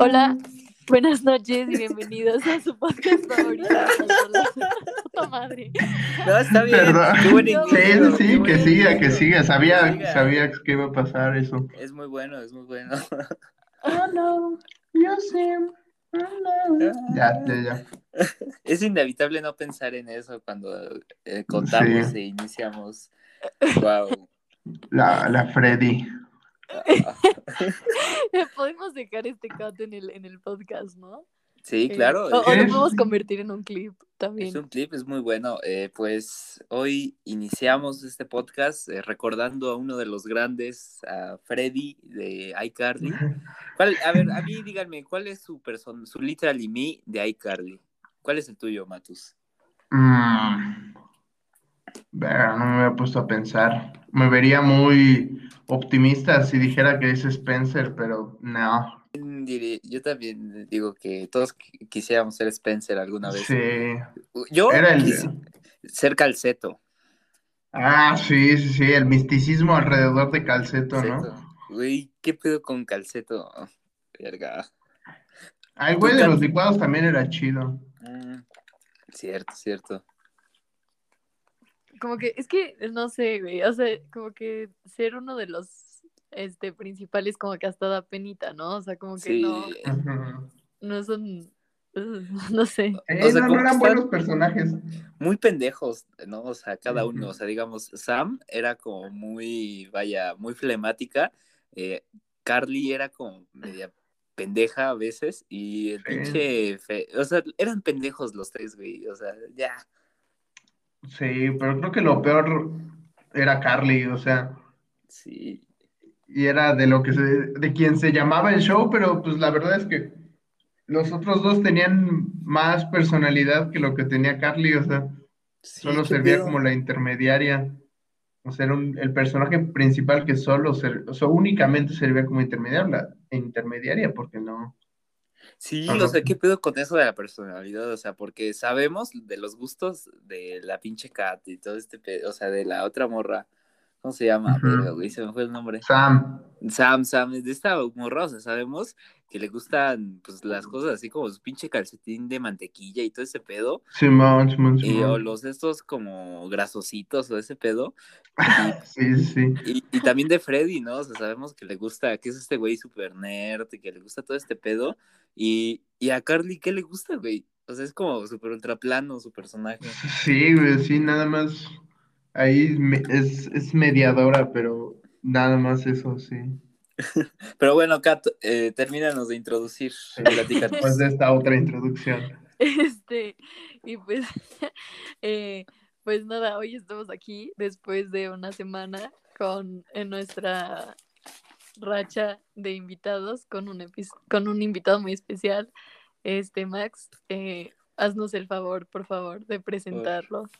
Hola, buenas noches y bienvenidos a su podcast favorito. Puta madre. No, está bien. Perdón. Qué buen Sí, inglés, sí, qué buen que siga, que siga. Sabía, siga. sabía que iba a pasar eso. Es muy bueno, es muy bueno. Oh, no, yo sé. Oh, no. Ya, ya, ya. Es inevitable no pensar en eso cuando eh, contamos Sí. e iniciamos. Wow. La, la Freddy. Podemos dejar este cut en el, en el podcast, ¿no? Sí, Eh, claro. O, lo podemos convertir en un clip también. Es un clip, es muy bueno. Eh, pues hoy iniciamos este podcast eh, recordando a uno de los grandes, a Freddy de iCarly. ¿Cuál- a ver, a mí díganme, ¿cuál es su persona, su literally me de iCarly? ¿Cuál es el tuyo, Matus? Mm. Verga, no me había puesto a pensar. Me vería muy optimista si dijera que es Spencer, pero no. Yo también digo que todos qui- quisiéramos ser Spencer alguna vez. Sí. Yo Era el- ser calceto. Ah, sí, sí, sí, el misticismo alrededor de Calceto, ¿no? Güey, ¿qué pedo con calceto? Verga. Ah, el güey de los licuados también era chido. Mm, cierto, cierto. Como que, es que, no sé, güey, o sea, como que ser uno de los este, principales como que hasta da penita, ¿no? O sea, como que Sí. no, no son, no sé. Eh, O sea, no, eran buenos personajes. muy pendejos, ¿no? O sea, cada uno, o sea, digamos, Sam era como muy, vaya, muy flemática, eh, Carly era como media pendeja a veces, y el Sí. pinche, fe- o sea, eran pendejos los tres, güey, o sea, ya, Sí, pero creo que lo peor era Carly, o sea, sí, y era de lo que se, de quien se llamaba el show, pero pues la verdad es que los otros dos tenían más personalidad que lo que tenía Carly, o sea, sí, solo servía como la intermediaria, o sea, era un- el personaje principal que solo, ser- o sea, únicamente servía como intermediaria, intermediaria, porque no. Sí, Ajá. o sea, ¿qué pedo con eso de la personalidad? O sea, porque sabemos de los gustos de la pinche Kat y todo este pedo, o sea, de la otra morra, ¿cómo se llama? Ujú. Verga, güey, se me fue el nombre. Sam, Sam, Sam, de esta sea, sabemos que le gustan, pues, las cosas así como su pinche calcetín de mantequilla y todo ese pedo, Simón, Simón, y, o Simón. los estos como grasositos o ese pedo, Sí, sí, sí. y, y también de Freddy, ¿no? O sea, sabemos que le gusta, que es este güey super nerd, y que le gusta todo este pedo, y, y a Carly, ¿qué le gusta, güey? O sea, es como súper ultraplano su personaje. Sí, güey, sí, nada más. Ahí me- es, es mediadora, pero nada más eso, sí. Pero bueno, Kat, eh, termínanos de introducir. Después de esta otra introducción. Este, y pues, eh, pues nada, hoy estamos aquí después de una semana con en nuestra racha de invitados con un con un invitado muy especial. Este, Max, eh, haznos el favor, por favor, de presentarlo.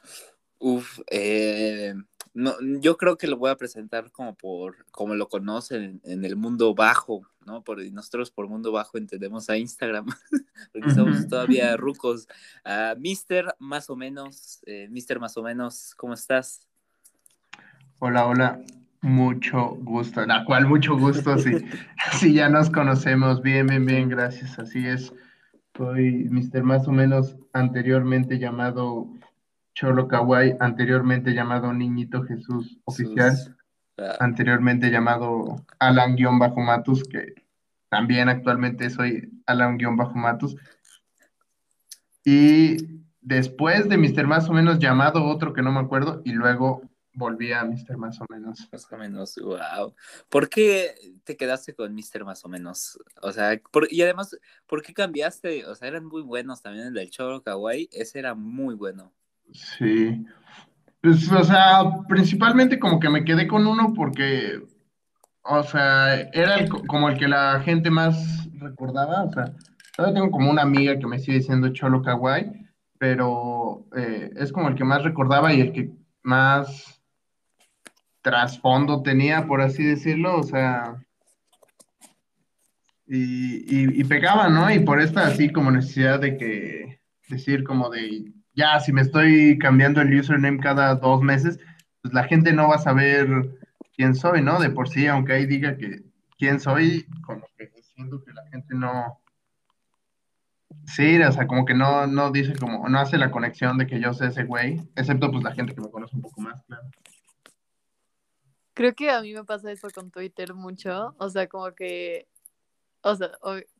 Uf, eh, no, yo creo que lo voy a presentar como por, como lo conocen en, el mundo bajo, ¿no? Por, nosotros por mundo bajo entendemos a Instagram, porque somos todavía rucos. A Mister, más o menos, eh, Mister, más o menos, ¿cómo estás? Hola, hola. Mucho gusto. La cual, mucho gusto, sí. Sí, ya nos conocemos. Bien, bien, bien, gracias. Así es. Soy Mr. Más o menos anteriormente llamado Cholo Kawaii, anteriormente llamado Niñito Jesús Oficial. Sus- anteriormente llamado Alan-Matus, que también actualmente soy Alan-Matus. Y después de Mr. Más o menos llamado otro que no me acuerdo, y luego volví a Mr. Más o menos. más o menos, wow. ¿Por qué te quedaste con Mister más o menos? O sea, por- y además, ¿por qué cambiaste? O sea, eran muy buenos también el del Choro Kawaii, ese era muy bueno. Sí. Pues, o sea, principalmente como que me quedé con uno porque, o sea, era el co- como el que la gente más recordaba. O sea, todavía tengo como una amiga que me sigue diciendo Cholo Kawaii, pero eh, es como el que más recordaba y el que más trasfondo tenía, por así decirlo. O sea, y, y, y pegaba, ¿no? Y por esta así como necesidad de que decir como de, ya, si me estoy cambiando el username cada dos meses, pues la gente no va a saber quién soy, ¿no? De por sí, aunque ahí diga que quién soy, como que siento que la gente no, sí, o sea, como que no, no dice como, no hace la conexión de que yo sé ese güey, excepto pues la gente que me conoce un poco más, claro. Creo que a mí me pasa eso con Twitter mucho, o sea, como que, o sea,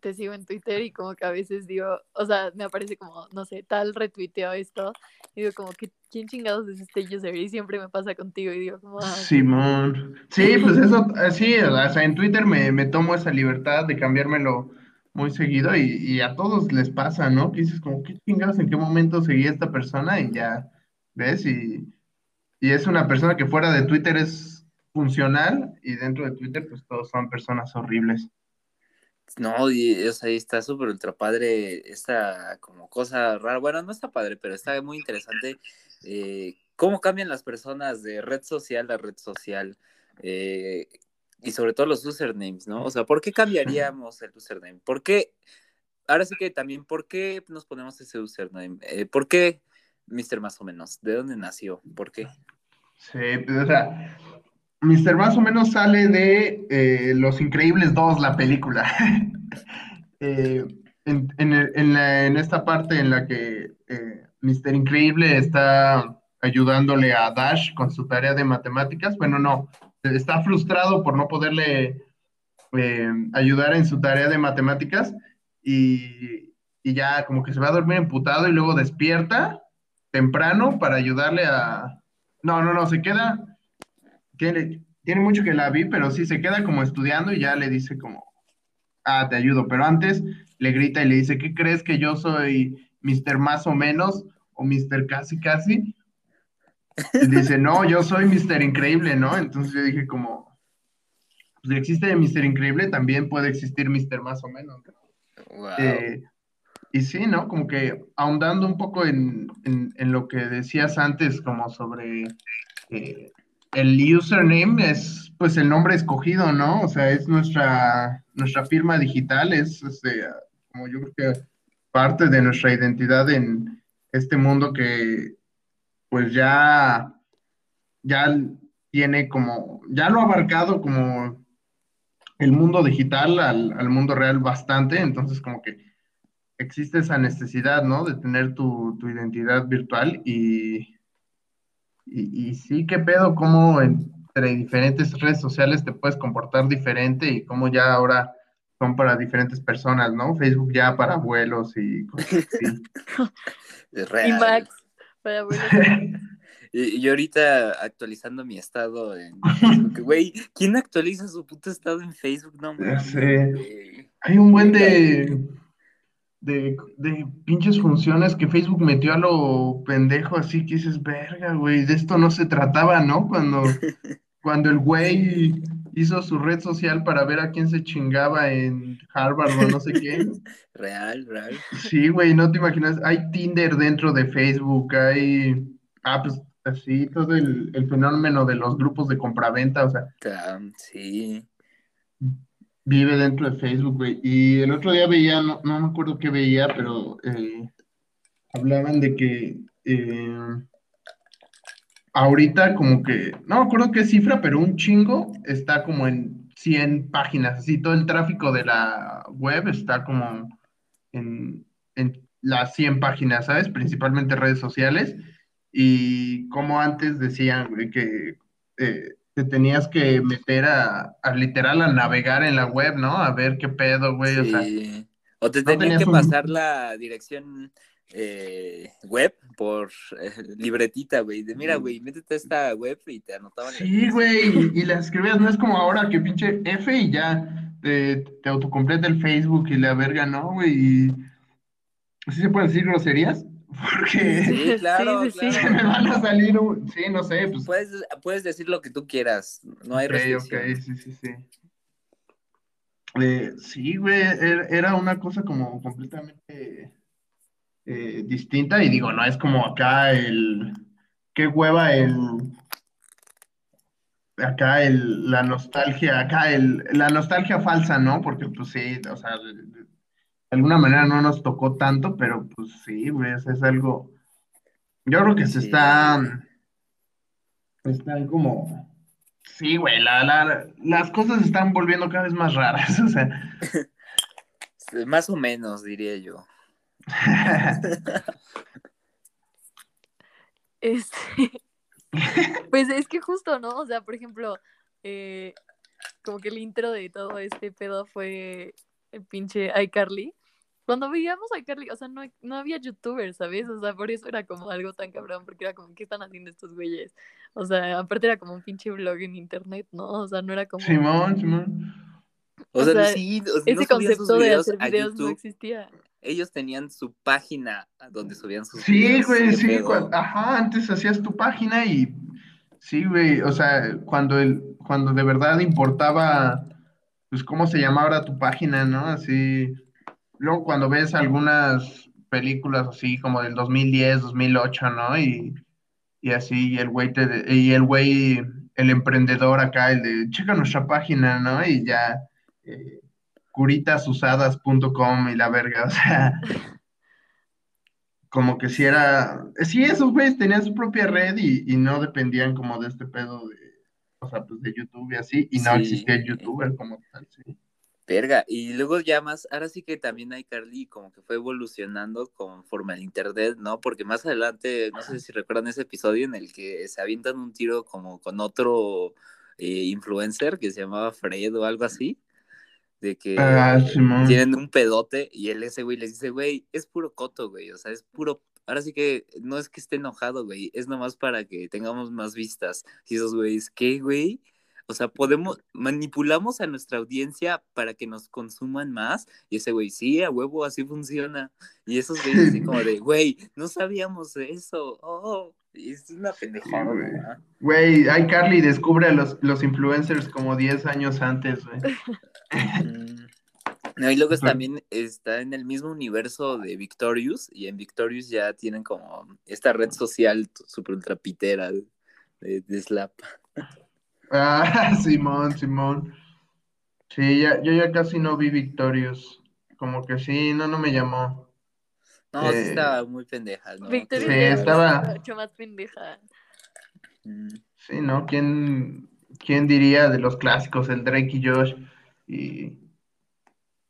te sigo en Twitter y como que a veces digo, o sea, me aparece como, no sé, tal retuiteó esto, y digo como, que ¿quién chingados es este user? Y siempre me pasa contigo y digo como. Simón. Sí, pues eso, eh, sí, o sea, en Twitter me, me tomo esa libertad de cambiármelo muy seguido y, y a todos les pasa, ¿no? Que dices como, ¿qué chingados en qué momento seguí a esta persona? Y ya, ¿ves? Y, y es una persona que fuera de Twitter es funcional y dentro de Twitter pues todos son personas horribles. No, y, o sea, está súper ultra padre esta como cosa rara. Bueno, no está padre, pero está muy interesante eh, cómo cambian las personas de red social a red social. eh, y sobre todo los usernames, ¿no? O sea, ¿por qué cambiaríamos el username? ¿Por qué? Ahora sí que también, ¿por qué nos ponemos ese username? Eh, ¿por qué Mr. Más o menos? ¿De dónde nació? ¿Por qué? Sí, pues, o sea, Mr. Más o menos sale de eh, Los Increíbles 2, la película. Eh, en, en en la- en esta parte en la que eh, Mr. Increíble está ayudándole a Dash con su tarea de matemáticas, bueno, no, está frustrado por no poderle eh, ayudar en su tarea de matemáticas y, y ya como que se va a dormir emputado y luego despierta temprano para ayudarle a... No, no, no, se queda... Tiene, tiene mucho que la vi, pero sí se queda como estudiando y ya le dice como, ah, te ayudo, pero antes le grita y le dice, ¿qué crees que yo soy Mr. Más o menos o Mr. Casi Casi? Y dice, no, yo soy Mr. Increíble, ¿no? Entonces yo dije como, pues, si existe Mr. Increíble, también puede existir Mr. Más o menos. ¿no? Wow. Eh, y sí, ¿no? Como que ahondando un poco en, en- en lo que decías antes, como sobre eh, el username, es pues el nombre escogido, ¿no? O sea, es nuestra, nuestra firma digital, es este, como yo creo que parte de nuestra identidad en este mundo que pues ya, ya tiene como, ya lo ha abarcado como el mundo digital al, al mundo real bastante, entonces como que existe esa necesidad, ¿no? De tener tu, tu identidad virtual y, y, y sí, qué pedo, cómo entre diferentes redes sociales te puedes comportar diferente y cómo ya ahora son para diferentes personas, ¿no? Facebook ya para abuelos y cosas así. Es Y. Max, para abuelos. Y, y yo ahorita actualizando mi estado en Facebook. Güey, ¿quién actualiza su puto estado en Facebook? No mames. sé. güey. Hay un buen de, de, de pinches funciones que Facebook metió a lo pendejo, así que dices, verga, güey, de esto no se trataba, ¿no? Cuando, cuando el güey hizo su red social para ver a quién se chingaba en Harvard o no sé qué. Real, real. Sí, güey, no te imaginas, hay Tinder dentro de Facebook, hay, pues así, todo el, el fenómeno de los grupos de compraventa, o sea, Sí. Vive dentro de Facebook, güey. Y el otro día veía, no, no me acuerdo qué veía, pero eh, hablaban de que eh, ahorita como que, no me acuerdo qué cifra, pero un chingo está como en 100 páginas, así todo el tráfico de la web está como en, en las 100 páginas, ¿sabes? Principalmente redes sociales. Y como antes decían, güey, que eh, te tenías que meter a, a literal a navegar en la web, ¿no? A ver qué pedo, güey. O sea. O te no tenías que un- pasar la dirección eh, web por eh, libretita, güey. De mira, güey, métete a esta web y te anotaban sí, güey, y, y la escribías, no es como ahora que pinche F y ya te, te autocompleta el Facebook y la verga, ¿no, güey? Y... ¿Sí se pueden decir groserías? Porque Sí, claro, Sí, sí, claro. me van a salir, un- sí, no sé, pues Puedes, puedes decir lo que tú quieras, no hay Ok, restricción. ok, sí, sí, sí. Eh, sí, güey, er- era una cosa como completamente eh, distinta y digo, no es como acá el, qué hueva el, acá el, la nostalgia, acá el, la nostalgia falsa, ¿no? Porque pues sí, o sea, de, alguna manera no nos tocó tanto, pero pues sí, güey, sea, es algo, yo creo que se Sí. están, están como, sí, güey, la, la- las cosas se están volviendo cada vez más raras, o sea, más o menos, diría yo. Este, pues es que justo, ¿no? O sea, por ejemplo, eh, como que el intro de todo este pedo fue el pinche iCarly. Cuando veíamos a iCarly, o sea, no, no había youtubers, ¿sabes? O sea, por eso era como algo tan cabrón, porque era como, ¿qué están haciendo estos güeyes? O sea, aparte era como un pinche blog en internet, ¿no? O sea, no era como... Simón, Simón. O, O sea, sea, sí, o sea, Ese no concepto de videos hacer videos no existía. Ellos tenían su página donde subían sus Sí, videos. güey, ¿qué sí. pedo? cua- Ajá, antes hacías tu página y sí, güey. O sea, cuando el, cuando de verdad importaba, pues cómo se llamaba tu página, ¿no? Así. Luego cuando ves algunas películas así como del 2010, 2008, ¿no? Y, y así, y el güey te, y el güey, el emprendedor acá, el de, checa nuestra página, ¿no? Y ya, eh, curitasusadas.com y la verga, o sea, como que si era, sí, esos güeyes tenían su propia red y, y no dependían como de este pedo de, o sea, pues de YouTube y así, y no Sí. existía el youtuber como tal, sí. Verga, y luego ya más, ahora sí que también iCarly como que fue evolucionando conforme al internet, ¿no? Porque más adelante, no sé si recuerdan ese episodio en el que se avientan un tiro como con otro eh, influencer que se llamaba Fred o algo así, de que Ah, tienen un pedote y él ese güey les dice, güey, es puro coto, güey, o sea, es puro, ahora sí que no es que esté enojado, güey, es nomás para que tengamos más vistas. Y esos güeyes, ¿qué, güey? O sea, podemos, manipulamos a nuestra audiencia para que nos consuman más. Y ese güey, sí, a huevo, así funciona. Y esos güeyes así como de, güey, no sabíamos eso. Oh, es una pendejada, güey. Güey, iCarly descubre a los, los influencers como 10 años antes, güey. No, y luego es- también está en el mismo universo de Victorious, y en Victorious ya tienen como esta red social super ultra pitera de, de- de Slap. Ah, Simón, Simón. Sí, ya, yo ya casi no vi Victorious. Como que sí, no, no me llamó. No, sí Eh, estaba muy pendeja, ¿no? Victoria Sí, era estaba- mucho más pendeja. Mm. Sí, ¿no? ¿Quién, quién diría de los clásicos, el Drake y Josh? Y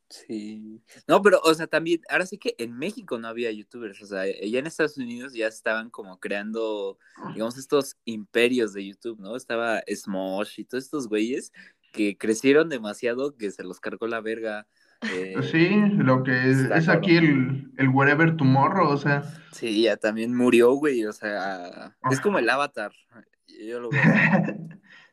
Sí. No, pero, o sea, también, ahora sí que en México no había youtubers, o sea, ya en Estados Unidos ya estaban como creando, digamos, estos imperios de YouTube, ¿no? Estaba Smosh y todos estos güeyes que crecieron demasiado que se los cargó la verga. eh, pues sí, lo que es, es aquí el, el Wherever Tomorrow, o sea. Sí, ya también murió, güey, o sea, es como el avatar. Yo lo veo.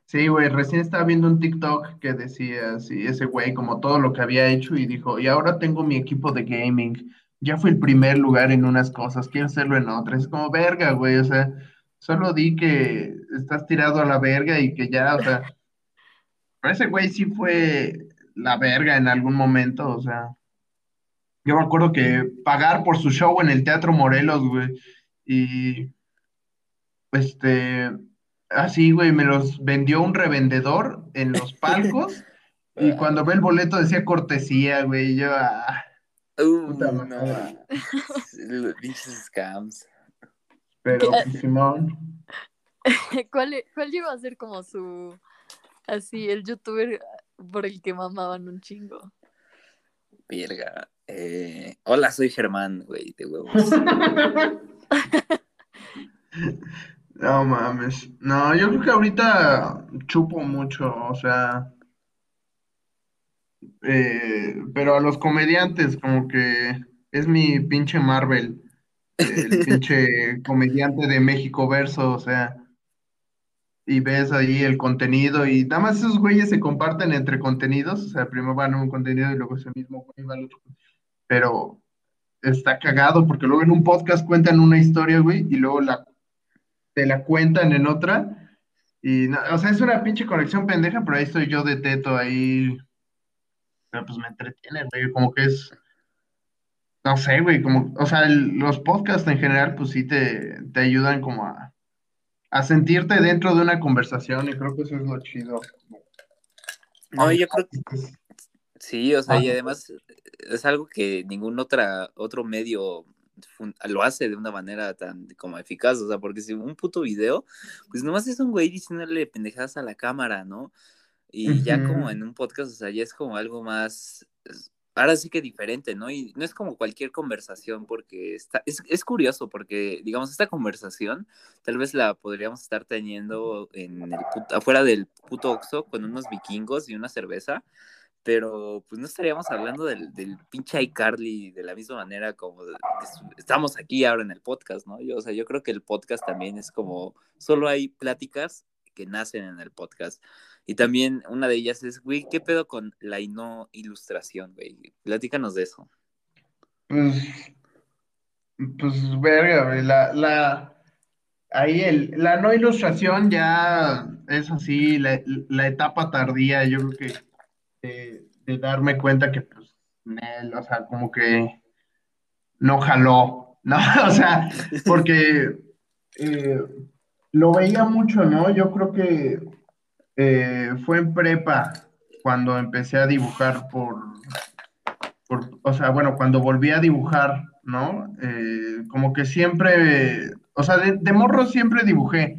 así. Sí, güey, recién estaba viendo un TikTok que decía, sí, ese güey, como todo lo que había hecho y dijo, y ahora tengo mi equipo de gaming, ya fui el primer lugar en unas cosas, quiero hacerlo en otras. Es como verga, güey, o sea, solo di que estás tirado a la verga y que ya, o sea, pero ese güey sí fue la verga en algún momento, o sea, yo me acuerdo que pagar por su show en el Teatro Morelos, güey, y este, así, güey, me los vendió un revendedor en los palcos y cuando ve el boleto decía cortesía, güey, yo, ah, Uh, Puta no, pinches scams. pero pues, Simón. ¿Cuál, ¿Cuál llegó a ser como su, así, el youtuber por el que mamaban un chingo? Verga. Eh, hola, soy Germán, güey, de huevos. No mames. No, yo creo que ahorita chupo mucho, o sea, eh, pero a los comediantes como que es mi pinche Marvel, el pinche comediante de México Verso, o sea, y ves ahí el contenido y nada más esos güeyes se comparten entre contenidos, o sea, primero van a un contenido y luego ese mismo güey va al otro, pero está cagado porque luego en un podcast cuentan una historia, güey, y luego la te la cuentan en otra. Y, no, o sea, es una pinche conexión pendeja, pero ahí estoy yo de teto ahí. Pero pues me entretiene, güey, como que es. No sé, güey, como, o sea, el- los podcasts en general, pues sí te, te ayudan como a, a sentirte dentro de una conversación, y creo que eso es lo chido. No, yo creo que sí, o sea, y además es algo que ningún otra, otro medio lo hace de una manera tan como eficaz, o sea, porque si un puto video, pues nomás es un güey diciéndole pendejadas a la cámara, ¿no? Y ya Ujú. como en un podcast, o sea, ya es como algo más, ahora sí que diferente, ¿no? Y no es como cualquier conversación porque está, es, es, curioso porque, digamos, esta conversación tal vez la podríamos estar teniendo en el afuera del puto Oxxo con unos vikingos y una cerveza, pero pues no estaríamos hablando del, del pinche iCarly de la misma manera como estamos aquí ahora en el podcast, ¿no? Yo, o sea, yo creo que el podcast también es como, solo hay pláticas que nacen en el podcast. Y también una de ellas es, güey, ¿qué pedo con la no ilustración, güey? Platícanos de eso. Pues, pues, verga, güey, la, la, ahí el, la no ilustración ya es así, la, la etapa tardía, yo creo que de, darme cuenta que, pues, él, o sea, como que no jaló, ¿no? o sea, porque eh, lo veía mucho, ¿no? Yo creo que eh, fue en prepa cuando empecé a dibujar por, por o sea, bueno, cuando volví a dibujar, ¿no? Eh, como que siempre, o sea, de, de morro siempre dibujé.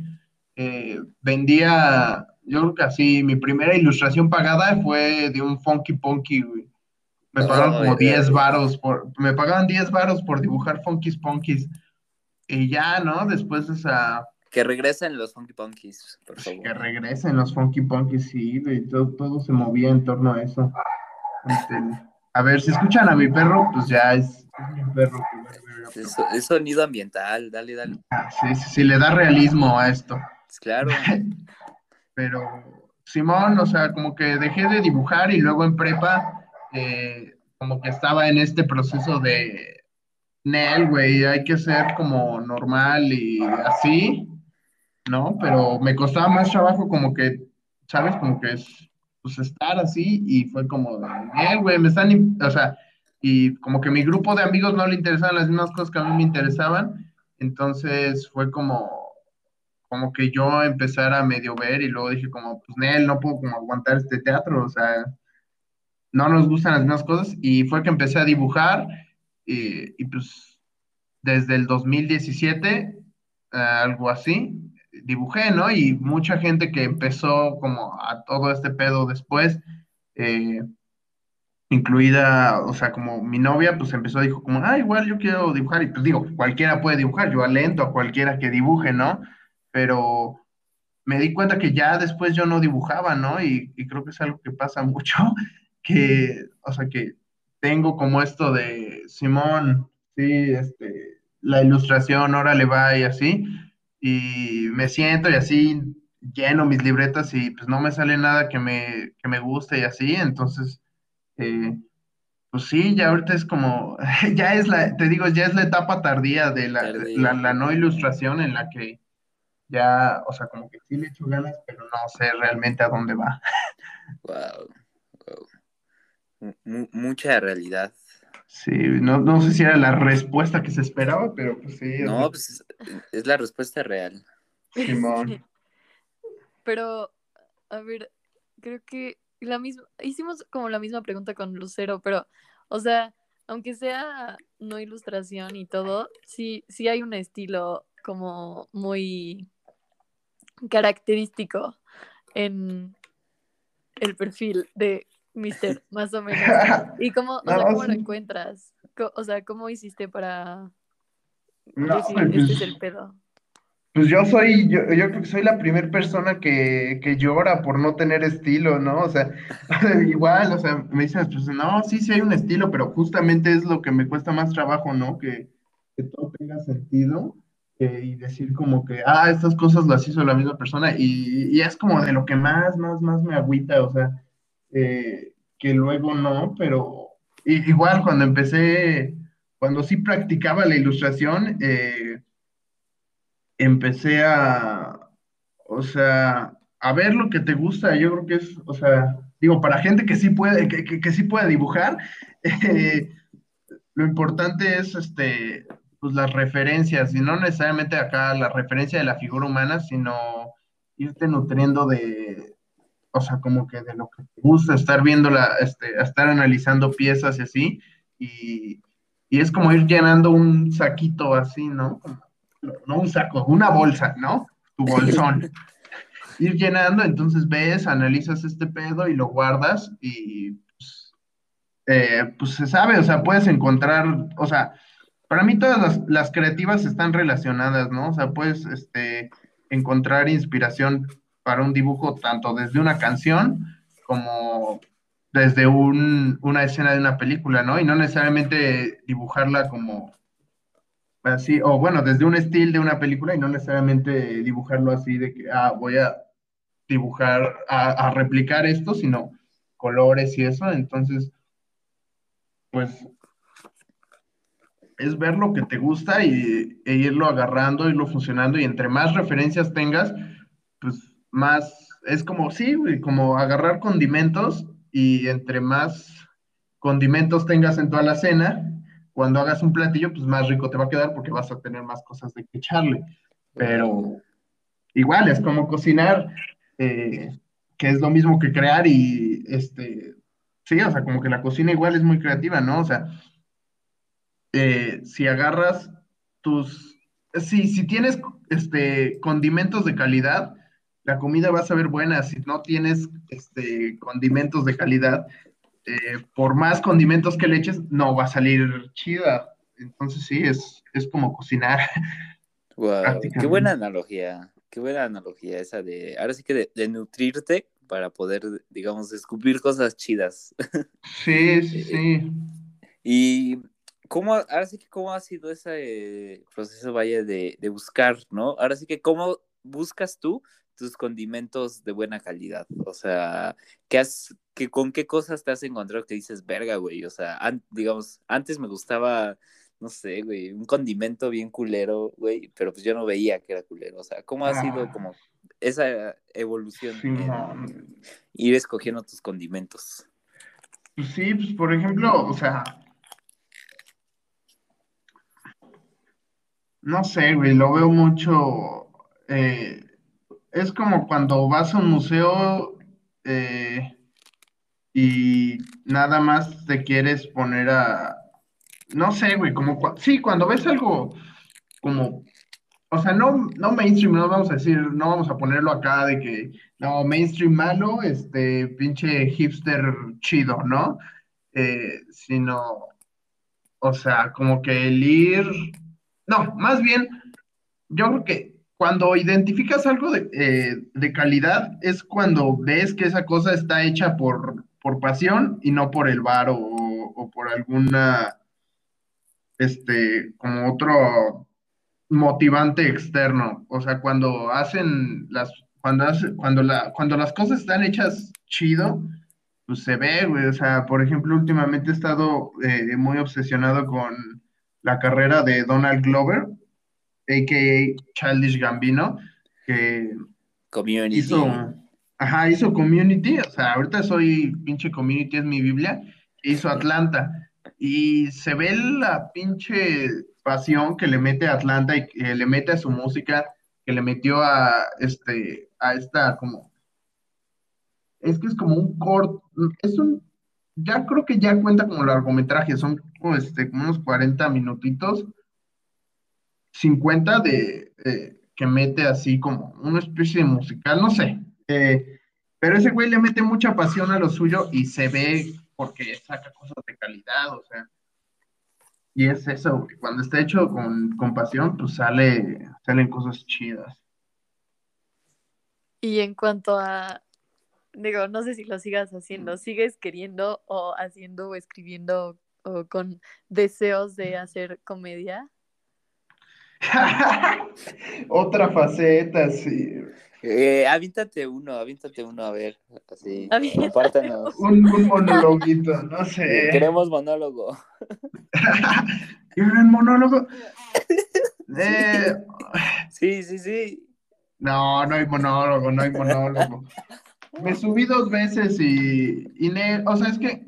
vendía yo creo que así, mi primera ilustración pagada fue de un Funky Punky, güey. Me pagaron como 10 varos por, me pagaban 10 varos por dibujar Funky Punkies. Y ya, ¿no? Después esa... Que regresen los Funky Punkies, por favor. Que regresen los Funky Punkies, sí, güey. Todo, todo se movía en torno a eso. Este, a ver, si escuchan a mi perro, pues ya es, mi perro. es, sonido ambiental, dale, dale. Ah, sí, sí, sí, le da realismo a esto. Claro. pero Simón, o sea, como que dejé de dibujar y luego en prepa, eh, como que estaba en este proceso de, Nel, güey, hay que ser como normal y así, ¿no? Pero me costaba más trabajo como que, ¿sabes? Como que es, pues estar así y fue como, Nel, güey, me están, o sea, y como que mi grupo de amigos no le interesaban las mismas cosas que a mí me interesaban, entonces fue como, como que yo empezara a medio ver y luego dije como, pues Nel, no puedo como aguantar este teatro, o sea, no nos gustan las mismas cosas y fue que empecé a dibujar y, pues desde el 2017, eh, algo así, dibujé, ¿no? Y mucha gente que empezó como a todo este pedo después, eh, incluida, o sea, como mi novia, pues empezó, dijo como, ah, igual yo quiero dibujar, y pues digo, cualquiera puede dibujar, yo alento a cualquiera que dibuje, ¿no? Pero me di cuenta que ya después yo no dibujaba, ¿no? Y, creo que es algo que pasa mucho, que, o sea, que tengo como esto de Simón, sí, este, la ilustración, ahora le va y así, y me siento y así lleno mis libretas y pues no me sale nada que me, que me guste y así, entonces, eh, pues sí, ya ahorita es como, ya es la, te digo, ya es la etapa tardía de la, la no ilustración en la que ya, o sea, como que sí le echo ganas, pero no sé realmente a dónde va. Wow, mucha realidad. Sí, no, no sé si era la respuesta que se esperaba, pero pues sí. No, pues es, la respuesta real. Simón. Pero, a ver, creo que la misma, hicimos como la misma pregunta con Lucero, pero, o sea, aunque sea no ilustración y todo, sí, sí hay un estilo como muy característico en el perfil de Mister, más o menos. ¿Y cómo, o sea, cómo lo encuentras? O sea, ¿cómo hiciste para decir, pues, este es el pedo? Pues yo soy, yo, yo creo que soy la primera persona que, que, llora por no tener estilo, ¿no? O sea, igual, o sea, me dicen, pues no, sí, sí hay un estilo, pero justamente es lo que me cuesta más trabajo, ¿no? Que, que todo tenga sentido. Eh, y decir como que, ah, estas cosas las hizo la misma persona y, es como de lo que más, más, más me agüita, o sea, eh, que luego no, pero igual cuando empecé, cuando sí practicaba la ilustración, eh, empecé a, o sea, a ver lo que te gusta, yo creo que es, o sea, digo, para gente que sí puede, que, que, que sí puede dibujar, lo importante es, este, pues las referencias, y no necesariamente acá la referencia de la figura humana, sino irte nutriendo de, o sea, como que de lo que te gusta, estar viendo la, este, estar analizando piezas y así, y, y es como ir llenando un saquito así, ¿no? No un saco, una bolsa, ¿no? Tu bolsón. ir llenando, entonces ves, analizas este pedo y lo guardas y eh, pues se sabe, o sea, puedes encontrar, o sea, para mí todas las, creativas están relacionadas, ¿no? O sea, puedes este, encontrar inspiración para un dibujo tanto desde una canción como desde un, una escena de una película, ¿no? Y no necesariamente dibujarla como así, o bueno, desde un estilo de una película y no necesariamente dibujarlo así de que, ah, voy a dibujar, a, replicar esto, sino colores y eso. Entonces, pues es ver lo que te gusta y, e irlo agarrando, irlo funcionando y entre más referencias tengas, pues más, es como, sí, como agarrar condimentos y entre más condimentos tengas en toda la cena, cuando hagas un platillo, pues más rico te va a quedar porque vas a tener más cosas de que echarle. Pero igual, es como cocinar, eh, que es lo mismo que crear y, este, sí, o sea, como que la cocina igual es muy creativa, ¿no? O sea, eh, si agarras tus, si, si tienes, este, condimentos de calidad, la comida va a saber buena. Si no tienes, este, condimentos de calidad, eh, por más condimentos que le eches, no va a salir chida. Entonces sí, es, es como cocinar. Wow, qué buena analogía, qué buena analogía esa de, ahora sí que de, nutrirte para poder, digamos, descubrir cosas chidas. Sí, sí, sí. Y cómo, ahora sí que cómo ha sido ese proceso, vaya, de, de buscar, ¿no? Ahora sí que cómo buscas tú tus condimentos de buena calidad. O sea, ¿qué has, que, ¿con qué cosas te has encontrado que dices, verga, güey? O sea, digamos, antes me gustaba, no sé, güey, un condimento bien culero, güey, pero pues yo no veía que era culero. O sea, ¿cómo ha sido ah. como esa evolución ir escogiendo tus condimentos? Pues sí, pues por ejemplo, o sea, no sé, güey, lo veo mucho. Eh, es como cuando vas a un museo eh, y nada más te quieres poner a, no sé, güey, como, sí, cuando ves algo como, o sea, no, no mainstream, no vamos a decir, no vamos a ponerlo acá de que, no, mainstream malo, este, pinche hipster chido, ¿no? Eh, sino, o sea, como que el ir, no, más bien, yo creo que cuando identificas algo eh, de, calidad es cuando ves que esa cosa está hecha por, por pasión y no por el bar o, por alguna, este, como otro motivante externo. O sea, cuando hacen las, cuando, cuando, la, cuando las cosas están hechas chido, pues se ve, güey. O sea, por ejemplo, últimamente he estado eh, muy obsesionado con la carrera de Donald Glover a.k.a. Childish Gambino, que Community. hizo, ajá, hizo Community, o sea, ahorita soy pinche Community, es mi Biblia, hizo Atlanta, y se ve la pinche pasión que le mete a Atlanta y que le mete a su música, que le metió a, este, a esta como, es que es como un corto, es un, ya creo que ya cuenta como largometraje, son este, como unos 40 minutitos, 50 de, que mete así como una especie de musical, no sé. Eh, pero ese güey le mete mucha pasión a lo suyo y se ve porque saca cosas de calidad, o sea. Y es eso, cuando está hecho con, con pasión, pues sale, salen cosas chidas. Y en cuanto a, digo, no sé si lo sigas haciendo, ¿sigues queriendo o haciendo o escribiendo o con deseos de hacer comedia? Otra faceta, sí. Eh, avíntate uno, avíntate uno, a ver, así, Un, un monologuito, no sé. Queremos monólogo. ¿Quieren monólogo? Eh, sí, sí, sí. No, no hay monólogo, no hay monólogo. Me subí dos veces y, y o sea, es que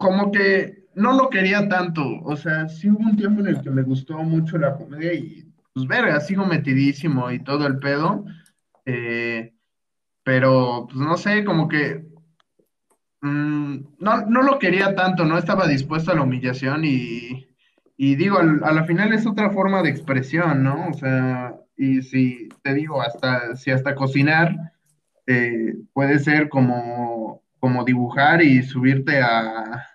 como que no lo quería tanto. O sea, sí hubo un tiempo en el que me gustó mucho la comedia y, pues, verga, sigo metidísimo y todo el pedo. Eh, pero, pues, no sé, como que mm, no, no lo quería tanto, no estaba dispuesto a la humillación y, y digo, a la final es otra forma de expresión, ¿no? O sea, y si te digo, hasta, si hasta cocinar eh, puede ser como como dibujar y subirte a,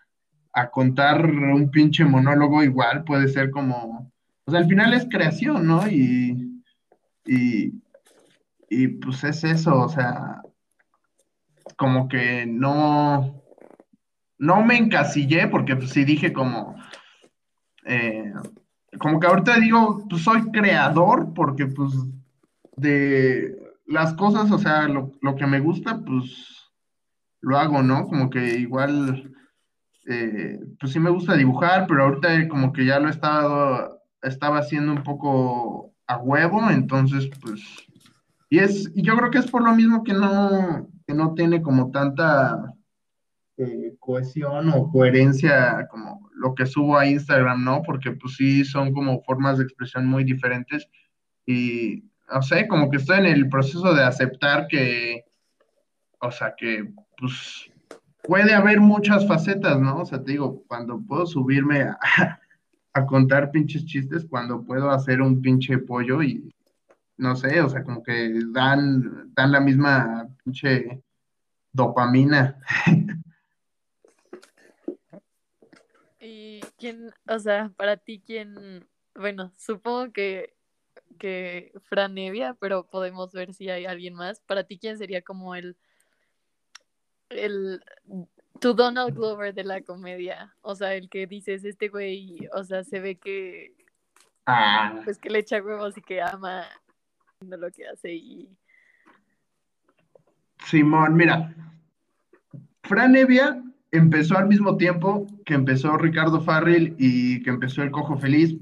a contar un pinche monólogo igual puede ser como, o sea, al final es creación, ¿no? Y, y, y pues es eso, o sea, como que no, no me encasillé porque pues sí dije como, eh, como que ahorita digo, pues soy creador porque pues de las cosas, o sea, lo, lo que me gusta, pues lo hago, ¿no? Como que igual, eh, pues sí me gusta dibujar, pero ahorita como que ya lo he estado, estaba haciendo un poco a huevo, entonces pues, y es, y yo creo que es por lo mismo que no, que no tiene como tanta eh, cohesión o coherencia como lo que subo a Instagram, ¿no? Porque pues sí son como formas de expresión muy diferentes y, no sé, como que estoy en el proceso de aceptar que, o sea, que pues puede haber muchas facetas, ¿no? O sea, te digo, cuando puedo subirme a, contar pinches chistes, cuando puedo hacer un pinche pollo y, no sé, o sea, como que dan, dan la misma pinche dopamina. ¿Y quién, o sea, para ti quién, bueno, supongo que, que Fran Evia, pero podemos ver si hay alguien más. Para ti quién sería como el, el, tu Donald Glover de la comedia, o sea, el que dices, este güey, o sea, se ve que, Ah, pues que le echa huevos y que ama lo que hace y... Simón, mira, Fran Evia empezó al mismo tiempo que empezó Ricardo Farrell y que empezó El Cojo Feliz.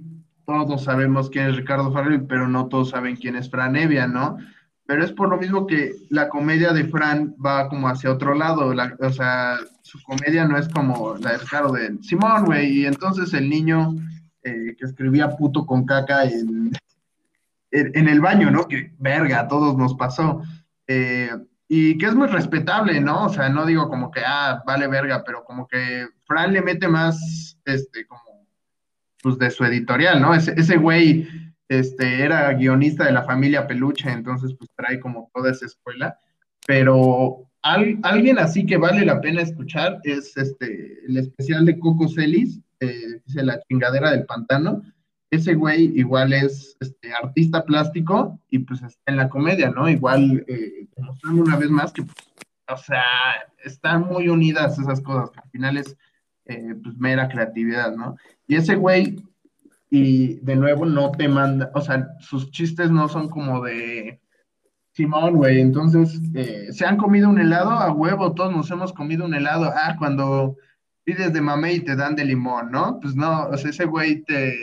Todos sabemos quién es Ricardo Farrell, pero no todos saben quién es Fran Evia, ¿no? Pero es por lo mismo que la comedia de Fran va como hacia otro lado, la- o sea, su comedia no es como la de Ricardo de Simón, güey, y entonces el niño eh, que escribía puto con caca en, en, en el baño, ¿no? Que verga, a todos nos pasó. Eh, y que es muy respetable, ¿no? O sea, no digo como que, ah, vale verga, pero como que Fran le mete más, este, como, pues de su editorial, ¿no? Ese, ese güey, este, era guionista de la familia Peluche, entonces pues trae como toda esa escuela, pero al- alguien así que vale la pena escuchar es este, el especial de Coco Celis, eh, dice La chingadera del pantano, ese güey igual es este, artista plástico y pues está en la comedia, ¿no? Igual eh, una vez más que, pues, o sea, están muy unidas esas cosas, que al final es eh, pues mera creatividad, ¿no? Y ese güey, y de nuevo no te manda, o sea, sus chistes no son como de Simón, güey, entonces, eh, ¿se han comido un helado? A huevo, todos nos hemos comido un helado. Ah, cuando pides de mamey y te dan de limón, ¿no? Pues no, o sea, ese güey te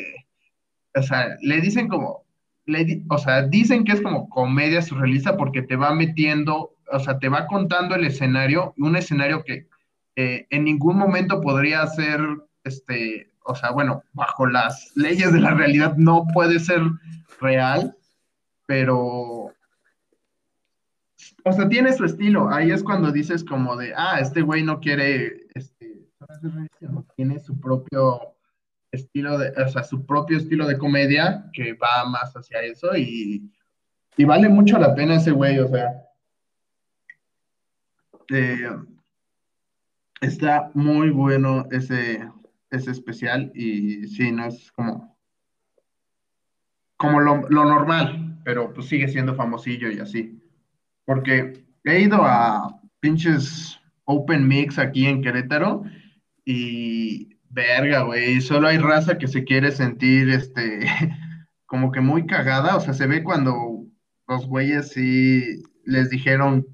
o sea, le dicen como, le di- o sea, dicen que es como comedia surrealista porque te va metiendo, o sea, te va contando el escenario, un escenario que eh, en ningún momento podría ser, este, o sea, bueno, bajo las leyes de la realidad no puede ser real, pero, o sea, tiene su estilo. Ahí es cuando dices como de, ah, este güey no quiere, este, tiene su propio estilo de, o sea, su propio estilo de comedia que va más hacia eso y, y vale mucho la pena ese güey, o sea, eh, está muy bueno ese, ese especial y sí, no es como, como lo, lo normal, pero pues sigue siendo famosillo y así, porque he ido a pinches Open Mix aquí en Querétaro y verga, güey, solo hay raza que se quiere sentir, este, como que muy cagada, o sea, se ve cuando los güeyes sí les dijeron,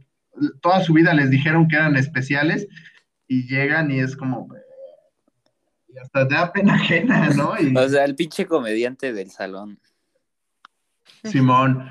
toda su vida les dijeron que eran especiales y llegan y es como, y hasta te da pena ajena, ¿no? Y, O sea, el pinche comediante del salón. Simón.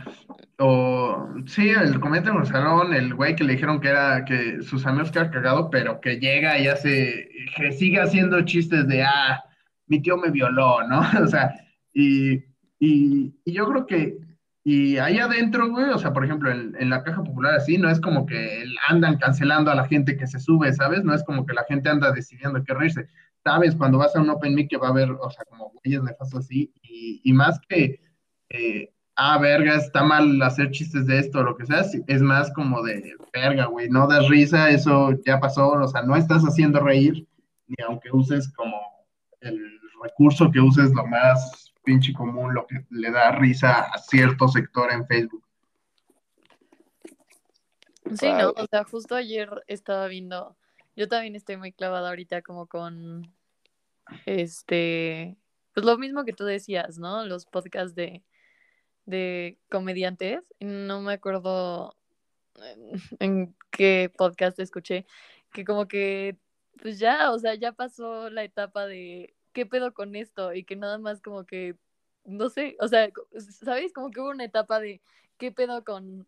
O sí, el comediante en el salón, el güey que le dijeron que era que sus amigos que cagado, pero que llega y hace, que sigue haciendo chistes de ah, mi tío me violó, ¿no? O sea, y, y, y yo creo que, y ahí adentro, güey, o sea, por ejemplo, en, en la caja popular así, no es como que andan cancelando a la gente que se sube, ¿sabes? No es como que la gente anda decidiendo qué reírse. Sabes, cuando vas a un Open Mic que va a haber, o sea, como güeyes nefastos así, y, y más que eh, ah, verga, está mal hacer chistes de esto o lo que sea, es más como de, verga, güey, no das risa, eso ya pasó, o sea, no estás haciendo reír, ni aunque uses como el recurso que uses lo más pinche común, lo que le da risa a cierto sector en Facebook. Sí, no, o sea, justo ayer estaba viendo, yo también estoy muy clavada ahorita como con, este, pues lo mismo que tú decías, ¿no? Los podcasts de, de comediantes, no me acuerdo en qué podcast escuché, que como que, pues ya, o sea, ya pasó la etapa de qué pedo con esto y que nada más como que, no sé, o sea, ¿sabéis? Como que hubo una etapa de qué pedo con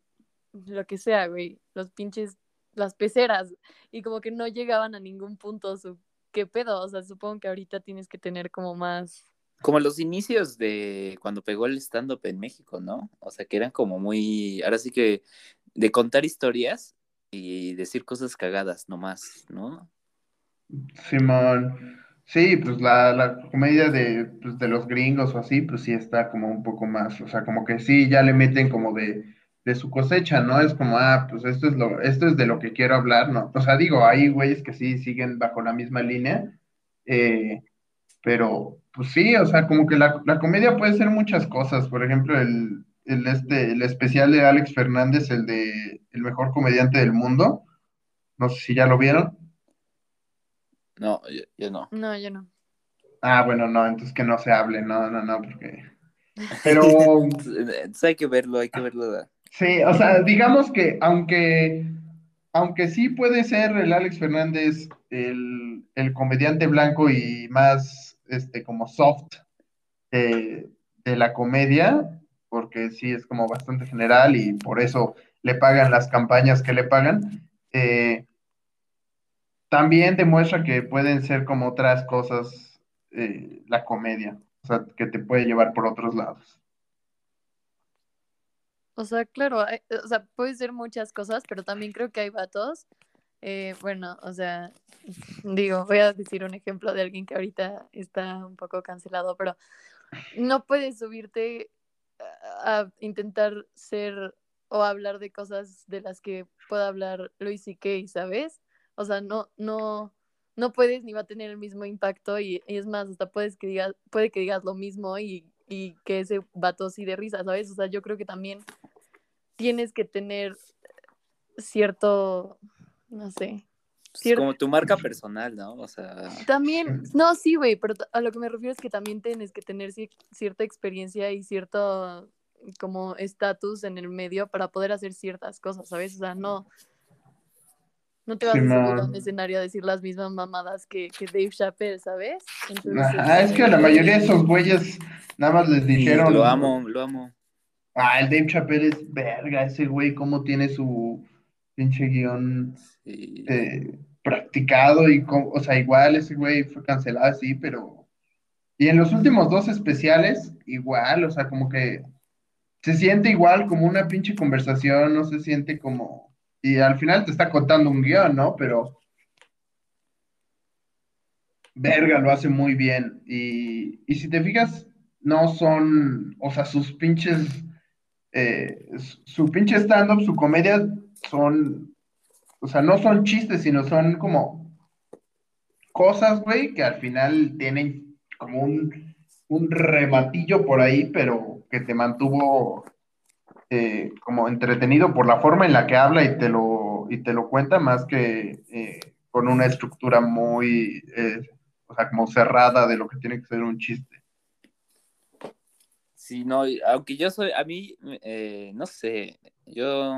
lo que sea, güey, los pinches, las peceras y como que no llegaban a ningún punto su qué pedo, o sea, supongo que ahorita tienes que tener como más como los inicios de cuando pegó el stand-up en México, ¿no? O sea, que eran como muy, ahora sí que de contar historias y decir cosas cagadas nomás, ¿no? Simón. Sí, pues la, la comedia de, pues, de los gringos o así, pues sí está como un poco más, o sea, como que sí, ya le meten como de, de su cosecha, ¿no? Es como, ah, pues esto es lo, esto es de lo que quiero hablar, ¿no? O sea, digo, hay güeyes que sí siguen bajo la misma línea, eh, pero pues sí, o sea, como que la, comedia puede ser muchas cosas. Por ejemplo, el, este, el especial de Alex Fernández, el de El mejor comediante del mundo. No sé si ya lo vieron. No, yo, no. No, yo no. Ah, bueno, no, entonces que no se hable, no, no, no, porque... Pero... entonces hay que verlo, hay que verlo. Sí, o sea, digamos que aunque, aunque sí puede ser el Alex Fernández el, el comediante blanco y más este, como soft de la comedia, porque sí es como bastante general y por eso le pagan las campañas que le pagan. Eh, también demuestra que pueden ser como otras cosas eh, la comedia, o sea, que te puede llevar por otros lados. O sea, claro, o sea, puede ser muchas cosas, pero también creo que hay vatos eh, bueno, o sea, digo, voy a decir un ejemplo de alguien que ahorita está un poco cancelado, pero no puedes subirte a, intentar ser o hablar de cosas de las que pueda hablar Luis y Kay, ¿sabes? O sea, no, no, no puedes ni va a tener el mismo impacto y, es más, hasta puedes que digas, puede que digas lo mismo y, y que ese vato sí de risa, ¿sabes? O sea, yo creo que también tienes que tener cierto no sé. como tu marca personal, ¿no? O sea. También, no, sí, güey, pero a lo que me refiero es que también tienes que tener cierta experiencia y cierto como estatus en el medio para poder hacer ciertas cosas, ¿sabes? O sea, no. No te vas a subir a un escenario a decir las mismas mamadas que, que Dave Chappelle, ¿sabes? ah, es que a la mayoría de esos güeyes nada más les dijeron. lo amo, lo amo. Ah, el Dave Chappelle es verga, ese güey, cómo tiene su pinche guion eh, practicado y, o sea, igual ese güey fue cancelado así, pero... Y en los últimos dos especiales, igual, o sea, como que se siente igual como una pinche conversación, no se siente como... Y al final te está contando un guion, ¿no? Pero... Verga, lo hace muy bien. Y, y si te fijas, no son, o sea, sus pinches, eh, su pinche stand-up, su comedia son, o sea, no son chistes, sino son como cosas, güey, que al final tienen como un, un rematillo por ahí, pero que te mantuvo eh, como entretenido por la forma en la que habla y te lo, y te lo cuenta, más que eh, con una estructura muy, o sea, como cerrada de lo que tiene que ser un chiste. Sí, no, aunque yo soy, a mí, no sé, yo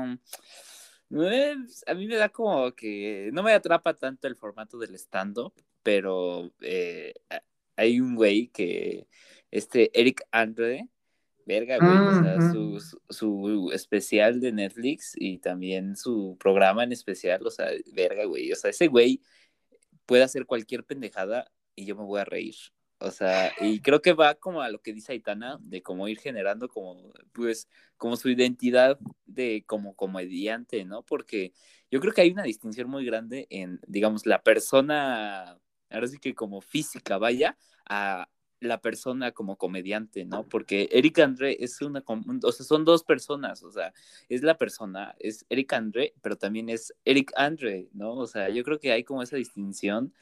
a mí me da como que no me atrapa tanto el formato del stand-up, pero eh, hay un güey que, este Eric Andre, verga, güey, o sea, su, su, especial de Netflix y también su programa en especial, o sea, verga, güey, o sea, ese güey puede hacer cualquier pendejada y yo me voy a reír. O sea, y creo que va como a lo que dice Aitana, de cómo ir generando como, pues, como su identidad de como comediante, ¿no? Porque yo creo que hay una distinción muy grande en, digamos, la persona, ahora sí que como física, vaya, a la persona como comediante, ¿no? Porque Eric André es una, o sea, son dos personas, o sea, es la persona, es Eric André, pero también es Eric Andre, ¿no? O sea, yo creo que hay como esa distinción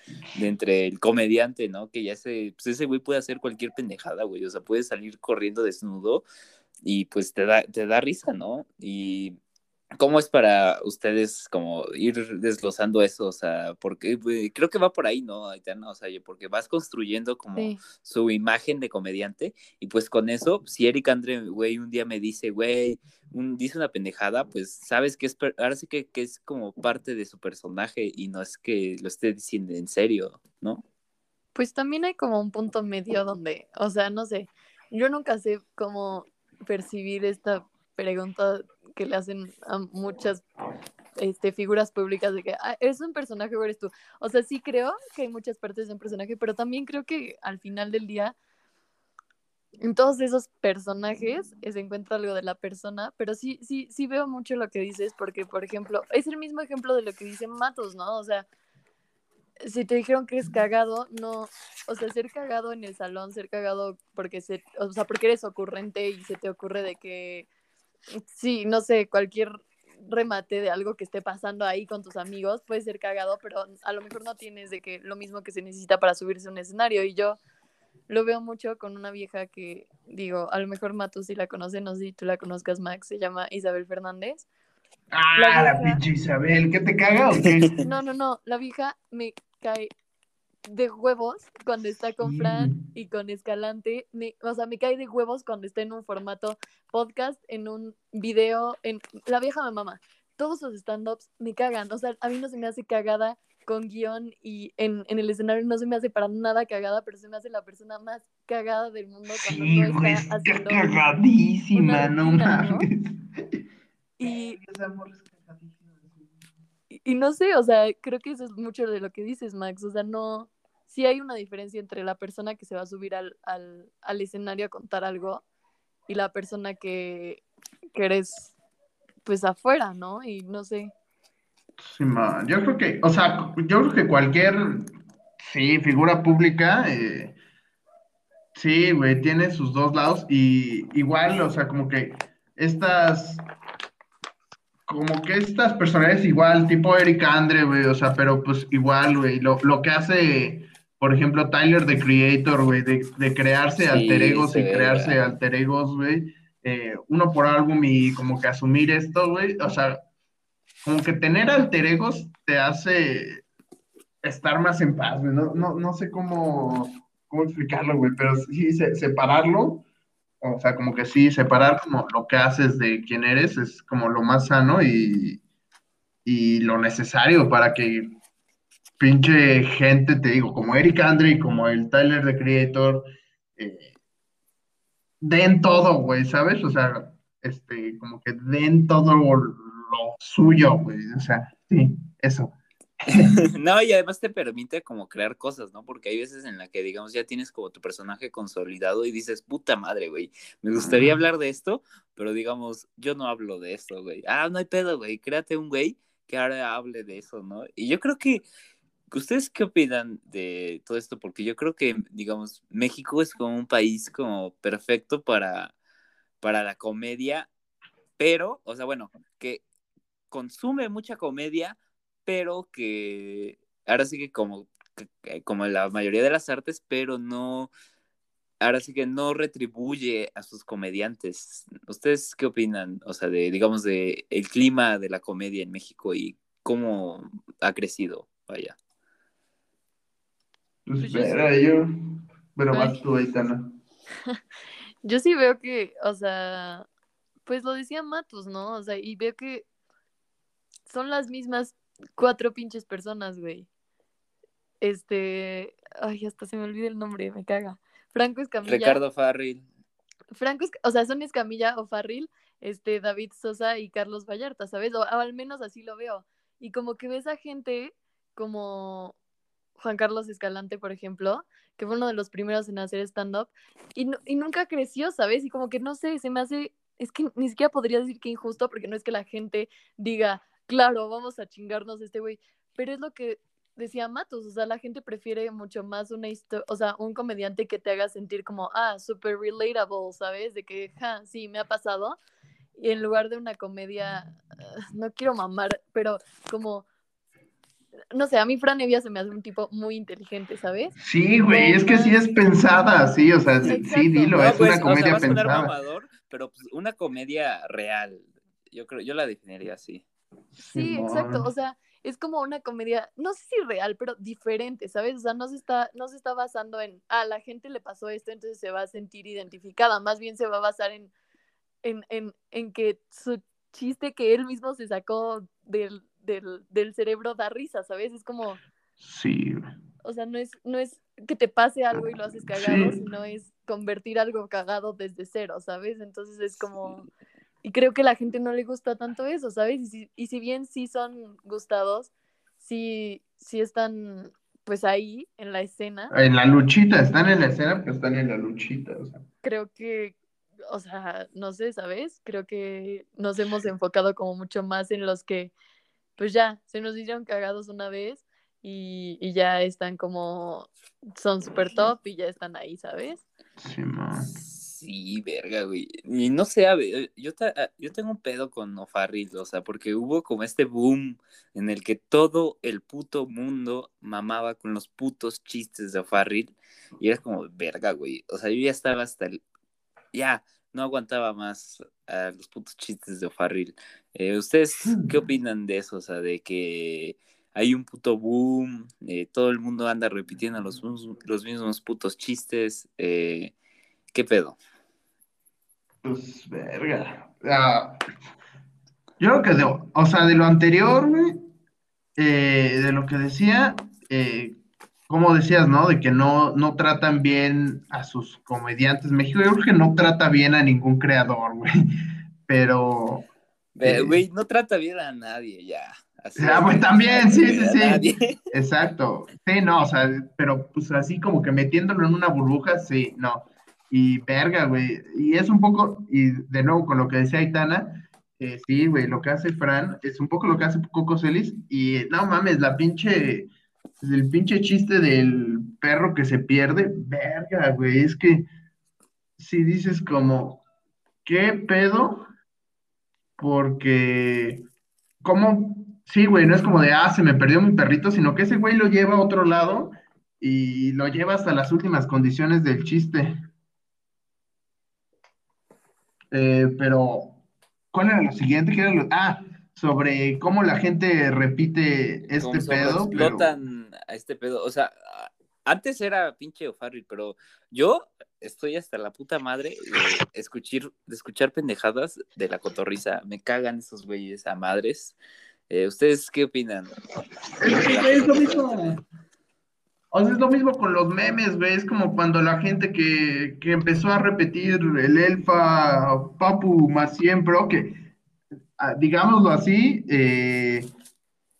entre el comediante, ¿no? Que ya se, pues ese güey puede hacer cualquier pendejada, güey, o sea, puede salir corriendo desnudo y pues te da, te da risa, ¿no? Y ¿Cómo es para ustedes como ir desglosando eso? O sea, porque creo que va por ahí, ¿no, Aitana? O sea, porque vas construyendo como su imagen de comediante y pues con eso, si Eric Andre, güey, un día me dice, güey, dice una pendejada, pues sabes que es, ahora sí que, que es como parte de su personaje y no es que lo esté diciendo en serio, ¿no? Pues también hay como un punto medio donde, o sea, no sé, yo nunca sé cómo percibir esta pregunta que le hacen a muchas este, figuras públicas de que ah, es un personaje o eres tú. O sea, sí creo que hay muchas partes de un personaje, pero también creo que al final del día, en todos esos personajes se encuentra algo de la persona, pero sí, sí, sí veo mucho lo que dices, porque, por ejemplo, es el mismo ejemplo de lo que dice Matos, ¿no? O sea, si te dijeron que es cagado, no, o sea, ser cagado en el salón, ser cagado porque se, o sea, porque eres ocurrente y se te ocurre de que sí, no sé, cualquier remate de algo que esté pasando ahí con tus amigos puede ser cagado, pero a lo mejor no tienes de que lo mismo que se necesita para subirse a un escenario. Y yo lo veo mucho con una vieja que, digo, a lo mejor Matu si la conoce, no sé si tú la conozcas, Max, se llama Isabel Fernández. Ah, la, pinche Isabel, ¿qué te caga o qué? No, no, no, la vieja me cae de huevos cuando está con Fran y con Escalante. o sea, me cae de huevos cuando está en un formato podcast, en un video, en La vieja me mama. Todos sus stand-ups me cagan. O sea, a mí no se me hace cagada con guion y en, el escenario no se me hace para nada cagada, pero se me hace la persona más cagada del mundo cuando sí, no está haciendo cagadísima, no mames. Y, y no sé, o sea, creo que eso es mucho de lo que dices, Max. O sea, no, sí hay una diferencia entre la persona que se va a subir al, escenario a contar algo y la persona que, que eres pues afuera, ¿no? Y no sé. Sí, man. Yo creo que, o sea, yo creo que cualquier, sí, figura pública, eh, sí, güey, tiene sus dos lados y igual, o sea, como que estas, como que estas personalidades igual, tipo Eric Andre, güey, o sea, pero pues igual, güey, lo, lo que hace por ejemplo, Tyler, de Creator, güey, de, crearse alter egos y crearse alter egos, güey. Eh, uno por álbum y como que asumir esto, güey. O sea, como que tener alter egos te hace estar más en paz, güey. No, no, sé cómo, cómo explicarlo, güey, pero sí, separarlo. O sea, como que sí, separar como lo que haces de quién eres es como lo más sano y, y lo necesario para que pinche gente, te digo, como Eric Andre como el Tyler the Creator, eh, den todo, güey, ¿sabes? O sea, este, como que den todo lo, suyo, güey, o sea, sí, eso. no, y además te permite como crear cosas, ¿no? Porque hay veces en la que, digamos, ya tienes como tu personaje consolidado y dices, puta madre, güey, me gustaría hablar de esto, pero digamos, yo no hablo de esto, güey. Ah, no hay pedo, güey, créate un güey que ahora hable de eso, ¿no? Y yo creo que ¿Ustedes qué opinan de todo esto? Porque yo creo que, digamos, México es como un país como perfecto para, para la comedia, pero, o sea, bueno, que consume mucha comedia, pero que ahora sí que como, como la mayoría de las artes, pero no, ahora sí que no retribuye a sus comediantes. ¿Ustedes qué opinan? O sea, de, digamos, de el clima de la comedia en México y cómo ha crecido, vaya. Pues, pues yo. Pero más tú, Aitana. yo sí veo que, o sea, pues lo decía Matos, ¿no? O sea, y veo que son las mismas cuatro pinches personas, güey. Este, ay, hasta se me olvida el nombre, me caga. Franco Escamilla. Ricardo Farril. Franco, o sea, son Escamilla o Farril, este, David Sosa y Carlos Vallarta, ¿sabes? o, al menos así lo veo. Y como que ves a gente como, Juan Carlos Escalante, por ejemplo, que fue uno de los primeros en hacer stand-up, y, y nunca creció, ¿sabes? Y como que no sé, se me hace, es que ni siquiera podría decir que injusto, porque no es que la gente diga, claro, vamos a chingarnos este güey, pero es lo que decía Matos, o sea, la gente prefiere mucho más una historia, o sea, un comediante que te haga sentir como, ah, súper relatable, ¿sabes? De que, ja, sí, me ha pasado. Y en lugar de una comedia, uh, no quiero mamar, pero como, no sé, a mí Fran Evia se me hace un tipo muy inteligente, ¿sabes? Sí, güey, es que sí es pensada, sí, o sea, sí, sí dilo, No, es pues, una o sea, comedia pensada. mamador, pero pues, una comedia real. Yo creo, yo la definiría así. Sí, exacto. O sea, es como una comedia, no sé si real, pero diferente, ¿sabes? O sea, no se está, no se está basando en, ah, a la gente le pasó esto, entonces se va a sentir identificada. Más bien se va a basar en, en, en, en que su chiste que él mismo se sacó del, del, del cerebro da risa, ¿sabes? Es como, Sí, o sea, no es, no es que te pase algo y lo haces cagado, Sí. sino es convertir algo cagado desde cero, ¿sabes? Entonces es como, y creo que a la gente no le gusta tanto eso, ¿sabes? Y si, y si bien sí son gustados, sí, sí están pues ahí en la escena, En la luchita, están en la escena, pero están en la luchita, o sea. creo que, o sea, no sé, ¿sabes? Creo que nos hemos enfocado como mucho más en los que, pues ya, se nos hicieron cagados una vez y, y ya están como, son súper top y ya están ahí, ¿sabes? Simón. Sí, verga, güey. Y no sé, a ver, yo, ta- ah, yo tengo un pedo con O'Farrill, o sea, porque hubo como este boom en el que todo el puto mundo mamaba con los putos chistes de O'Farrill y era como, verga, güey. O sea, yo ya estaba hasta el... Ya, no aguantaba más a los putos chistes de O'Farrill. Eh, ¿ustedes qué opinan de eso? O sea, de que hay un puto boom, eh, todo el mundo anda repitiendo los, mus- los mismos putos chistes. eh, ¿Qué pedo? Pues, verga. Ah, yo creo que, de, o sea, de lo anterior, eh, de lo que decía, eh, como decías, ¿no? De que no, no tratan bien a sus comediantes. México, yo creo que no trata bien a ningún creador, güey. Pero, Eh, Eh, Güey, no trata bien a nadie ya. Así Ah, es, pues, también, sí, sí, sí. nadie. exacto. Sí, no, o sea, pero pues así como que metiéndolo en una burbuja, sí, no. Y verga, güey. Y es un poco, y de nuevo con lo que decía Aitana, eh, sí, güey, lo que hace Fran es un poco lo que hace Coco Celis. Y no mames, la pinche, el pinche chiste del perro que se pierde, verga, güey. Es que si dices como, ¿qué pedo? Porque, ¿cómo? Sí, güey, no es como de, ah, se me perdió mi perrito, sino que ese güey lo lleva a otro lado y lo lleva hasta las últimas condiciones del chiste. Eh, pero, ¿cuál era lo siguiente? ¿Qué era lo- Ah, sobre cómo la gente repite este pedo, pero explotan a este pedo. O sea, antes era pinche O'Farrill, pero yo estoy hasta la puta madre de escuchar, de escuchar pendejadas de la cotorriza. Me cagan esos güeyes a madres. Eh, ¿Ustedes qué opinan? Es lo mismo. O sea, es lo mismo con los memes, güey. Es como cuando la gente que, que empezó a repetir el Elfa, Papu, más siempre, que, digámoslo así, eh,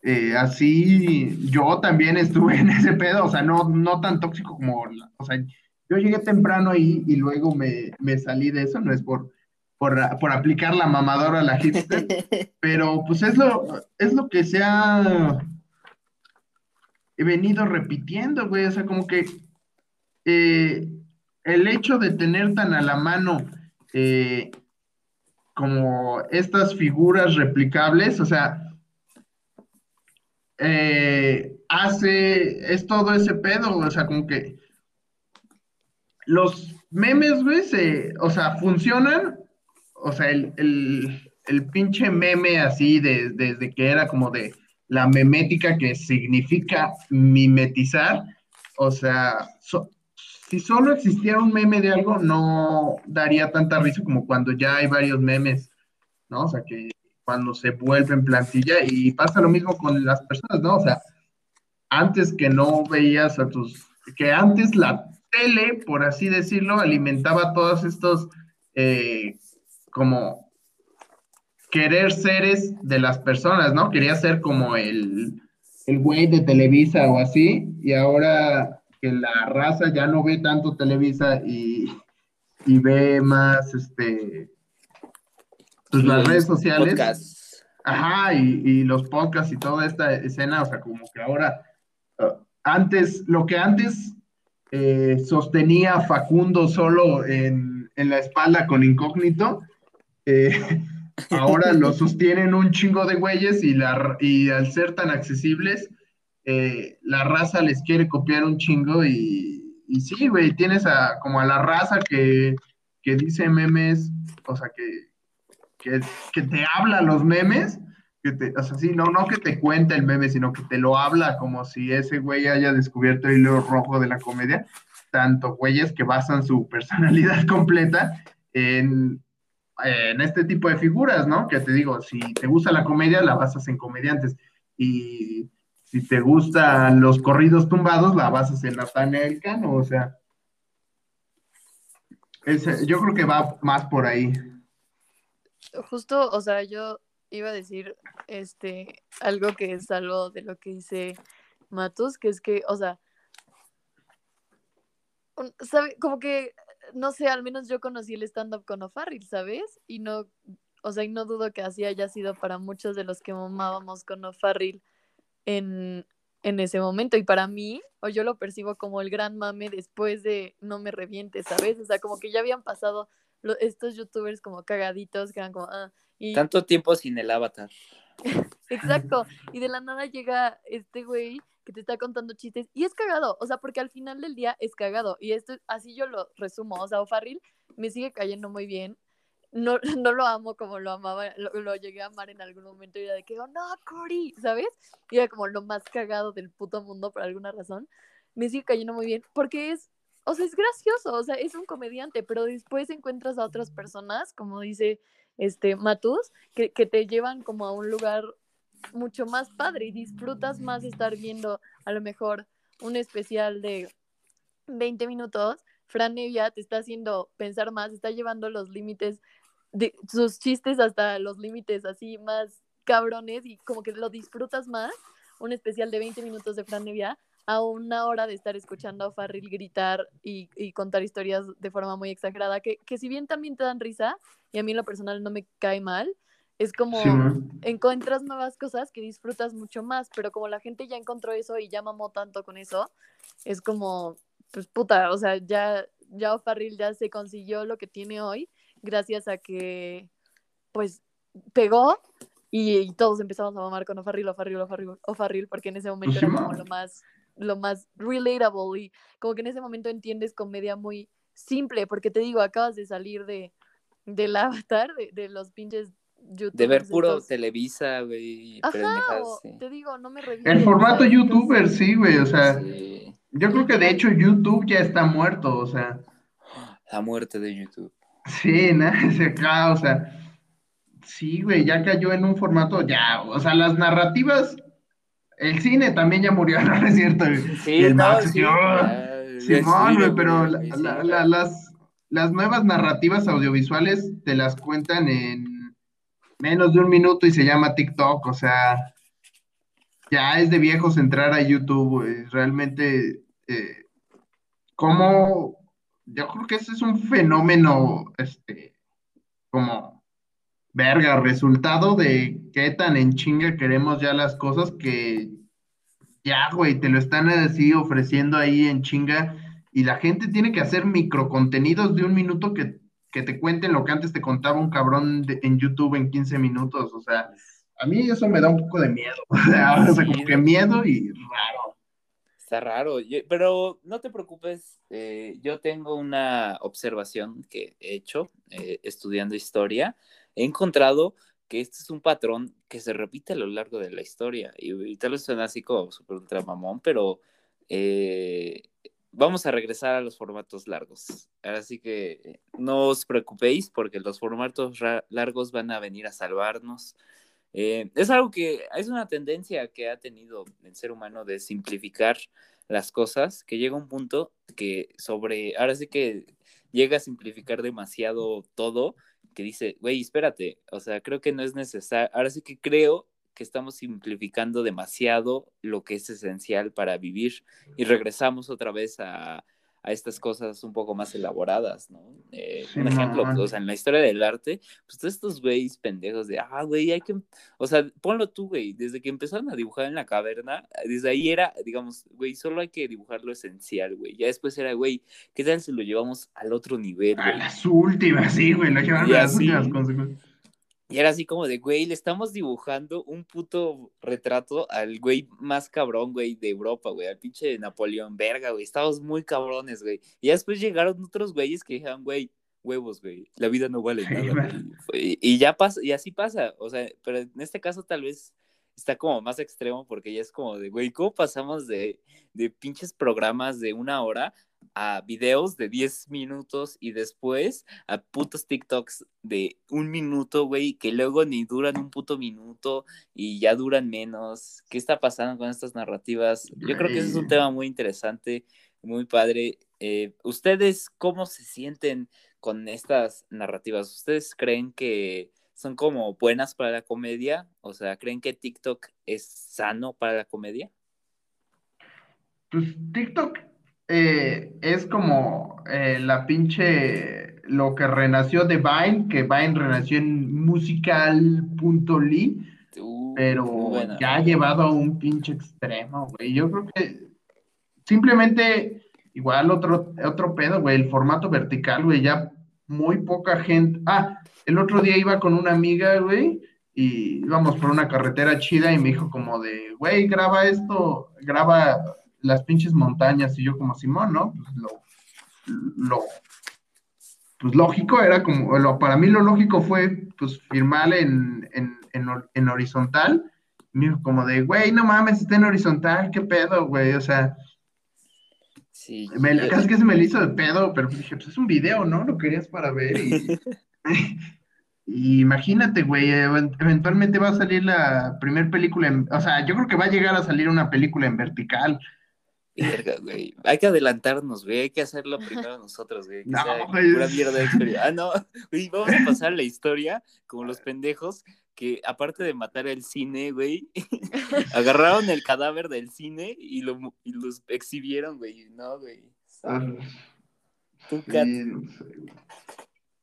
eh, así yo también estuve en ese pedo, o sea, no, no tan tóxico como, o sea, yo llegué temprano ahí y luego me, me salí de eso, no es por, por, por aplicar la mamadora a la hipster, pero pues es lo, es lo que se ha he venido repitiendo, güey, o sea, como que eh, el hecho de tener tan a la mano eh, como estas figuras replicables, o sea, eh, hace, es todo ese pedo, o sea, como que los memes, güey, se- o sea, funcionan, o sea, el, el, el pinche meme así de- desde que era como de la memética que significa mimetizar, o sea, so- si solo existiera un meme de algo, no daría tanta risa como cuando ya hay varios memes, ¿no? O sea, que cuando se vuelven plantilla y pasa lo mismo con las personas, ¿no? O sea, antes que no veías a tus, que antes la tele, por así decirlo, alimentaba todos estos eh, como querer seres de las personas, ¿no? Quería ser como el, el güey de Televisa o así, y ahora que la raza ya no ve tanto Televisa y, y ve más, este, pues las redes sociales. podcasts. Ajá, y, y los podcasts y toda esta escena, o sea, como que ahora uh, antes, lo que antes eh, sostenía Facundo solo en, en, la espalda con incógnito, eh, ahora lo sostienen un chingo de güeyes y, la, y al ser tan accesibles, eh, la raza les quiere copiar un chingo y, y sí, güey, tienes a, como a la raza que, que dice memes, o sea, que, que, te habla los memes que te, o sea, sí, no, no que te cuenta el meme, sino que te lo habla como si ese güey haya descubierto el hilo rojo de la comedia, tanto güeyes que basan su personalidad completa en, en este tipo de figuras, ¿no? Que te digo, si te gusta la comedia, la basas en comediantes, y si te gustan los corridos tumbados, la basas en Nathaniel Cano, o sea, es, yo creo que va más por ahí. Justo, o sea, yo iba a decir este algo que es algo de lo que dice Matus, que es que, o sea, ¿sabe? Como que, no sé, al menos yo conocí el stand-up con O'Farrill, ¿sabes? Y no, o sea, y no dudo que así haya sido para muchos de los que mamábamos con O'Farrill en, en ese momento. Y para mí, o yo lo percibo como el gran mame después de No me reviente, ¿sabes? O sea, como que ya habían pasado estos youtubers como cagaditos que eran como, ah, tanto tiempo sin el avatar. Exacto. Y de la nada llega este güey que te está contando chistes y es cagado, o sea, porque al final del día es cagado. Y esto, así yo lo resumo, o sea, O'Farrill me sigue cayendo muy bien. No, no lo amo como lo amaba, lo, llegué a amar en algún momento y era de que, oh, no, Cory, ¿sabes? Y era como lo más cagado del puto mundo por alguna razón. Me sigue cayendo muy bien porque es, o sea, es gracioso, o sea, es un comediante, pero después encuentras a otras personas, como dice este, Matus, que, que te llevan como a un lugar mucho más padre y disfrutas más estar viendo a lo mejor un especial de 20 minutos. Fran Nevia te está haciendo pensar más, está llevando los límites de sus chistes hasta los límites así más cabrones y como que lo disfrutas más. Un especial de 20 minutos de Fran Nevia a una hora de estar escuchando a Farril gritar y, y, contar historias de forma muy exagerada, que, que si bien también te dan risa, y a mí en lo personal no me cae mal, es como encuentras nuevas cosas que disfrutas mucho más, pero como la gente ya encontró eso y ya mamó tanto con eso, es como, pues puta, o sea, ya, ya Farril ya se consiguió lo que tiene hoy gracias a que, pues, pegó y, todos empezamos a mamar con Ofarril, Ofarril, Ofarril, Ofarril, porque en ese momento era como lo más lo más relatable y como que en ese momento entiendes comedia muy simple, porque te digo, acabas de salir de del avatar, de, de los pinches youtubers. De ver puro Televisa, güey. Ajá, te digo, no me El formato youtuber, sí, güey, o sea, yo creo que de hecho YouTube ya está muerto, o sea. La muerte de YouTube. Sí, ¿no? acá, o sea, sí, güey, ya cayó en un formato, ya, o sea, las narrativas el cine también ya murió, ¿no es cierto? Sí, el Max, sí, Simón, pero las, las nuevas narrativas audiovisuales te las cuentan en menos de un minuto y se llama TikTok, o sea, ya es de viejos entrar a YouTube, realmente, eh, como, yo creo que ese es un fenómeno, este, como, verga, resultado de qué tan en chinga queremos ya las cosas que ya, güey, te lo están así ofreciendo ahí en chinga y la gente tiene que hacer microcontenidos de un minuto que, te cuenten lo que antes te contaba un cabrón en YouTube en 15 minutos, o sea, a mí eso me da un poco de miedo, o sea, como que miedo y raro. Está raro, pero no te preocupes, eh, yo tengo una observación que he hecho eh, estudiando historia. He encontrado que este es un patrón que se repite a lo largo de la historia. Y, tal vez suena así como súper ultra mamón, pero eh, vamos a regresar a los formatos largos. Así que no os preocupéis porque los formatos largos van a venir a salvarnos. Eh, es algo que es una tendencia que ha tenido el ser humano de simplificar las cosas, que llega un punto que sobre, ahora sí que llega a simplificar demasiado todo que dice, güey, espérate, o sea, creo que no es necesario, ahora sí que creo que estamos simplificando demasiado lo que es esencial para vivir y regresamos otra vez a, a estas cosas un poco más elaboradas, ¿no? Eh, Sí, un ejemplo, man. o sea, en la historia del arte, pues todos estos güeyes pendejos de, ah, güey, hay que, o sea, ponlo tú, güey, desde que empezaron a dibujar en la caverna, desde ahí era, digamos, güey, solo hay que dibujar lo esencial, güey, ya después era, güey, ¿qué tal si lo llevamos al otro nivel, A güey? las últimas, sí, güey, lo llevaron a las así. últimas consecuencias. Y era así como de, güey, le estamos dibujando un puto retrato al güey más cabrón, güey, de Europa, güey, al pinche de Napoleón, verga, güey, estamos muy cabrones, güey. Y ya después llegaron otros güeyes que dijeron, güey, huevos, güey, la vida no vale nada, güey. Y ya pasa, y así pasa, o sea, pero en este caso tal vez está como más extremo porque ya es como de, güey, ¿cómo pasamos de, de pinches programas de una hora a videos de 10 minutos y después a putos TikToks de un minuto, güey, que luego ni duran un puto minuto y ya duran menos. ¿Qué está pasando con estas narrativas? Yo creo que ese es un tema muy interesante, muy padre. Eh, ¿Ustedes cómo se sienten con estas narrativas? ¿Ustedes creen que son como buenas para la comedia? O sea, ¿creen que TikTok es sano para la comedia? Pues TikTok eh, es como eh, la pinche lo que renació de Vine, que Vine renació en musical.ly, Uh, pero buena. ya ha llevado a un pinche extremo, güey. Yo creo que simplemente igual otro, otro pedo, güey, el formato vertical, güey, ya muy poca gente. Ah, el otro día iba con una amiga, güey, y íbamos por una carretera chida y me dijo como de, güey, graba esto, graba las pinches montañas, y yo como Simón, ¿no? Pues lo, lo, pues lógico, era como, lo, para mí lo lógico fue, pues, firmar en, en, en, hor- en horizontal, me dijo como de, güey, no mames, está en horizontal, qué pedo, güey, o sea, Sí. me, yo- casi que se me le hizo de pedo, pero dije, pues es un video, ¿no? Lo querías para ver y... y imagínate, güey, event- eventualmente va a salir la primer película, en- o sea, yo creo que va a llegar a salir una película en vertical. Verga, güey. Hay que adelantarnos, güey. Hay que hacerlo primero nosotros, güey. Que No, sea güey. pura mierda de historia. Ah, no. Güey, vamos a pasar la historia como los pendejos que, aparte de matar el cine, güey, agarraron el cadáver del cine y, lo, y los exhibieron, güey. No, güey. Tú, Kat. Sí, no sé, güey.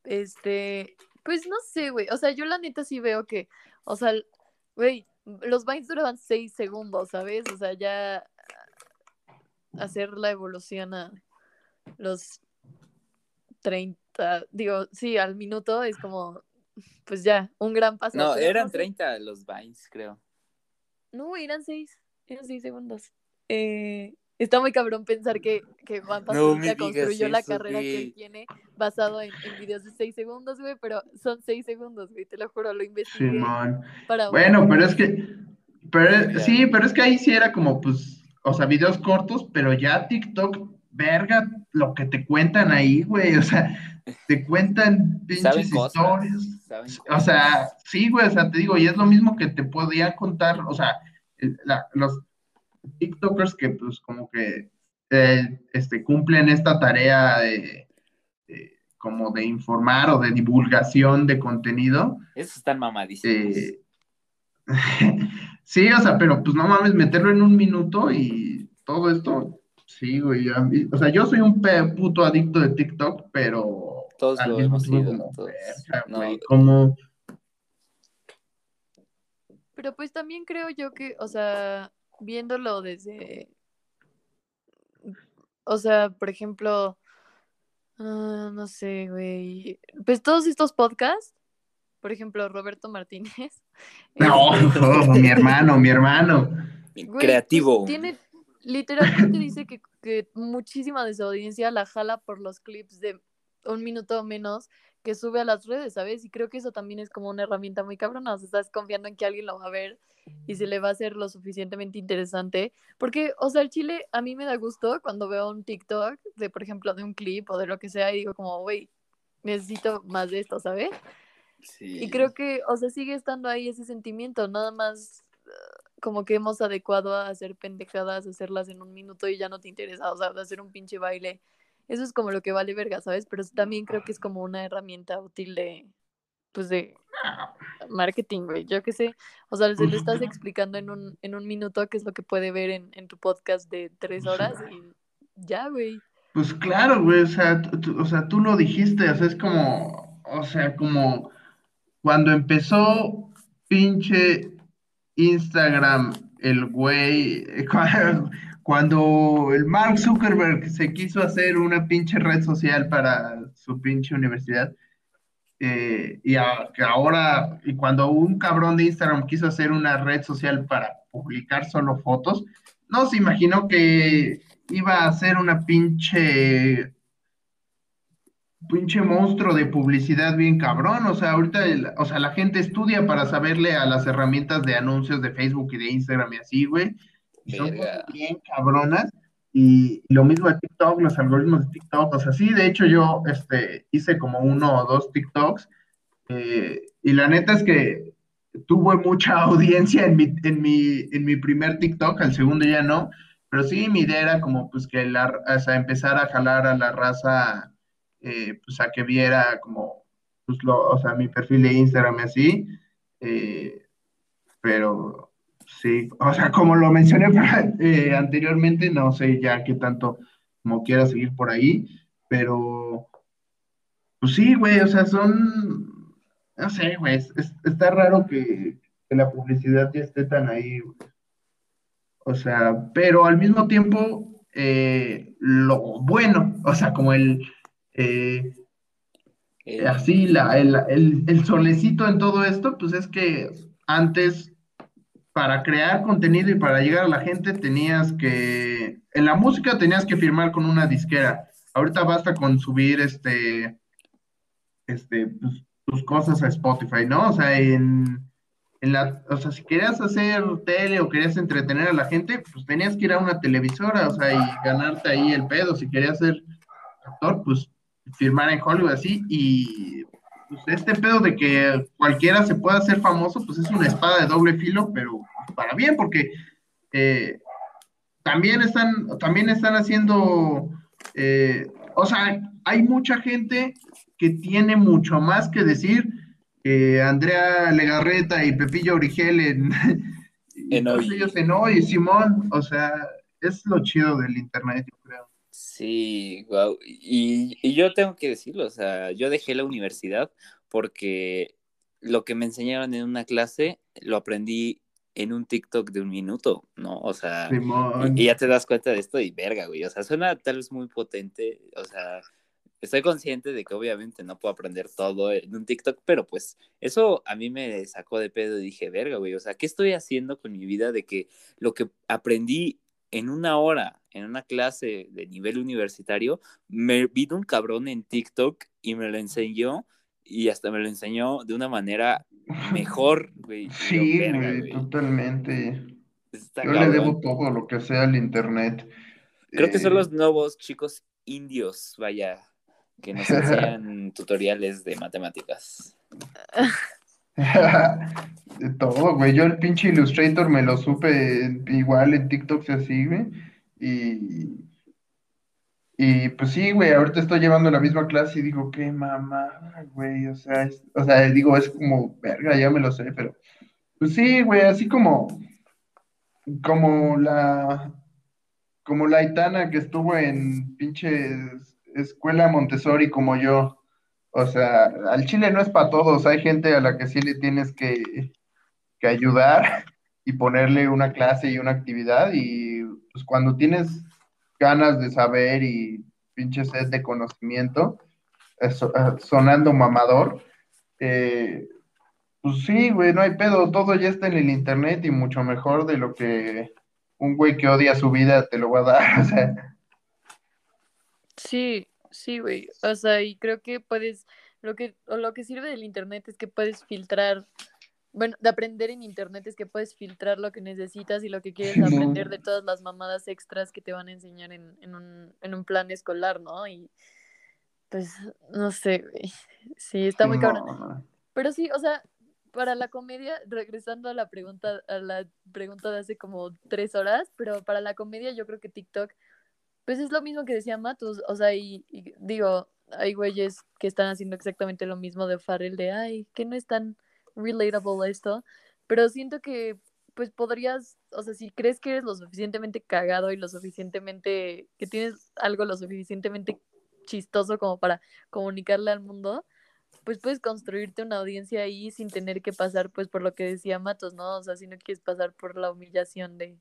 Este, pues no sé, güey. O sea, yo la neta sí veo que, o sea, güey, los Vines duraban seis segundos, ¿sabes? O sea, ya hacer la evolución a los 30, digo, sí, al minuto es como, pues ya, un gran paso. No, eran sé. 30 los Vines, creo. No, eran seis, eran seis segundos. Eh, está muy cabrón pensar que, que Juan Pazurita construyó la carrera que él tiene basado en, en videos de seis segundos, güey, pero son seis segundos, güey, te lo juro, lo investigué Simón. para Bueno, pero es que, pero, sí, pero es que ahí sí era como, pues, o sea, videos cortos, pero ya TikTok, verga, lo que te cuentan ahí, güey, o sea, te cuentan pinches historias. O sea, sí, güey, o sea, te digo, y es lo mismo que te podía contar, o sea, la- los TikTokers que pues como que eh, este, cumplen esta tarea de, de- como de informar o de divulgación de contenido, Esos están mamadísimos. eh, sí, o sea, pero pues no mames, meterlo en un minuto y todo esto, sí, güey, o sea, yo soy un puto adicto de TikTok, pero Todos al lo mismo hemos tiempo sido, como, No, güey, como... Pero pues también creo yo que, o sea, viéndolo desde, o sea, por ejemplo, ah, no sé, güey, pues todos estos podcasts, por ejemplo, Roberto Martínez. No, este, mi hermano, mi hermano. Güey, pues, creativo. tiene, literalmente dice que, que muchísima de su audiencia la jala por los clips de un minuto o menos que sube a las redes, ¿sabes? Y creo que eso también es como una herramienta muy cabrona. O sea, estás confiando en que alguien lo va a ver y se le va a hacer lo suficientemente interesante. Porque, o sea, el chile a mí me da gusto cuando veo un TikTok de, por ejemplo, de un clip o de lo que sea y digo como, güey, necesito más de esto, ¿sabes? Sí. Y creo que, o sea, sigue estando ahí ese sentimiento, nada más eh, como que hemos adecuado a hacer pendejadas, hacerlas en un minuto y ya no te interesa, o sea, hacer un pinche baile. Eso es como lo que vale verga, ¿sabes? Pero también creo que es como una herramienta útil de, pues de marketing, güey, yo qué sé. O sea, se lo estás explicando en un, en un minuto qué es lo que puede ver en, en tu podcast de tres horas y ya, güey. Pues claro, güey, o sea, tú, o sea, tú lo dijiste, o sea, es como, o sea, como cuando empezó pinche Instagram, el güey, cuando el Mark Zuckerberg se quiso hacer una pinche red social para su pinche universidad, eh, y ahora, y cuando un cabrón de Instagram quiso hacer una red social para publicar solo fotos, no se imaginó que iba a ser una pinche pinche monstruo de publicidad bien cabrón, o sea, ahorita, o sea, la gente estudia para saberle a las herramientas de anuncios de Facebook y de Instagram y así, güey, y son bien cabronas, y, lo mismo de TikTok, los algoritmos de TikTok, o sea, sí, de hecho yo, este, hice como uno o dos TikToks, eh, y la neta es que tuve mucha audiencia en mi, en mi, en mi primer TikTok, al segundo ya no, pero sí, mi idea era como pues que la, o sea, empezar a jalar a la raza, eh, pues a que viera como, pues lo, o sea, mi perfil de Instagram y así, eh, pero sí, o sea, como lo mencioné eh, anteriormente, no sé ya qué tanto como quiera seguir por ahí, pero pues sí, güey, o sea, son, no sé, güey, está raro que, la publicidad ya esté tan ahí. O sea, pero al mismo tiempo, lo bueno, o sea, como el, eh, así, la, el, el, solecito en todo esto, pues es que antes, para crear contenido y para llegar a la gente, tenías que, en la música tenías que firmar con una disquera. Ahorita basta con subir este, este, pues, tus cosas a Spotify, ¿no? O sea, en la, o sea, si querías hacer tele o querías entretener a la gente, pues tenías que ir a una televisora, o sea, y ganarte ahí el pedo. Si querías ser actor, pues firmar en Hollywood así. Y pues, este pedo de que cualquiera se pueda hacer famoso, pues es una espada de doble filo, pero para bien, porque eh, también están, también están haciendo, eh, o sea, hay mucha gente que tiene mucho más que decir Andrea Legarreta y Pepillo Origel en, en hoy. ellos en hoy, Simón, o sea, es lo chido del internet. Sí, wow. Y, y, yo tengo que decirlo, o sea, yo dejé la universidad porque lo que me enseñaron en una clase lo aprendí en un TikTok de un minuto, ¿no? O sea, y, y, ya te das cuenta de esto y verga, güey. O sea, suena tal vez muy potente, o sea, estoy consciente de que obviamente no puedo aprender todo en un TikTok, pero pues eso a mí me sacó de pedo y dije, verga, güey, o sea, ¿qué estoy haciendo con mi vida de que lo que aprendí en una hora, en una clase de nivel universitario, me vino un cabrón en TikTok y me lo enseñó y hasta me lo enseñó de una manera mejor, güey. Sí, güey, totalmente. Yo le debo todo lo que sea al internet. Creo que son eh, los nuevos chicos indios, vaya, que nos hacían tutoriales de matemáticas. de todo, güey. Yo el pinche Illustrator me lo supe igual en TikTok así, güey. Y, y pues sí, güey, ahorita estoy llevando la misma clase y digo, qué mamá, güey. O sea, o sea, digo, es como, verga, ya me lo sé, pero pues sí, güey, así como, como la, como la Itana que estuvo en pinches escuela Montessori como yo. O sea, al chile no es para todos, hay gente a la que sí le tienes que, que ayudar y ponerle una clase y una actividad y pues cuando tienes ganas de saber y pinche sed de conocimiento, eh, sonando mamador, eh, pues sí, güey, no hay pedo, todo ya está en el internet y mucho mejor de lo que un güey que odia su vida te lo va a dar, o sea. Sí, sí, güey. O sea, y creo que puedes, lo que, o lo que sirve del internet es que puedes filtrar, bueno, de aprender en internet es que puedes filtrar lo que necesitas y lo que quieres aprender de todas las mamadas extras que te van a enseñar en, en, un, en un plan escolar, ¿no? Y pues, no sé, güey. Sí, está muy cabrón. Pero sí, o sea, para la comedia, regresando a la pregunta, a la pregunta de hace como tres horas, pero para la comedia yo creo que TikTok pues es lo mismo que decía Matus, o sea, y, digo, hay güeyes que están haciendo exactamente lo mismo de Farrell, de, ay, que no es tan relatable esto, pero siento que pues podrías, o sea, si crees que eres lo suficientemente cagado y lo suficientemente, que tienes algo lo suficientemente chistoso como para comunicarle al mundo, pues puedes construirte una audiencia ahí sin tener que pasar pues por lo que decía Matos, ¿no? O sea, si no quieres pasar por la humillación de...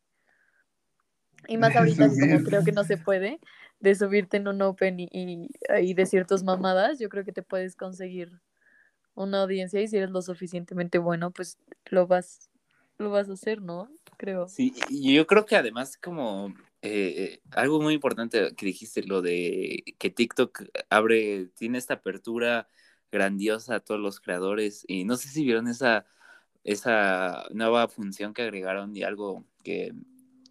Y más ahorita como creo que no se puede, de subirte en un open y, y, y de ciertas mamadas, yo creo que te puedes conseguir una audiencia y si eres lo suficientemente bueno, pues lo vas, lo vas a hacer, ¿no? Creo. Sí, y yo creo que además como eh, algo muy importante que dijiste, lo de que TikTok abre, tiene esta apertura grandiosa a todos los creadores y no sé si vieron esa, esa nueva función que agregaron y algo que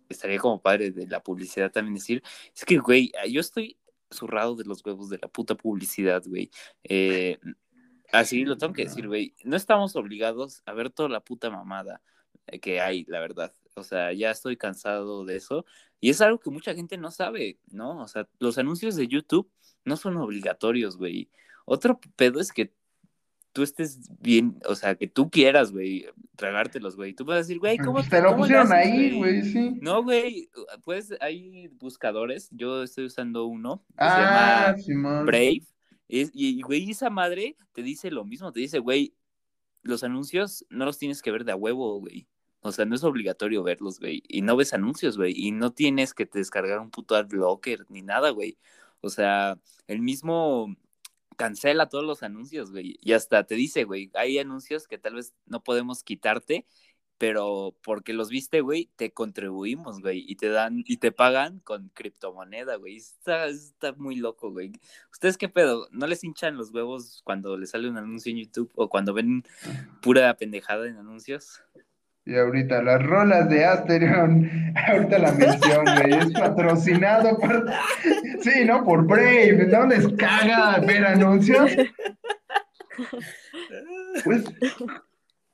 estaría como padre de la publicidad también decir, es que, güey, yo estoy zurrado de los huevos de la puta publicidad, güey. Eh, así lo tengo que decir, güey. No estamos obligados a ver toda la puta mamada que hay, la verdad. O sea, ya estoy cansado de eso. Y es algo que mucha gente no sabe, ¿no? O sea, los anuncios de YouTube no son obligatorios, güey. Otro pedo es que tú estés bien, o sea, que tú quieras, güey, tragártelos, güey. Tú puedes decir, güey, ¿cómo te lo pusieron ahí, güey? Sí. No, güey, pues hay buscadores. Yo estoy usando uno. Que ah, se llama Brave. Es, y, güey, esa madre te dice lo mismo. Te dice, güey, los anuncios no los tienes que ver de a huevo, güey. O sea, no es obligatorio verlos, güey. Y no ves anuncios, güey. Y no tienes que te descargar un puto adblocker ni nada, güey. O sea, el mismo cancela todos los anuncios, güey. Y hasta te dice, güey, hay anuncios que tal vez no podemos quitarte, pero porque los viste, güey, te contribuimos, güey, y te dan, y te pagan con criptomoneda, güey. Está, está muy loco, güey. ¿Ustedes qué pedo? ¿No les hinchan los huevos cuando les sale un anuncio en YouTube o cuando ven pura pendejada en anuncios? Y ahorita las rolas de Asterion, ahorita la mención, güey, es patrocinado por, sí, ¿no? Por Brave, ¿no? Les caga ver anuncios. Pues,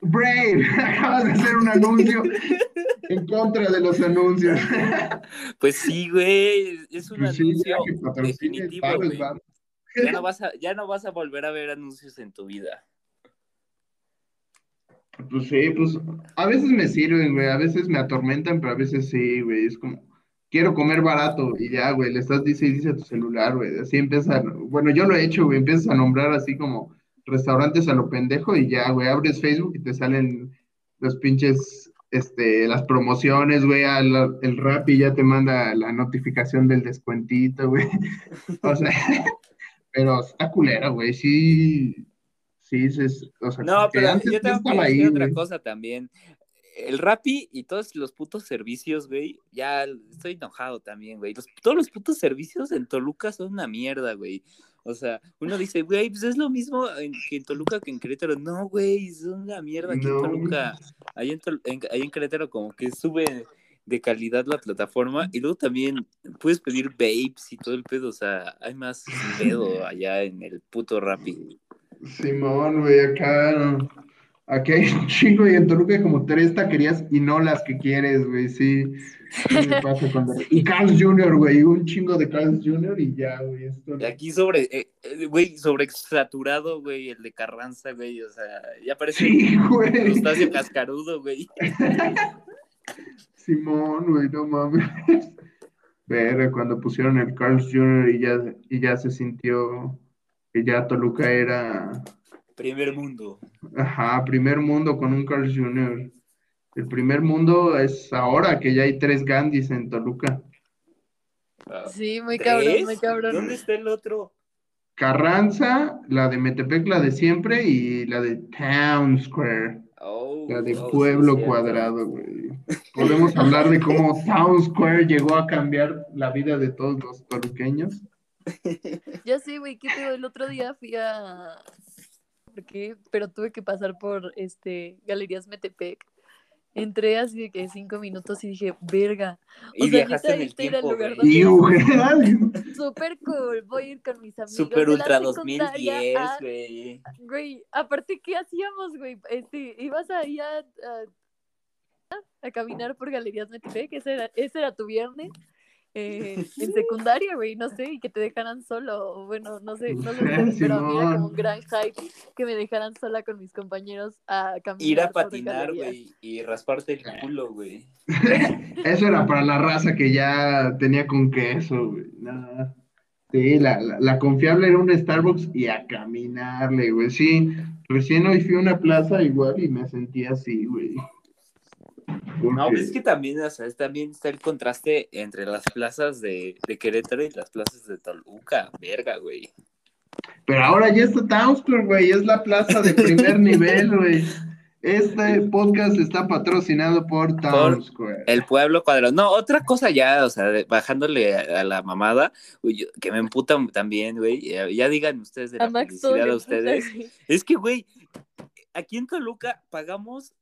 Brave, acabas de hacer un anuncio en contra de los anuncios. Pues sí, güey, es un pues anuncio definitivo, güey. Ya no, vas a, ya no vas a volver a ver anuncios en tu vida. Pues sí, pues a veces me sirven, güey, a veces me atormentan, pero a veces sí, güey, es como, quiero comer barato y ya, güey, le estás dice y dice a tu celular, güey, así empieza, bueno, yo lo he hecho, güey, empiezas a nombrar así como restaurantes a lo pendejo y ya, güey, abres Facebook y te salen los pinches, este, las promociones, güey, el rap y ya te manda la notificación del descuentito, güey, o sea, pero está culera, güey, sí, Sí, es, o sea, no, pero yo tengo que decir otra cosa también. El Rappi y todos los putos servicios, güey, ya estoy enojado también, güey. todos los putos servicios en Toluca son una mierda, güey. O sea, uno dice, güey, pues es lo mismo en, que en Toluca que en Querétaro. No, güey, son una mierda aquí en Toluca. Ahí en, ahí en Querétaro como que sube de calidad la plataforma y luego también puedes pedir babes y todo el pedo, o sea, hay más pedo allá en el puto Rappi. Simón, güey, acá, aquí hay un chingo y en Toluca hay como tres taquerías y no las que quieres, güey, sí. Y Carl's Jr., güey, un chingo de Carl's Jr. y ya, güey. Esto... Aquí sobre, eh, eh, güey, saturado, güey, el de Carranza, güey, o sea, ya parece sí, güey. Cascarudo, güey. Simón, güey, no mames. Ver, cuando pusieron el Carl's Jr. y ya, y ya se sintió que ya Toluca era... Primer mundo. Ajá, primer mundo con un Carl Jr. El primer mundo es ahora que ya hay tres Gandhis en Toluca. Ah, sí, muy cabrón, muy cabrón. ¿Dónde está el otro? Carranza, la de Metepec, la de siempre, y la de Town Square. Oh, la de Pueblo Cuadrado, güey. Podemos hablar de cómo Town Square llegó a cambiar la vida de todos los toluqueños. Ya sé, güey, ¿qué pedo? El otro día fui a... ¿Por qué? Pero tuve que pasar por este Galerías Metepec. Entré así de que cinco minutos y dije, verga. O y sea, viajaste en el tiempo, lugar donde... Súper cool, voy a ir con mis amigos. Super Ultra 2010, güey. Güey, aparte, ¿qué hacíamos, güey? Este, ibas ahí a, a, a, caminar por Galerías Metepec, ese era, ese era tu viernes eh, en secundaria, güey, no sé, y que te dejaran solo, bueno, no sé, no sé, pero a mí era como un gran hype que me dejaran sola con mis compañeros a caminar. Ir a patinar, güey, y rasparte el culo, güey. Eso era para la raza que ya tenía con queso, güey. No. Sí, la, la, la confiable era un Starbucks y a caminarle, güey. Sí, recién hoy fui a una plaza igual y me sentí así, güey. No, pues es que también, o sea, es- también está el contraste entre las plazas de, de Querétaro y las plazas de Toluca. Verga, güey. Pero ahora ya está Town Square, güey. Es la plaza de primer nivel, güey. Este podcast está patrocinado por Town Por Square. El pueblo cuadrado. No, otra cosa ya, o sea, de- bajándole a, a la mamada, güey, yo- que me emputa también, güey. Ya, ya digan ustedes de la A publicidad a ustedes. Es que, güey, aquí en Toluca pagamos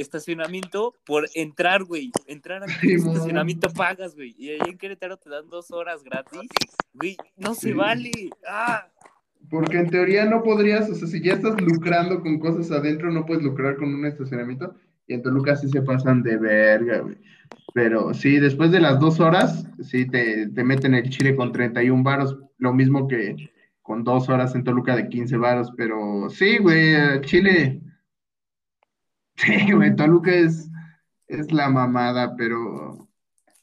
estacionamiento por entrar, güey. Entrar al Sí, estacionamiento pagas, güey. Y ahí en Querétaro te dan dos horas gratis. Güey, no se vale. Ah. Porque en teoría no podrías, o sea, si ya estás lucrando con cosas adentro, no puedes lucrar con un estacionamiento. Y en Toluca sí se pasan de verga, güey. Pero sí, después de las dos horas, sí te, te meten el chile con 31 varos, lo mismo que con dos horas en Toluca de 15 varos. Pero sí, güey, Chile. Sí, güey, Toluca es, es la mamada, pero,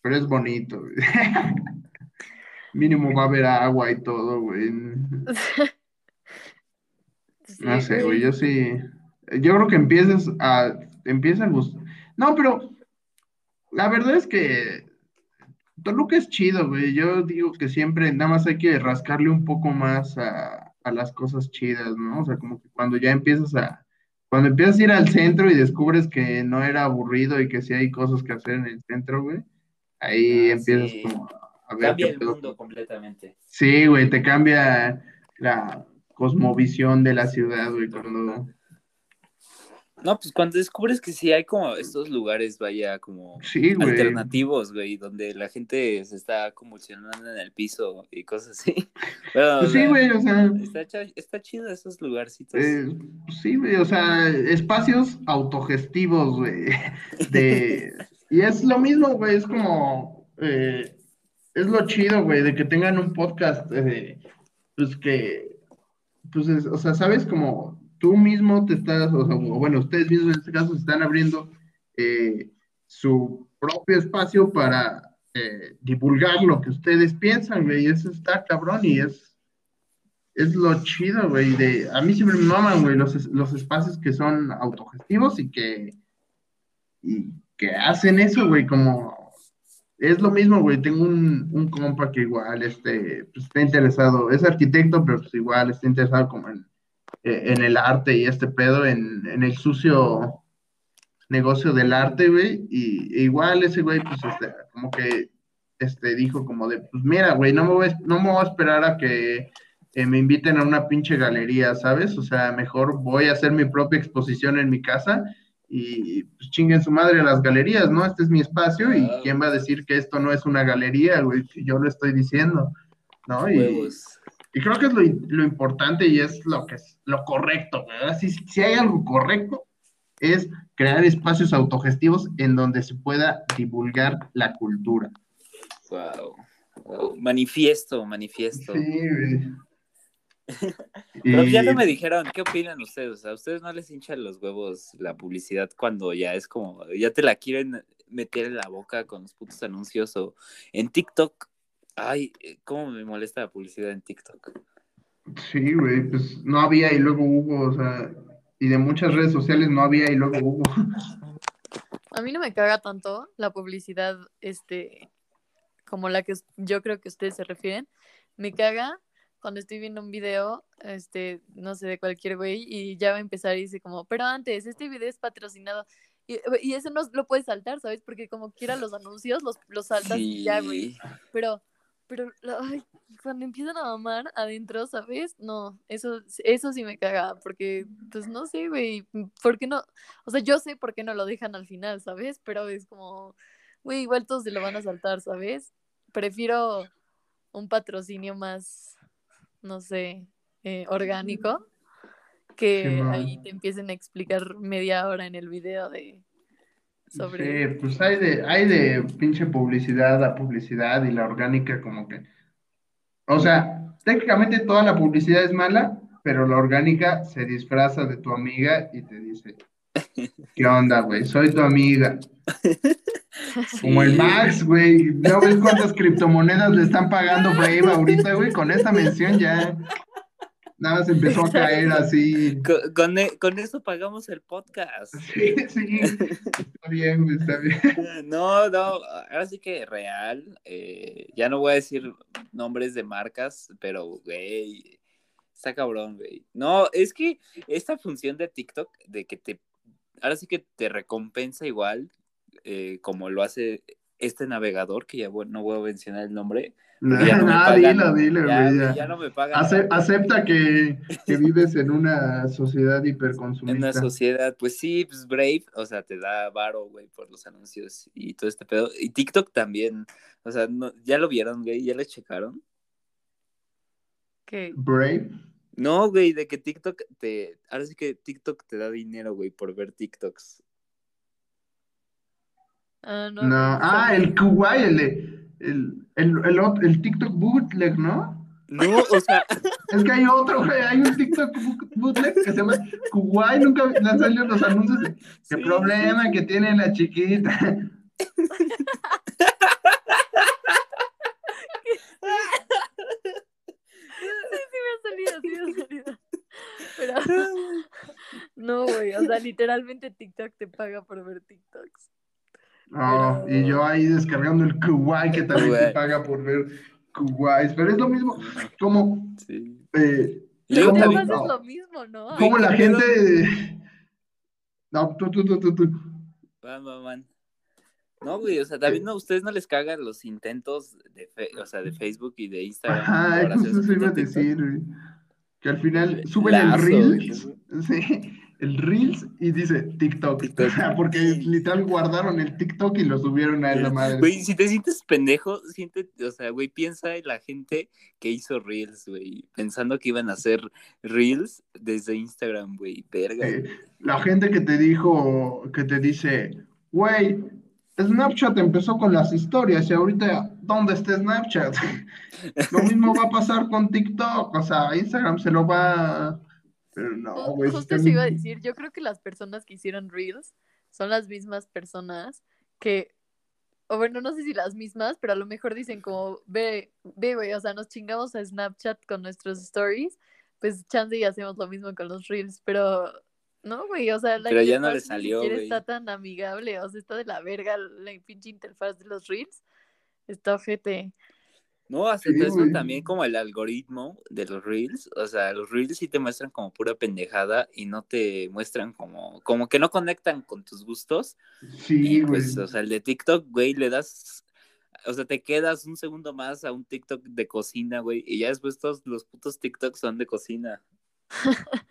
pero es bonito, güey. Mínimo va a haber agua y todo, güey. Sí, No sé, güey, yo sí. Yo creo que empiezas a. Empieza a gustar. No, pero. La verdad es que. Toluca es chido, güey. Yo digo que siempre nada más hay que rascarle un poco más a, a las cosas chidas, ¿no? O sea, como que cuando ya empiezas a. Cuando empiezas a ir al centro y descubres que no era aburrido y que sí hay cosas que hacer en el centro, güey. Ahí Ah, empiezas sí. como a ver Cambia el pedo. mundo completamente. Sí, güey, te cambia la cosmovisión de la ciudad, güey, cuando... No, pues cuando descubres que sí hay como estos lugares, vaya, como Sí, güey. alternativos, güey, donde la gente se está convulsionando en el piso y cosas así. Pues sí, sea, güey, o sea, está chido esos lugarcitos. eh, sí, güey, o sea, espacios autogestivos, güey, de... Y es lo mismo, güey, es como... eh, es lo chido, güey, de que tengan un podcast, eh, pues que... Pues, es- o sea, ¿sabes? Como tú mismo te estás, o sea, bueno, ustedes mismos en este caso están abriendo eh, su propio espacio para eh, divulgar lo que ustedes piensan, güey, y eso está cabrón y es, es lo chido, güey, de, a mí siempre me maman, güey, los, los espacios que son autogestivos y que, y que hacen eso, güey, como, es lo mismo, güey, tengo un, un compa que igual, este, pues, está interesado, es arquitecto, pero pues igual está interesado como en, en el arte y este pedo, en, en el sucio negocio del arte, güey, y e igual ese güey, pues, este, como que, este, dijo como de, pues, mira, güey, no me voy, no me voy a esperar a que eh, me inviten a una pinche galería, ¿sabes? O sea, mejor voy a hacer mi propia exposición en mi casa y pues chinguen su madre a las galerías, ¿no? Este es mi espacio y quién va a decir que esto no es una galería, güey, si yo lo estoy diciendo, ¿no? Y, Huevos. Y creo que es lo, lo importante y es lo que es lo correcto, ¿verdad? Si, si hay algo correcto, es crear espacios autogestivos en donde se pueda divulgar la cultura. Wow. Wow. Manifiesto, manifiesto. Sí, güey. Pero ya no me dijeron, ¿qué opinan ustedes? ¿A ustedes no les hinchan los huevos la publicidad cuando ya es como, ya te la quieren meter en la boca con los putos anuncios o en TikTok? Ay, eh, cómo me molesta la publicidad en TikTok. Sí, güey, pues no había y luego hubo, o sea, y de muchas redes sociales no había y luego hubo. A mí no me caga tanto la publicidad, este, como la que yo creo que ustedes se refieren. Me caga cuando estoy viendo un video, este, no sé, de cualquier güey, y ya va a empezar y dice como, pero antes, este video es patrocinado. Y, y eso no lo puedes saltar, ¿sabes? Porque como quiera los anuncios, los, los saltas y ya, güey. Pero, pero, ay, cuando empiezan a mamar adentro, ¿sabes? No, eso, eso sí me caga, porque, pues no sé, güey, ¿por qué no? O sea, yo sé por qué no lo dejan al final, ¿sabes? Pero es como, güey, igual todos se lo van a saltar, ¿sabes? Prefiero un patrocinio más, no sé, eh, orgánico, que ahí te empiecen a explicar media hora en el video de, sobre... Sí, pues hay de, hay de pinche publicidad a publicidad y la orgánica como que... O sea, técnicamente toda la publicidad es mala, pero la orgánica se disfraza de tu amiga y te dice, ¿qué onda, güey? Soy tu amiga. Como el. Max, güey. ¿No ves cuántas criptomonedas le están pagando Brave ahorita, güey? Con esta mención ya nada más empezó a caer así. Con, con e- con eso pagamos el podcast. Sí, sí. Está bien, está bien. No, no, ahora sí que real. eh, ya no voy a decir nombres de marcas, pero, güey, está cabrón, güey. No, es que esta función de TikTok, de que te, ahora sí que te recompensa igual, eh, como lo hace este navegador, que ya no voy a mencionar el nombre. No, ya no dilo, dilo, ya, ya. ya no me pagan. Ace- acepta que, que vives en una sociedad En una hiperconsumista. sociedad, pues sí, pues Brave, o sea, te da varo, güey, por los anuncios y todo este pedo. Y TikTok también, o sea, no, ¿ya lo vieron, güey? ¿Ya lo checaron? que Brave. No, güey, de que TikTok te, ahora sí que TikTok te da dinero, güey, por ver TikToks. Ah, no, ah, el Kuwait, el, de- el, el, el, el TikTok bootleg, ¿no? No, o sea, Es que hay otro, güey, hay un TikTok boot- bootleg que se llama Kuwait, nunca le han salido los anuncios de qué sí, problema que tiene la chiquita. Sí me ha salido, sí me ha salido. Pero no, güey, o sea, literalmente TikTok te paga por ver TikToks. No, y yo ahí descargando el Kuwait que también te paga por ver Kuwait, pero es lo mismo, como, sí. eh. Nada también- no. es lo mismo, ¿no? Como ¿qué la gente... No, tú, tú, tú, tú, tú. Van, van, van. No, güey, o sea, también no, ustedes no les cagan los intentos de, fe- o sea, de Facebook y de Instagram. Ajá, eso iba a decir, güey. Que al final suben Lazo, el Reels, sí, el Reels y dice TikTok. TikTok. Porque literal guardaron el TikTok y lo subieron a la madre. Güey, si te sientes pendejo, siente, o sea, güey, piensa en la gente que hizo Reels, güey, pensando que iban a hacer Reels desde Instagram, güey, verga. La gente que te dijo, que te dice, güey, Snapchat empezó con las historias y ahorita, ¿dónde está Snapchat? Lo mismo va a pasar con TikTok, o sea, Instagram se lo va... Pero no, güey. Justo eso iba a decir, yo creo que las personas que hicieron Reels son las mismas personas que, o bueno, no sé si las mismas, pero a lo mejor dicen como, ve, ve, güey, o sea, nos chingamos a Snapchat con nuestros stories, pues chance y hacemos lo mismo con los Reels, pero no, güey, o sea, la Pero ya no le ni está tan amigable, o sea, está de la verga la pinche interfaz de los Reels, está ojete. No, hasta Sí, eso güey. también como el algoritmo de los Reels, o sea, los Reels sí te muestran como pura pendejada y no te muestran como, como que no conectan con tus gustos. Sí, Y güey. pues, o sea, el de TikTok, güey, le das, o sea, te quedas un segundo más a un TikTok de cocina, güey, y ya después todos los putos TikToks son de cocina.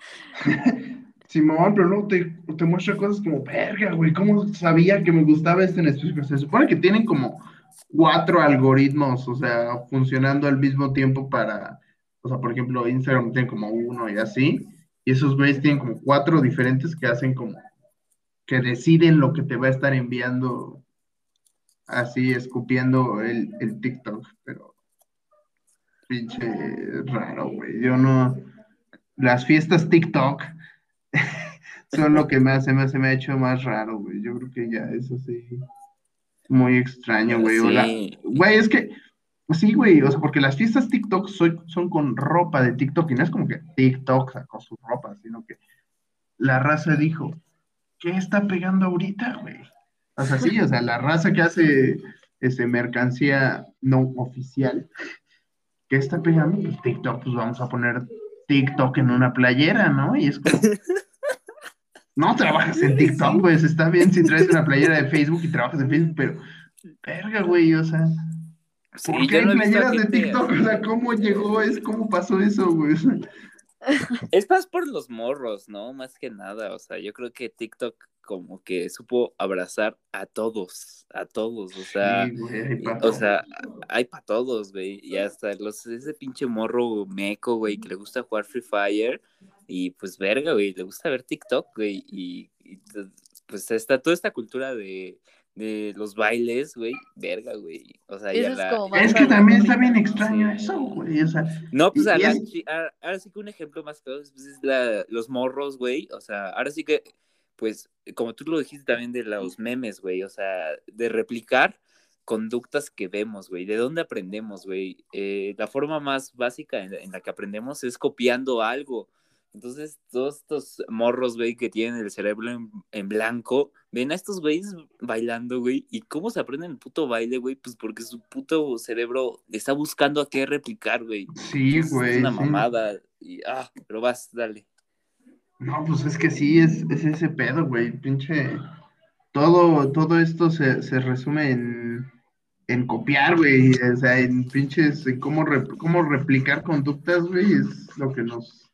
Simón, pero no te, te muestra cosas como, verga, güey, ¿cómo sabía que me gustaba este en específico? Se supone que tienen como cuatro algoritmos, o sea, funcionando al mismo tiempo para, o sea, por ejemplo, Instagram tiene como uno y así, y esos güeyes tienen como cuatro diferentes que hacen como, que deciden lo que te va a estar enviando, así, escupiendo el, el TikTok, pero pinche raro, güey, yo no, las fiestas TikTok son lo que más se me, se me ha hecho más raro, güey. Yo creo que ya eso sí. Muy extraño, güey. Sí. Güey, es que. Sí, güey. O sea, porque las fiestas TikTok soy- son con ropa de TikTok y no es como que TikTok sacó su ropa, sino que la raza dijo, ¿qué está pegando ahorita, güey? O sea, sí, o sea, la raza que hace este, mercancía no oficial, ¿qué está pegando? Pues TikTok, pues vamos a poner TikTok en una playera, ¿no? Y es como, no trabajas en TikTok, pues está bien si traes una playera de Facebook y trabajas en Facebook, pero, verga, güey, o sea, Sí, ¿por qué no playeras de TikTok? O sea, ¿cómo llegó? Es, ¿Cómo pasó eso, güey? Es más por los morros, ¿no? Más que nada, o sea, yo creo que TikTok como que supo abrazar a todos, a todos, o sea, sí, güey, o sea, hay para todos, güey, y hasta los, ese pinche morro meco, güey, que le gusta jugar Free Fire, y pues verga, güey, le gusta ver TikTok, güey, y, pues está toda esta cultura de, de los bailes, güey, verga, güey. O sea, ya es la... como más Es que también está bien extraño Sí. eso, güey. O sea, No, pues Y- a y la es- ahora sí que un ejemplo más claro pues, es la- los morros, güey. O sea, ahora sí que, pues, como tú lo dijiste también de los memes, güey. O sea, de replicar conductas que vemos, güey. ¿De dónde aprendemos, güey? Eh, la forma más básica en, en la que aprendemos es copiando algo. Entonces, todos estos morros, güey, que tienen el cerebro en, en blanco, ven a estos güeyes bailando, güey. ¿Y cómo se aprenden el puto baile, güey? Pues porque su puto cerebro está buscando a qué replicar, güey. sí, güey. Es una sí. mamada. Y, ah, pero vas, dale. No, pues es que sí, es, es ese pedo, güey. Pinche. Todo, todo esto se, se resume en, en copiar, güey. O sea, en pinches. en cómo, rep- cómo replicar conductas, güey. Es lo que nos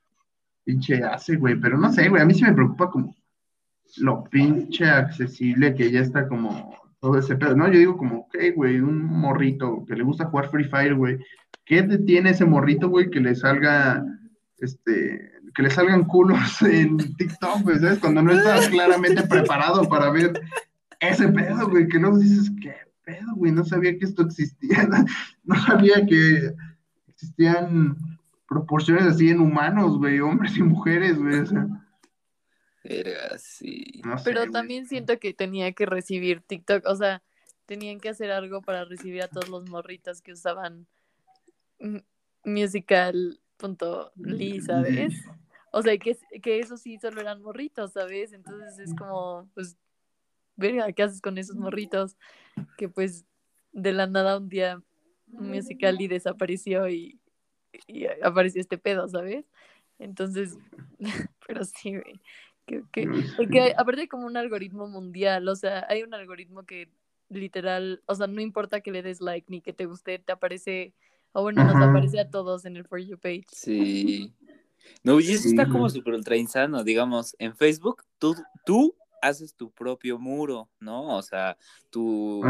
pinche hace, güey. Pero no sé, güey. A mí sí me preocupa como lo pinche accesible que ya está como todo ese pedo. No, yo digo como, ok, güey, un morrito que le gusta jugar Free Fire, güey. ¿Qué detiene ese morrito, güey, que le salga, este, que le salgan culos en TikTok, güey, ¿sabes? Cuando no estás claramente preparado para ver ese pedo, güey, que luego dices, ¿qué pedo, güey? No sabía que esto existía, no, no sabía que existían proporciones así en humanos, güey, hombres y mujeres, güey, o sea, Verga, sí. no sé, Pero güey. también siento que tenía que recibir TikTok, o sea, tenían que hacer algo para recibir a todos los morritos que usaban musical.ly, ¿sabes? O sea, que, que eso sí solo eran morritos, ¿sabes? Entonces es como, pues, verga, ¿qué haces con esos morritos? Que pues de la nada un día Musical.ly desapareció y, y apareció este pedo, ¿sabes? Entonces, pero sí, güey. Que, que- porque hay- aparte hay como un algoritmo mundial, o sea, hay un algoritmo que literal, o sea, no importa que le des like ni que te guste, te aparece, o bueno, nos aparece a todos en el For You page. Sí. No, y eso Sí, está como súper ultra insano. Digamos, en Facebook, tú, tú haces tu propio muro, ¿no? O sea, tu,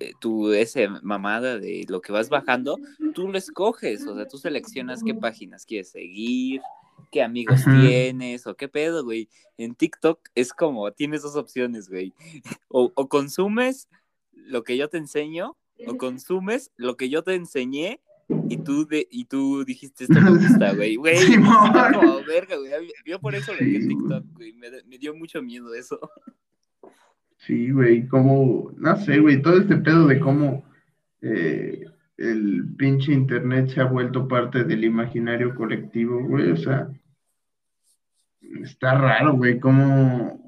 eh, tu ese mamada de lo que vas bajando, tú lo escoges, o sea, tú seleccionas qué páginas quieres seguir, qué amigos Ajá. tienes, o qué pedo, güey. En TikTok es como, tienes dos opciones, güey. O, o consumes lo que yo te enseño, o consumes lo que yo te enseñé, y tú, de, y tú dijiste esto me gusta, güey. Güey, está como verga, güey. Yo por eso le Sí, güey. TikTok, güey. Me, me dio mucho miedo eso. Sí, güey, como, no sé, güey, todo este pedo de cómo eh, el pinche internet se ha vuelto parte del imaginario colectivo, güey, o sea, está raro, güey, como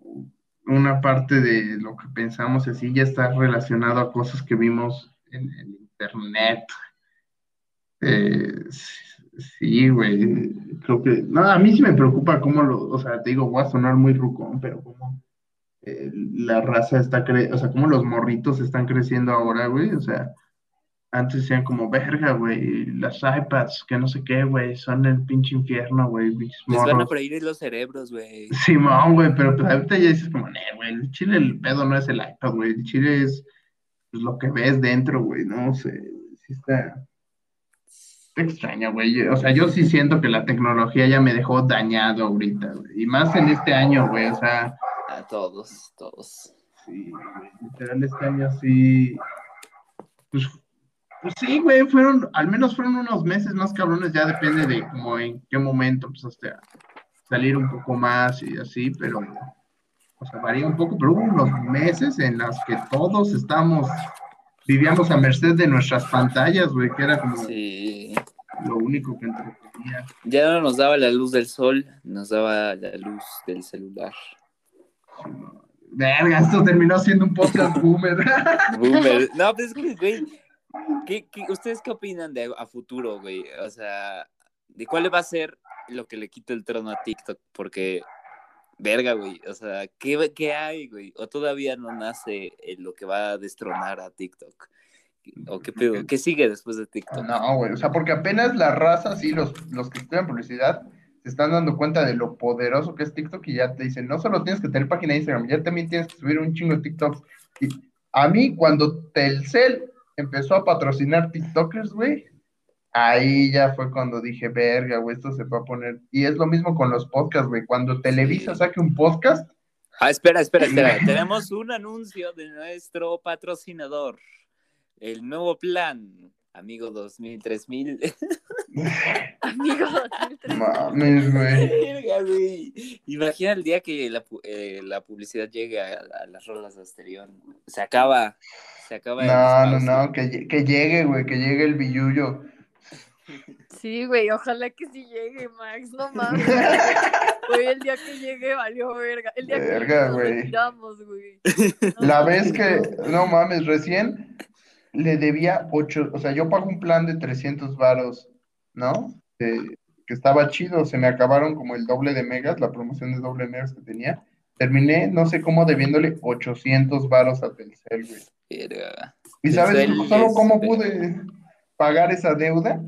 una parte de lo que pensamos así ya está relacionado a cosas que vimos en el internet. Eh, sí, güey, creo que, no, a mí sí me preocupa cómo lo, o sea, te digo, voy a sonar muy rucón, pero cómo eh, la raza está cre o sea, como los morritos están creciendo ahora, güey, o sea, antes decían como, verga, güey, las iPads, que no sé qué, güey, son el pinche infierno, güey, Les van a freír los cerebros, güey. Simón, güey, pero pues ahorita ya dices como, "Nee, güey, el chile el pedo no es el iPad, güey, el chile es pues, lo que ves dentro, güey, no sé, sí está, está extraño, güey, o sea, yo sí siento que la tecnología ya me dejó dañado ahorita, güey, y más en este año, güey, o sea, A todos, todos. Sí, güey, literal este año sí. Pues, pues sí, güey, fueron, al menos fueron unos meses más cabrones, ya depende de como en qué momento empezaste a salir un poco más y así, pero, o sea, varía un poco, pero hubo unos meses en los que todos estábamos, vivíamos a merced de nuestras pantallas, güey, que era como Sí. Lo único que entretenía. Ya no nos daba la luz del sol, nos daba la luz del celular. Verga, esto terminó siendo un podcast boomer. Boomer. No, pues es que, güey, ¿qué, qué, ustedes qué opinan de a futuro, güey? O sea, ¿de cuál va a ser lo que le quita el trono a TikTok? Porque, verga, güey, o sea, ¿qué, qué hay, güey? ¿O todavía no nace lo que va a destronar a TikTok? ¿O qué pedo? ¿Qué sigue después de TikTok? No, güey, o sea, porque apenas la raza, sí, los, los que estudian publicidad, se están dando cuenta de lo poderoso que es TikTok y ya te dicen, no solo tienes que tener página de Instagram, ya también tienes que subir un chingo de TikToks. Y a mí, cuando Telcel empezó a patrocinar TikTokers, güey, ahí ya fue cuando dije, verga, güey, esto se va a poner. Y es lo mismo con los podcasts, güey. Cuando Televisa Sí. saque un podcast, Ah, espera, espera, espera. Tenemos un anuncio de nuestro patrocinador. El nuevo plan, amigo 2000, 3000. Amigo, Mames, güey. Imagina el día que la, eh, la publicidad llegue a, a las rolas de Asterión. Se acaba. Se acaba el No, no, no, que, que llegue, güey, que llegue el billullo. Sí, güey, ojalá que sí llegue, Max, no mames. Güey, el día que llegue valió verga. El día Verga, que llegue nos güey. retiramos, güey. La vez no. que, no mames, recién le debía 8, o sea, yo pago un plan de 300 varos, ¿no? Eh, que estaba chido, se me acabaron como el doble de megas, la promoción de doble megas que tenía. Terminé, no sé cómo, debiéndole 800 varos a Telcel, güey. ¿Y sabes solo cómo pude pagar esa deuda?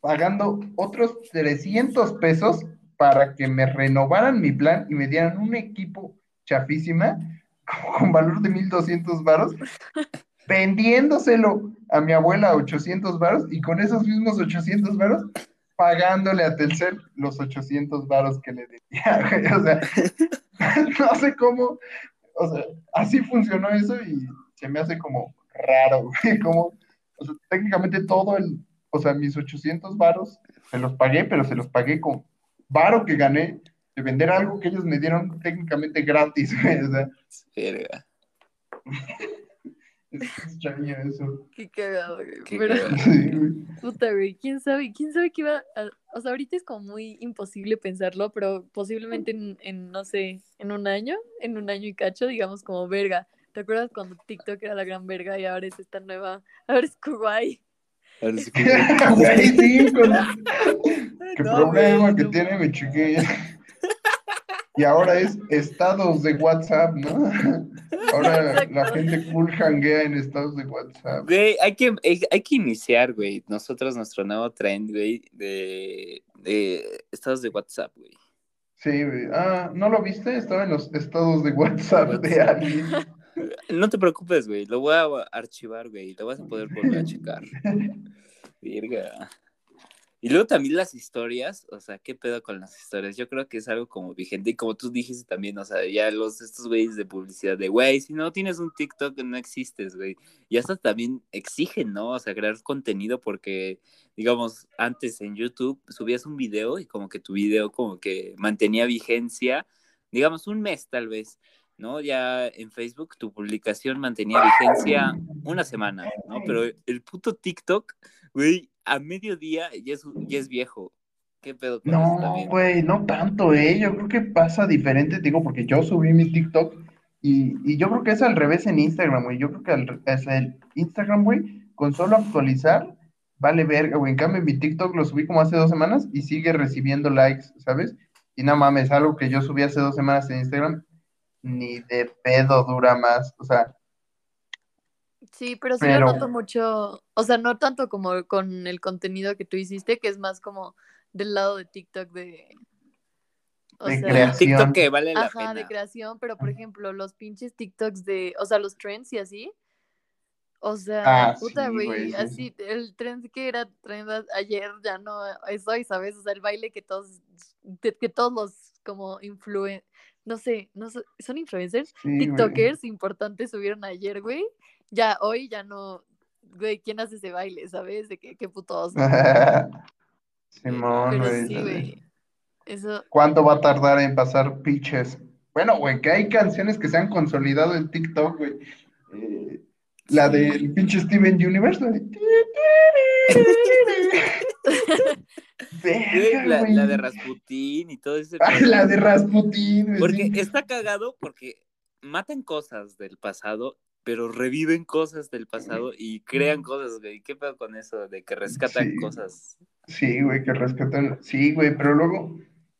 Pagando otros 300 pesos para que me renovaran mi plan y me dieran un equipo chafísima con valor de 1200 varos, vendiéndoselo a mi abuela a 800 varos y con esos mismos 800 varos pagándole a Telcel los 800 varos que le debía. O sea, no sé cómo, o sea, así funcionó eso y se me hace como raro, güey, como, o sea, técnicamente todo el, o sea, mis 800 varos se los pagué, pero se los pagué con varo que gané de vender algo que ellos me dieron técnicamente gratis, güey, o sea. Es extraño eso. Qué cagado, güey. Qué Pero, cagado. Sí, güey. puta, güey, quién sabe, quién sabe qué iba a... O sea, ahorita es como muy imposible pensarlo, pero posiblemente en, en, no sé, en un año, en un año y cacho, digamos como verga. ¿Te acuerdas cuando TikTok era la gran verga y ahora es esta nueva, ahora es Kuwait? Ahora que- Güey, sí, con- qué No, problema güey, que no tiene mi chiquilla. Y ahora es estados de WhatsApp, ¿no? Ahora la gente cool hanguea en estados de WhatsApp. Güey, hay que, hay, hay que iniciar, güey. Nosotros, nuestro nuevo trend, güey, de, de estados de WhatsApp, güey. Sí, güey. Ah, ¿no lo viste? Estaba en los estados de WhatsApp de WhatsApp. alguien. No te preocupes, güey. Lo voy a archivar, güey. Lo vas a poder volver a checar. Virga. Y luego también las historias, o sea, ¿qué pedo con las historias? Yo creo que es algo como vigente y como tú dijiste también, o sea, ya los estos güeyes de publicidad de, güey, si no tienes un TikTok no existes, güey. Y hasta también exigen, ¿no? O sea, crear contenido porque, digamos, antes en YouTube subías un video y como que tu video como que mantenía vigencia, digamos, un mes tal vez. ¿no? Ya en Facebook tu publicación mantenía vigencia una semana, ¿no? Pero el puto TikTok, güey, a mediodía ya es, ya es viejo. ¿Qué pedo con No, güey, no tanto, ¿eh? Yo creo que pasa diferente, te digo, porque yo subí mi TikTok y, y yo creo que es al revés en Instagram, güey. Yo creo que al, es el Instagram, güey, con solo actualizar, vale verga, güey. En cambio, mi TikTok lo subí como hace dos semanas y sigue recibiendo likes, ¿sabes? Y no mames, algo que yo subí hace dos semanas en Instagram, ni de pedo dura más. O sea, Sí, pero sí Pero- lo noto mucho, o sea, no tanto como con el contenido que tú hiciste, que es más como del lado de TikTok de... O De sea, creación. TikTok que vale la ajá, pena. de creación, pero por ejemplo, los pinches TikToks de, o sea, los trends y así. O sea, Ah, puta, güey, güey, sí. así, el trend que era trend ayer ya no es hoy, ¿sabes? O sea, el baile que todos, de- que todos los como influen, no sé, no sé, son influencers, sí. TikTokers importantes subieron ayer, güey. Ya, hoy ya no, güey, ¿quién hace ese baile, sabes? De qué, qué puto oso. Simón, güey. sí, güey, eso, ¿Cuánto va a tardar en pasar pitches? Bueno, güey, que hay canciones que se han consolidado en TikTok, güey. Eh, la del pinche Steven Universe, la de... Güey, Verga, la, güey. la de Rasputín y todo ese Ah, pedo. la de Rasputín, güey, Porque sí. está cagado porque matan cosas del pasado, pero reviven cosas del pasado y crean cosas, güey. ¿Qué pedo con eso de que rescatan Sí. cosas? Sí, güey, que rescatan. Sí, güey, pero luego,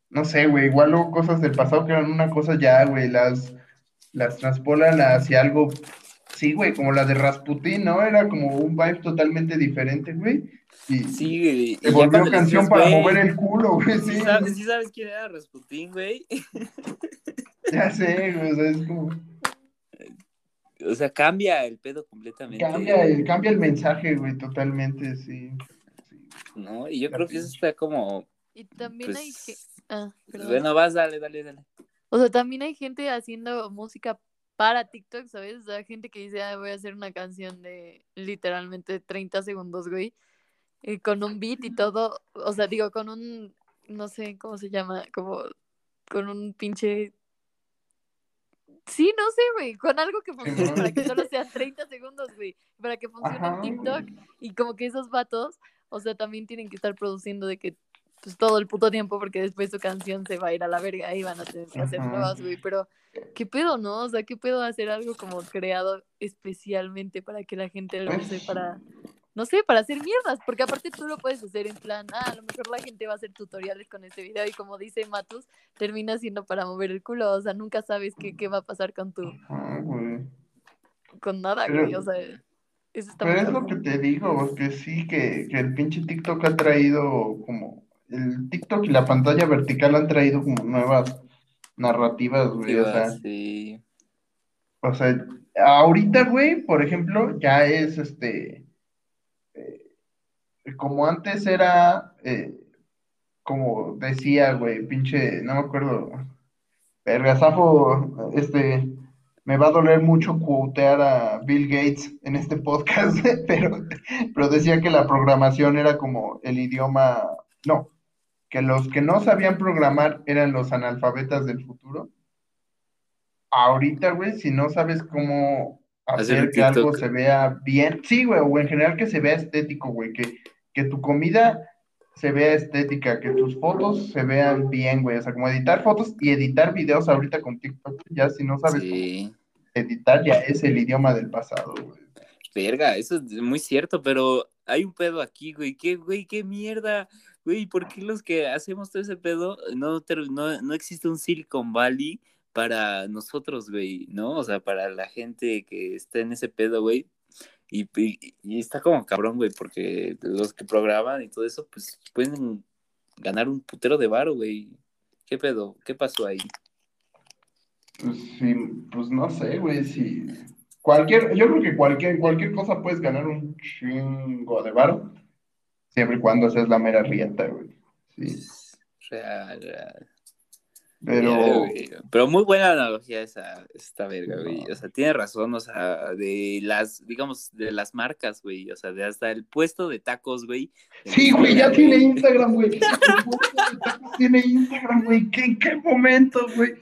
no sé, güey, igual luego cosas del pasado que eran una cosa ya, güey, las, las transpolan hacia algo. Sí, güey, como la de Rasputín, ¿no? Era como un vibe totalmente diferente, güey. Y Sí, güey. se volvió canción para güey, mover el culo, güey, ¿sí sí. sabes, sí sabes quién era Rasputín, güey? Ya sé, güey, o sea, es como, O sea, cambia el pedo completamente. cambia el, cambia el mensaje, güey, totalmente, sí. Sí. ¿No? Y yo creo que eso está como. y también hay que, Pues, ah, perdón. bueno, vas, dale, dale, dale. O sea, también hay gente haciendo música para TikTok, ¿sabes? O sea, gente que dice, ah, voy a hacer una canción de literalmente 30 segundos, güey, eh, con un beat y todo, o sea, digo, con un, no sé cómo se llama, como con un pinche... Sí, no sé, güey, con algo que funcione para que solo sea 30 segundos, güey, para que funcione TikTok y como que esos vatos, o sea, también tienen que estar produciendo de que pues todo el puto tiempo porque después su canción se va a ir a la verga y van a tener que hacer nuevas, güey, pero ¿qué pedo, no? O sea, ¿qué puedo hacer algo como creado especialmente para que la gente lo use para, no sé, para hacer mierdas? Porque aparte tú lo puedes hacer en plan, ah, a lo mejor la gente va a hacer tutoriales con este video y como dice Matus, termina siendo para mover el culo, o sea, nunca sabes qué, qué va a pasar con tu... Con nada, güey, o sea... Eso está pero es lo que te digo, que sí, que, que el pinche TikTok ha traído como el TikTok y la pantalla vertical han traído como nuevas narrativas, güey. o sea, sí. O sea, ahorita, güey, por ejemplo, ya es este. Eh, como antes era. Eh, como decía, güey, pinche. No me acuerdo. Vergasafo, este. Me va a doler mucho cuotear a Bill Gates en este podcast, pero, pero decía que la programación era como el idioma. No, que los que no sabían programar eran los analfabetas del futuro. Ahorita, güey, si no sabes cómo hacer que algo se vea bien, sí, güey, o en general que se vea estético, güey, que, que tu comida se vea estética, que tus fotos se vean bien, güey, o sea, como editar fotos y editar videos ahorita con TikTok, ya si no sabes editar, ya es el idioma del pasado, güey. Verga, eso es muy cierto, pero hay un pedo aquí, güey, qué, güey, qué mierda güey, ¿por qué los que hacemos todo ese pedo no, no, no existe un Silicon Valley para nosotros, güey, ¿no? O sea, para la gente que está en ese pedo, güey. Y, y, está como cabrón, güey, porque los que programan y todo eso, pues pueden ganar un putero de varo, güey. ¿Qué pedo? ¿Qué pasó ahí? Pues sí, pues no sé, güey, si cualquier, yo creo que cualquier, cualquier cosa puedes ganar un chingo de varo. Siempre y cuando seas la mera rieta, güey. Sí. Real, real. Pero... pero muy buena analogía esa, esta verga, güey. O sea, tiene razón, o sea, de las, digamos, de las marcas, güey. O sea, de hasta el puesto de tacos, güey. Sí, güey, ya tiene Instagram, güey. tiene Instagram, güey. ¿En qué momento, güey?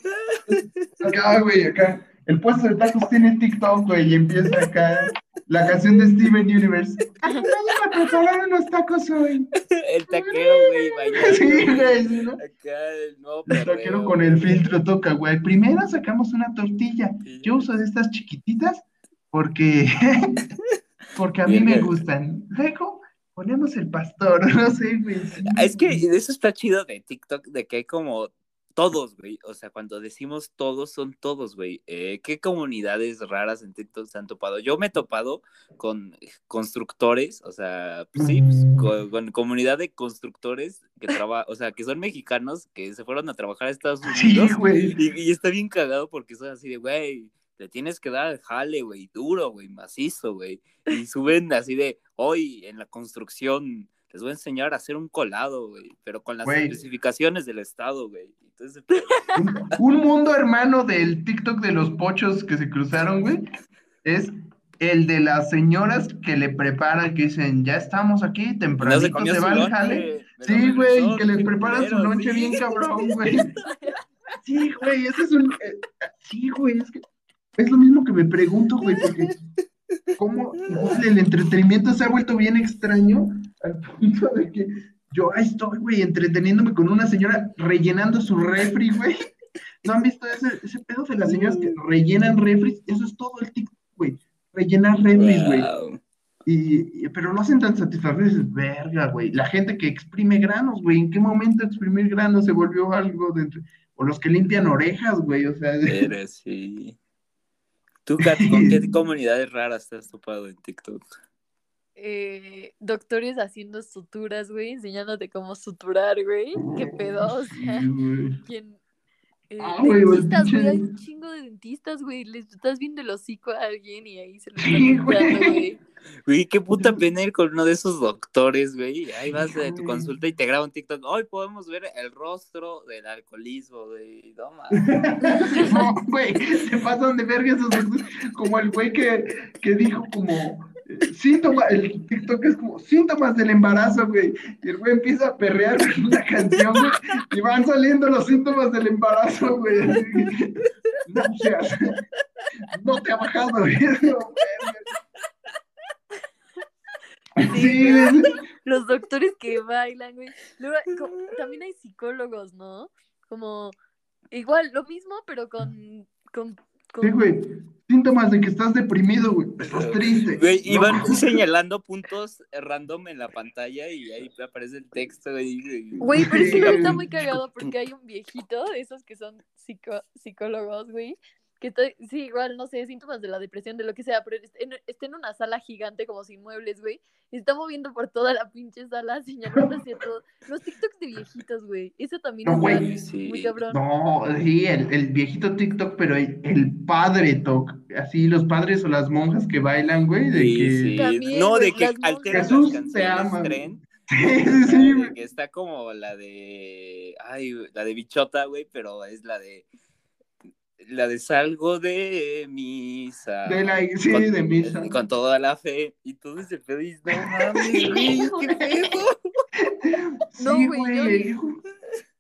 Acá, güey, acá. El puesto de tacos tiene TikTok, güey, y empieza acá la canción de Steven Universe. Vayan a preparar los tacos hoy. El taquero, güey, vaya. Sí, güey, ¿no? Acá el nuevo El taquero con el filtro toca, güey. Primero sacamos una tortilla. Yo uso de estas chiquititas porque, porque a mí me gustan. Luego ponemos el pastor, no sé, güey. Es que eso está chido de TikTok, de que hay como todos, güey. O sea, cuando decimos todos, son todos, güey. Eh, ¿Qué comunidades raras en TikTok se han topado? Yo me he topado con constructores, o sea, pues sí, pues, con, comunidad de constructores que trabajan, o sea, que son mexicanos que se fueron a trabajar a Estados Unidos. Sí, güey. Y, está bien cagado porque son así de, güey, te tienes que dar el jale, güey, duro, güey, macizo, güey. Y suben así de, hoy en la construcción les voy a enseñar a hacer un colado, güey, pero con las especificaciones del Estado, güey. Entonces, un, mundo hermano del TikTok de los pochos que se cruzaron, güey, es el de las señoras que le preparan, que dicen, ya estamos aquí, tempranito se, va al jale. Sí, güey, que le preparan su noche bien cabrón, güey. Sí, güey, ese es un... Eh, sí, güey, es que es lo mismo que me pregunto, güey, porque cómo el entretenimiento se ha vuelto bien extraño al punto de que yo ahí estoy, güey, entreteniéndome con una señora rellenando su refri, güey. ¿No han visto ese, ese pedo de las señoras que rellenan refris? Eso es todo el TikTok, güey. Rellenar refris, güey. Y, pero no hacen tan satisfactorios, verga, güey. La gente que exprime granos, güey. ¿En qué momento exprimir granos se volvió algo de O los que limpian orejas, güey, o sea. Eres, sí. ¿Tú, Kat, con qué comunidades raras te has topado en TikTok? Eh, doctores haciendo suturas, güey, enseñándote cómo suturar, güey. ¿Qué pedo? O sea, ¿quién, eh, ah, dentistas, güey, hay un chingo de dentistas, güey. Les estás viendo el hocico a alguien y ahí se lo están güey. Güey, qué puta pena ir con uno de esos doctores, güey. Ahí vas de tu consulta y te graba un TikTok. Hoy podemos ver el rostro del alcoholismo, güey. No, no, güey, se pasan de verga esos doctores. Como el güey que, que dijo como síntomas, el TikTok es como síntomas del embarazo, güey. Y el güey empieza a perrear una canción, güey, y van saliendo los síntomas del embarazo, güey. No no te ha bajado, güey. Sí, los doctores que bailan, güey. Luego, también hay psicólogos, ¿no? Como, igual, lo mismo, pero con, con, con... Sí, güey síntomas de que estás deprimido, güey. Estás triste. Güey, y van señalando puntos random en la pantalla y ahí aparece el texto. Güey, güey pero sí está muy cagado porque hay un viejito, esos que son psicólogos, güey, que sí, igual, no sé, síntomas de la depresión, de lo que sea, pero está en, una sala gigante como sin muebles, güey, y está moviendo por toda la pinche sala, señalando hacia todo. Los TikToks de viejitos, güey, eso también es muy cabrón. No, sí, el, el viejito TikTok, pero el, padre TikTok, así los padres o las monjas que bailan, güey, de que... no, de que alteran Jesús las ama. Sí, sí, sí, que está como la de. Ay, la de bichota, güey, pero es la de la de salgo de misa. De la sí, de misa. Con toda la fe. Y todo ese pedo y no mames, güey, qué pedo. No, güey.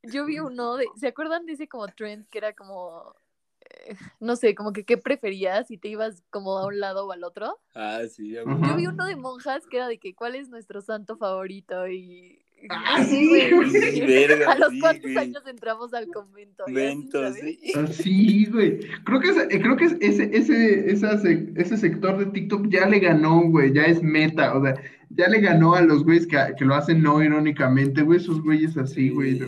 Yo, vi uno de. ¿Se acuerdan de ese como trend que era como. Eh, no sé, como que qué preferías si te ibas como a un lado o al otro? Ah, sí. Yo vi uno de monjas que era de que cuál es nuestro santo favorito y Ah, sí, güey. a los cuantos años entramos al convento. sí. Ah, sí, güey. Creo que, eh, creo que ese, ese, ese sector de TikTok ya le ganó, güey. Ya es meta. O sea, ya le ganó a los güeyes que, que lo hacen no irónicamente, güey. Esos güeyes así, güey.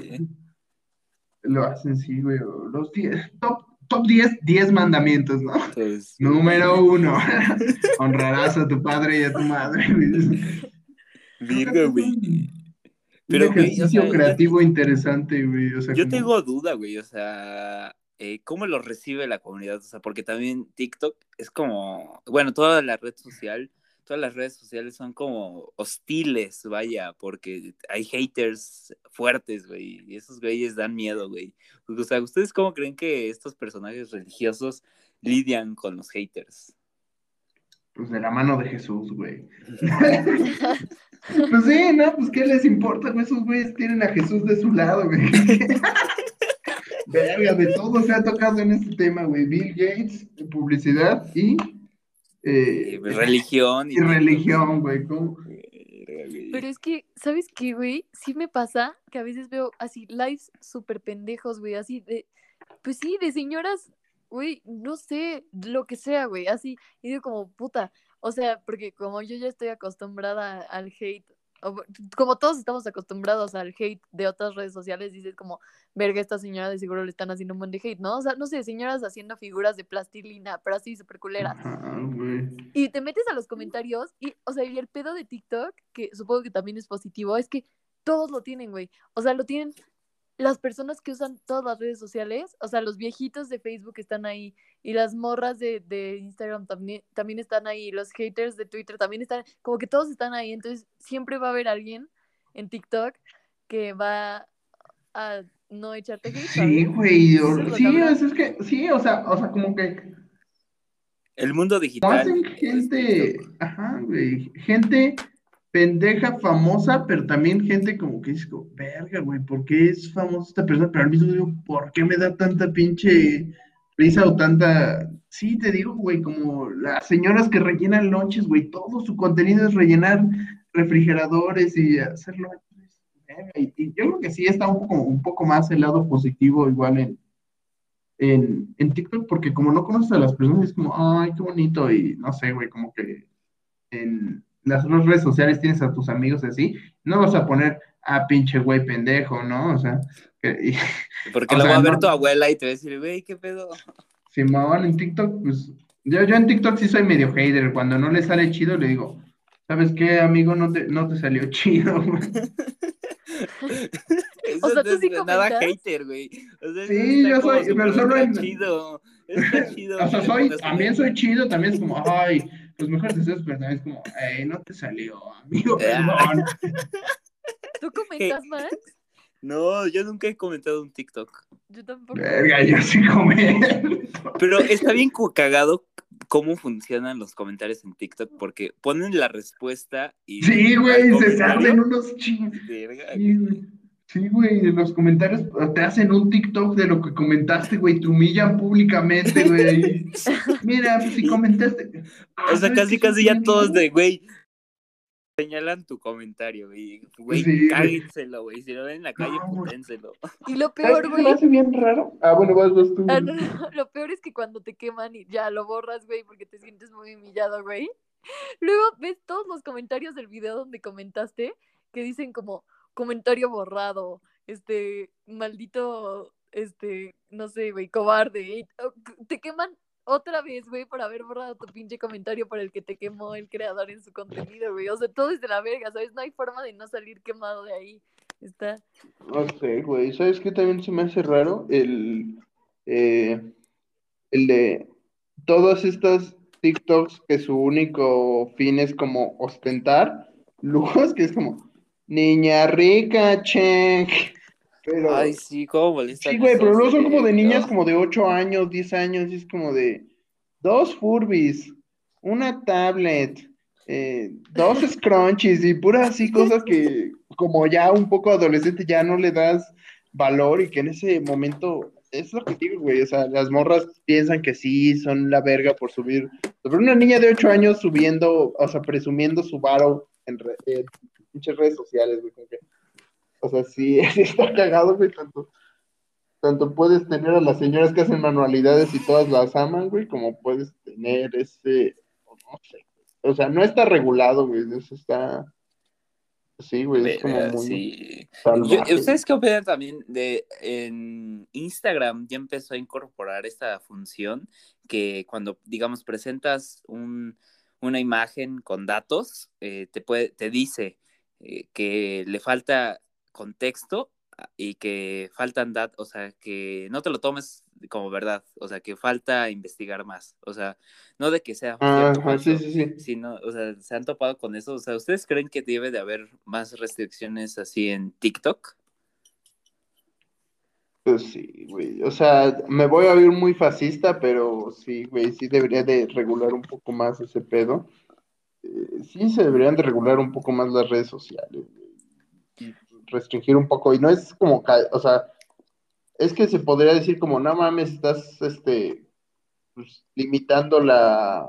Lo, hacen, sí, güey. Los 10, top, top 10, 10 mandamientos, ¿no? Pues, Número uno. Honrarás a tu padre y a tu madre, güey. Virgo, güey. Pero, un ejercicio creativo interesante, güey. yo tengo duda, güey. O sea, eh, ¿cómo lo recibe la comunidad? O sea, porque también TikTok es como, bueno, toda la red social, todas las redes sociales son como hostiles, vaya, porque hay haters fuertes, güey. Y esos güeyes dan miedo, güey. O sea, ¿ustedes cómo creen que estos personajes religiosos lidian con los haters? Pues de la mano de Jesús, güey. Pues sí, no, pues qué les importa, güey, esos güeyes tienen a Jesús de su lado, güey. Verga, de todo se ha tocado en este tema, güey. Bill Gates, publicidad y... Eh, religión. Y, religión, güey. Pero es que, ¿sabes qué, güey? Sí me pasa que a veces veo así lives súper pendejos, güey, así de... Pues sí, de señoras, güey, no sé, lo que sea, güey, así. Y digo como, puta, o sea, porque como yo ya estoy acostumbrada al hate, como todos estamos acostumbrados al hate de otras redes sociales, dices como, verga, esta señora de seguro le están haciendo un buen de hate, ¿no? O sea, no sé, señoras haciendo figuras de plastilina, pero así súper culeras. y te metes a los comentarios y, o sea, y el pedo de TikTok, que supongo que también es positivo, es que todos lo tienen, güey. O sea, lo tienen las personas que usan todas las redes sociales, o sea, los viejitos de Facebook están ahí y las morras de, de Instagram también, también están ahí, los haters de Twitter también están, como que todos están ahí, entonces siempre va a haber alguien en TikTok que va a no echarte hate. Sí, güey, sí, es, que, sí, o sea, o sea, como que... El mundo digital. Hacen gente, ajá, güey, gente pendeja famosa, pero también gente como que dice, verga, güey, ¿por qué es famosa esta persona? Pero al mismo tiempo, ¿por qué me da tanta pinche risa o tanta... Sí, te digo, güey, como las señoras que rellenan lonches, güey, todo su contenido es rellenar refrigeradores y hacerlo. Y, y yo creo que sí está un poco, un poco más el lado positivo igual en, en, en TikTok, porque como no conoces a las personas, es como, ay, qué bonito, y no sé, güey, como que en las otras redes sociales tienes a tus amigos así, no vas a poner a ah, pinche güey pendejo, ¿no? O sea, porque lo va a ver tu abuela y te va a decir, güey, ¿qué pedo? Simón, en TikTok, pues, yo, yo en TikTok sí soy medio hater, cuando no le sale chido le digo, ¿sabes qué, amigo? No te, no te salió chido, o sea, tú sí nada hater, güey. sí, yo soy, pero solo en... chido. Está chido. o sea, soy, también soy chido, también es como, ay, los mejores deseos, pero también es como, ay, no te salió, amigo, perdón. ¿Tú comentas, Max? No, yo nunca he comentado un TikTok. Yo tampoco. Verga, yo sí comento. Pero está bien cagado cómo funcionan los comentarios en TikTok, porque ponen la respuesta y... Sí, güey, se hacen unos chingos. Sí, güey. Los comentarios te hacen un TikTok de lo que comentaste, güey, te humillan públicamente, güey. Mira, pues si comentaste. o sea, casi, casi ya todos de, güey, señalan tu comentario, güey. Güey, sí, cáguenselo, güey. Si lo ven en la calle, no, puténselo. Y lo peor, güey. ¿Me hace bien raro? Ah, bueno, vas, vas tú. Ah, no, no, lo peor es que cuando te queman y ya lo borras, güey, porque te sientes muy humillado, güey. Luego ves todos los comentarios del video donde comentaste que dicen como comentario borrado, este, maldito, este, no sé, güey, cobarde. Oh, te queman otra vez, güey, por haber borrado tu pinche comentario por el que te quemó el creador en su contenido, güey. O sea, todo es de la verga, ¿sabes? No hay forma de no salir quemado de ahí. Está. Sé, güey. ¿Sabes qué también se me hace raro? El, eh, el de todas estas TikToks que su único fin es como ostentar lujos, que es como niña rica, cheng. Ay, sí, cómo molesta. Sí, güey, pero no son como de niñas como de 8 años, 10 años, y es como de dos Furbis, una tablet, eh, dos scrunchies y puras así cosas que como ya un poco adolescente ya no le das valor y que en ese momento es lo que digo, güey, o sea, las morras piensan que sí, son la verga por subir, pero una niña de 8 años subiendo, o sea, presumiendo su varo en, en muchas redes sociales, güey, como que o sea, sí, está cagado, güey, tanto, tanto puedes tener a las señoras que hacen manualidades y todas las aman, güey, como puedes tener ese, no sé, o sea, no está regulado, güey, eso está... Sí, güey, es como muy sí. ¿Ustedes qué opinan también de en Instagram ya empezó a incorporar esta función que cuando, digamos, presentas un, una imagen con datos, eh, te, puede, te dice eh, que le falta contexto ah, y que faltan datos, o sea, que no te lo tomes como verdad, o sea, que falta investigar más, o sea, no de que sea cierto, sí, sí, sí. sino, o sea, se han topado con eso, o sea, ¿ustedes creen que debe de haber más restricciones así en TikTok? Pues sí, güey, o sea, me voy a ver muy fascista, pero sí, güey, sí debería de regular un poco más ese pedo. Eh, sí se deberían de regular un poco más las redes sociales, restringir un poco y no es como, o sea, es que se podría decir como, no mames, estás, este, pues, limitando la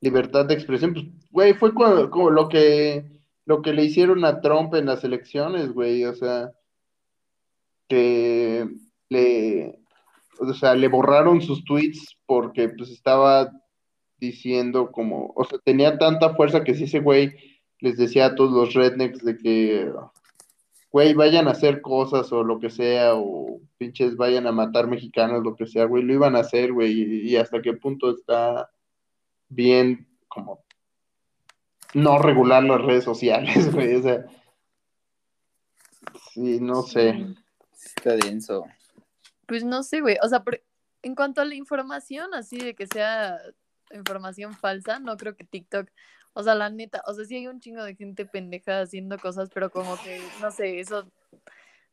libertad de expresión, pues, güey, fue como, lo que, lo que le hicieron a Trump en las elecciones, güey, o sea, que le, o sea, le borraron sus tweets porque, pues, estaba diciendo como, o sea, tenía tanta fuerza que si ese güey les decía a todos los rednecks de que güey, vayan a hacer cosas o lo que sea, o pinches vayan a matar mexicanos, lo que sea, güey, lo iban a hacer, güey, y, hasta qué punto está bien como no regular las redes sociales, güey, o sea, sí, no sé. Está denso. Pues no sé, güey, o sea, en cuanto a la información, así de que sea información falsa, no creo que TikTok o sea, la neta, o sea, sí hay un chingo de gente pendeja haciendo cosas, pero como que, no sé, eso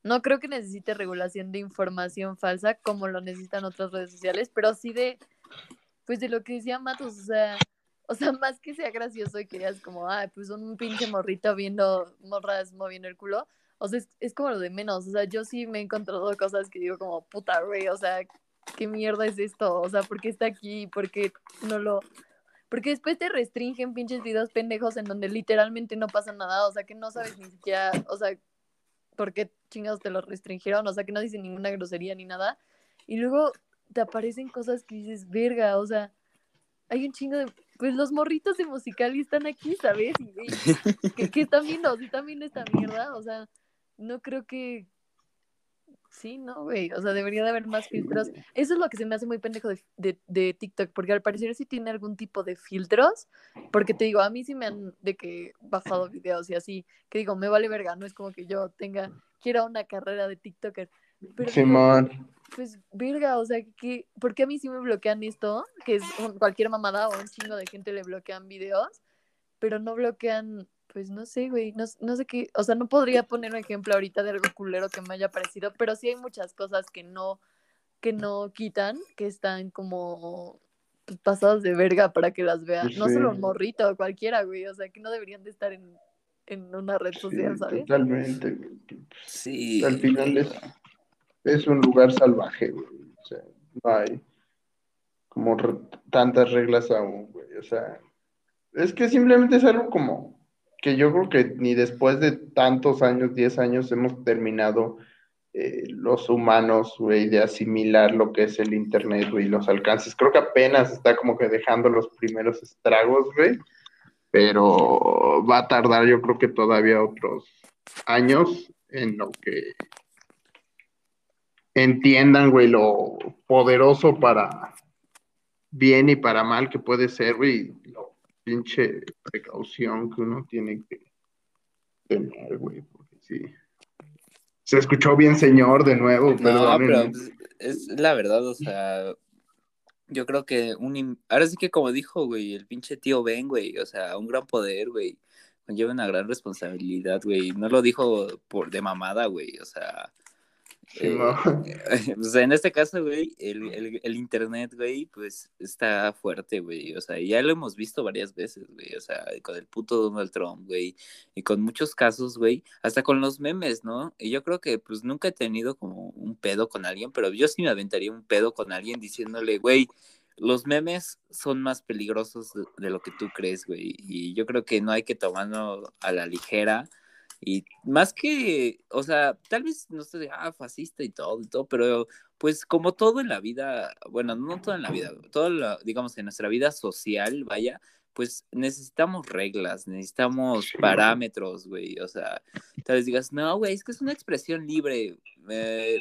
no creo que necesite regulación de información falsa como lo necesitan otras redes sociales, pero sí de, pues de lo que decía Matos, o sea, o sea, más que sea gracioso y que digas como, ah, pues un pinche morrito viendo morras moviendo el culo, o sea, es, es como lo de menos, o sea, yo sí me he encontrado cosas que digo como, puta, güey, o sea, ¿qué mierda es esto? O sea, ¿por qué está aquí? ¿Por qué no lo porque después te restringen pinches videos pendejos en donde literalmente no pasa nada, o sea, que no sabes ni siquiera, o sea, por qué chingados te lo restringieron, o sea, que no dicen ninguna grosería ni nada. Y luego te aparecen cosas que dices, verga, o sea, hay un chingo de. Pues los morritos de musical y están aquí, ¿sabes? Y, ¿qué, están viendo? Si están viendo esta mierda, o sea, no creo que. Sí, no, güey. O sea, debería de haber más filtros. Eso es lo que se me hace muy pendejo de, de, TikTok, porque al parecer sí tiene algún tipo de filtros. Porque te digo, a mí sí me han de que bajado videos y así, que digo, me vale verga, no es como que yo tenga, quiera una carrera de TikToker. Pero Simón. pues, verga, o sea, que, ¿por qué a mí sí me bloquean esto? Que es cualquier mamada o un chingo de gente le bloquean videos, pero no bloquean pues no sé, güey, no, sé qué, o sea, no podría poner un ejemplo ahorita de algo culero que me haya parecido, pero sí hay muchas cosas que no, que no quitan, que están como pues, pasadas de verga para que las vean, no solo un morrito, cualquiera, güey, o sea, que no deberían de estar en, una red social, ¿sabes? Totalmente, Sí. Al final es, es un lugar salvaje, güey, o sea, no hay como tantas reglas aún, güey, o sea, es que simplemente es algo como que yo creo que ni después de tantos años, 10 años, hemos terminado eh, los humanos, güey, de asimilar lo que es el Internet, güey, los alcances. Creo que apenas está como que dejando los primeros estragos, güey, pero va a tardar yo creo que todavía otros años en lo que entiendan, güey, lo poderoso para bien y para mal que puede ser, güey, lo pinche precaución que uno tiene que tener, güey, porque sí. Se escuchó bien, señor, de nuevo. No, pero pues, es la verdad, o sea, yo creo que un... Ahora sí que como dijo, güey, el pinche tío Ben, güey, o sea, un gran poder, güey, conlleva una gran responsabilidad, güey. No lo dijo por de mamada, güey, o sea, eh, pues en este caso, güey, el, internet, güey, pues está fuerte, güey. O sea, ya lo hemos visto varias veces, güey. O sea, con el puto Donald Trump, güey. Y con muchos casos, güey. Hasta con los memes, ¿no? Y yo creo que, pues, nunca he tenido como un pedo con alguien, pero yo sí me aventaría un pedo con alguien diciéndole, güey, los memes son más peligrosos de, de lo que tú crees, güey. Y yo creo que no hay que tomarlo a la ligera y más que, o sea, tal vez no sé, ah, fascista y todo y todo, pero pues como todo en la vida, bueno, no todo en la vida, todo, digamos, en nuestra vida social, vaya, pues necesitamos reglas, necesitamos parámetros, güey. O sea, tal vez digas, no, güey, es que es una expresión libre. Eh,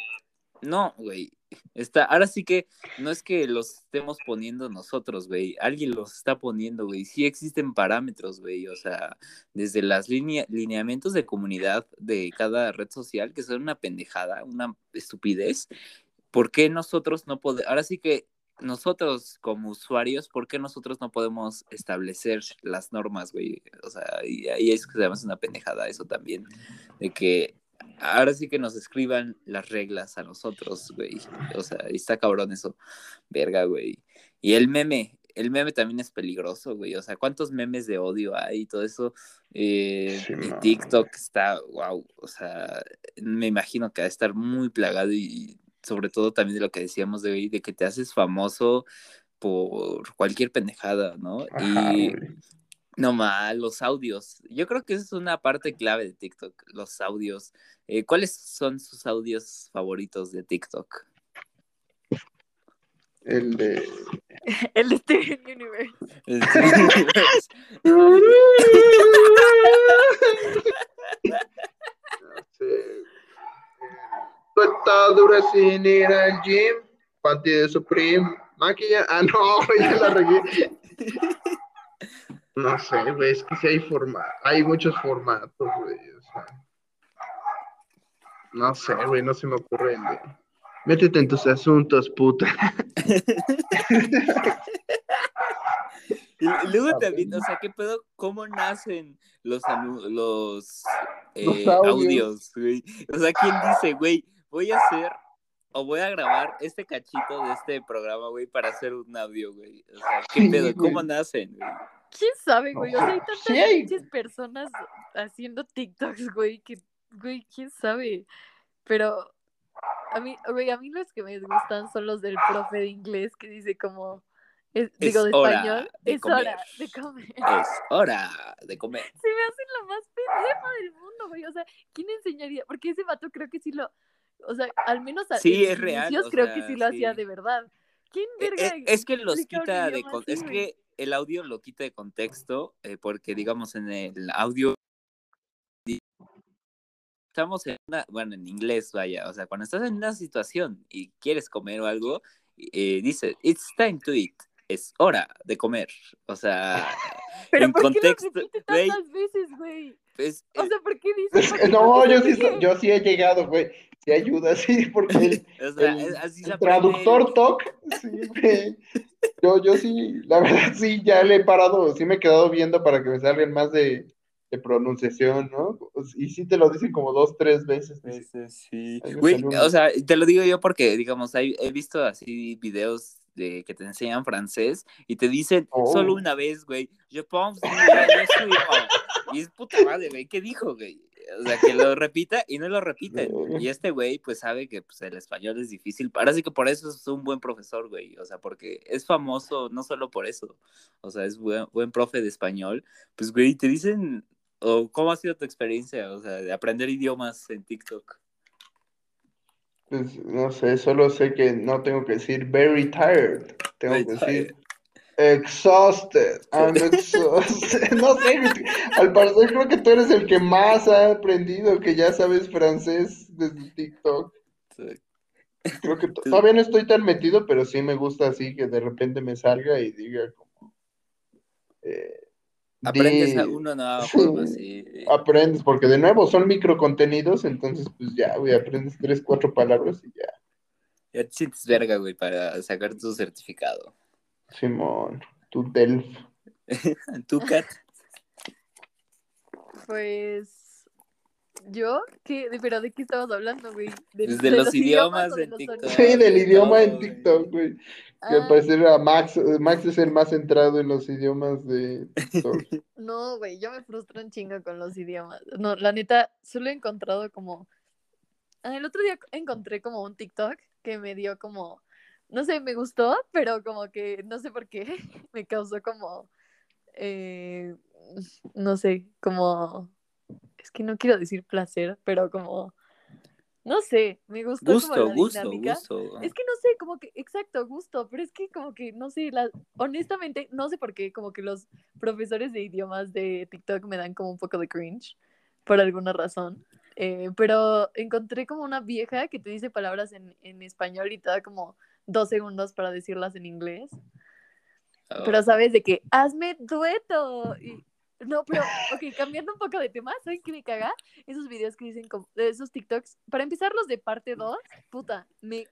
no, güey. Está, ahora sí que no es que los estemos poniendo nosotros, güey. Alguien los está poniendo, güey. Sí existen parámetros, güey. O sea, desde las lineamientos de comunidad de cada red social, que son una pendejada, una estupidez. ¿Por qué nosotros no podemos? Ahora sí que nosotros como usuarios, ¿por qué nosotros no podemos establecer las normas, güey? O sea, y ahí es que se llama una pendejada eso también, de que ahora sí que nos escriban las reglas a nosotros, güey. O sea, está cabrón eso. Verga, güey. Y el meme, el meme también es peligroso, güey. O sea, ¿cuántos memes de odio hay y todo eso? Eh, TikTok está, wow. O sea, me imagino que va a estar muy plagado y sobre todo también de lo que decíamos de, de que te haces famoso por cualquier pendejada, ¿no? y no mal, los audios. Yo creo que esa es una parte clave de TikTok, los audios. Eh, ¿Cuáles son sus audios favoritos de TikTok? El de. El de Steven Universe. El dura sin ir al gym. Panty de Supreme. Maquilla. Ah, no, ya la regué. No sé, güey, es que sí hay forma, hay muchos formatos, güey, o sea. No sé, güey, no se me ocurre. Métete en tus asuntos, puta. y luego también, o sea, ¿qué pedo? ¿Cómo nacen los, los, eh, audios, güey? O sea, ¿quién dice, güey, voy a hacer o voy a grabar este cachito de este programa, güey, para hacer un audio, güey? O sea, ¿qué pedo? ¿Cómo nacen, güey? ¿Quién sabe, güey? O sea, hay tantas personas haciendo TikToks, güey, que, güey, quién sabe. Pero a mí, güey, a mí los que me gustan son los del profe de inglés que dice como, digo, de español, es hora de comer. Es hora de comer. Se me hace lo más pendejo del mundo, güey. O sea, ¿quién enseñaría? Porque ese vato creo que sí lo, o sea, al menos a sí, es real, creo que sí lo hacía de verdad. ¿Quién e, verga? E, es, que los quita de... es que el audio lo quita de contexto, eh, porque digamos en el audio estamos en una, bueno, en inglés, vaya, o sea, cuando estás en una situación y quieres comer o algo, eh, dice, it's time to eat, es hora de comer, o sea, ¿Pero en por contexto, qué lo tantas veces, güey? Pues, o sea, ¿por qué dices? no, yo sí, yo sí he llegado, güey. Sí ayuda, sí, porque el, o sea, el traductor talk, sí, yo, yo sí, la verdad sí, ya le he parado, sí me he quedado viendo para que me salgan más de, de pronunciación, ¿no? Y sí te lo dicen como dos, tres veces. Sí, sí. Güey, o sea, te lo digo yo porque, digamos, he, he visto así videos de que te enseñan francés y te dicen solo oh. una vez, güey, je pense, y es puta madre, güey, ¿qué dijo, güey? O sea, que lo repita y no lo repite. Y este güey, pues sabe que pues, el español es difícil. Ahora sí que por eso es un buen profesor, güey. O sea, porque es famoso no solo por eso. O sea, es buen, buen profe de español. Pues, güey, te dicen, o ¿cómo ha sido tu experiencia? O sea, de aprender idiomas en TikTok. Pues no sé, solo sé que no tengo que decir very tired. Tengo que decir exhausted. I'm exhausted. no sé, al parecer creo que tú eres el que más ha aprendido, que ya sabes francés desde TikTok. Creo que todavía no estoy tan metido, pero sí me gusta así que de repente me salga y diga como. Eh, Aprendes a una nueva forma, sí. Aprendes, porque de nuevo son microcontenidos, entonces pues ya, güey, aprendes tres, cuatro palabras y ya. Ya te sientes verga, güey, para sacar tu certificado. Simón, tu Delf. ¿Tu Cat? Pues yo, ¿qué? ¿Pero de qué estabas hablando, güey? De, Desde los, idiomas, en TikTok. Sí, del idioma en TikTok, güey. Que al ah. parecer a Max, Max es el más centrado en los idiomas de TikTok. No, güey, yo me frustro un chingo con los idiomas. No, la neta, solo he encontrado como... Ah, el otro día encontré como un TikTok que me dio como... No sé, me gustó, pero como que no sé por qué me causó como... Eh, no sé, como... Es que no quiero decir placer, pero como no sé, me gustó gusto, como la gusto, Gusto. Es que no sé, como que, exacto, gusto, pero es que como que, no sé, la, honestamente, no sé por qué, como que los profesores de idiomas de TikTok me dan como un poco de cringe, por alguna razón. Eh, pero encontré como una vieja que te dice palabras en, en español y te da como dos segundos para decirlas en inglés. Pero oh. sabes de que, hazme dueto. Y, no, pero, ok, cambiando un poco de tema, ¿saben qué me caga? Esos videos que dicen, como, esos TikToks, para empezar los de parte 2, puta, me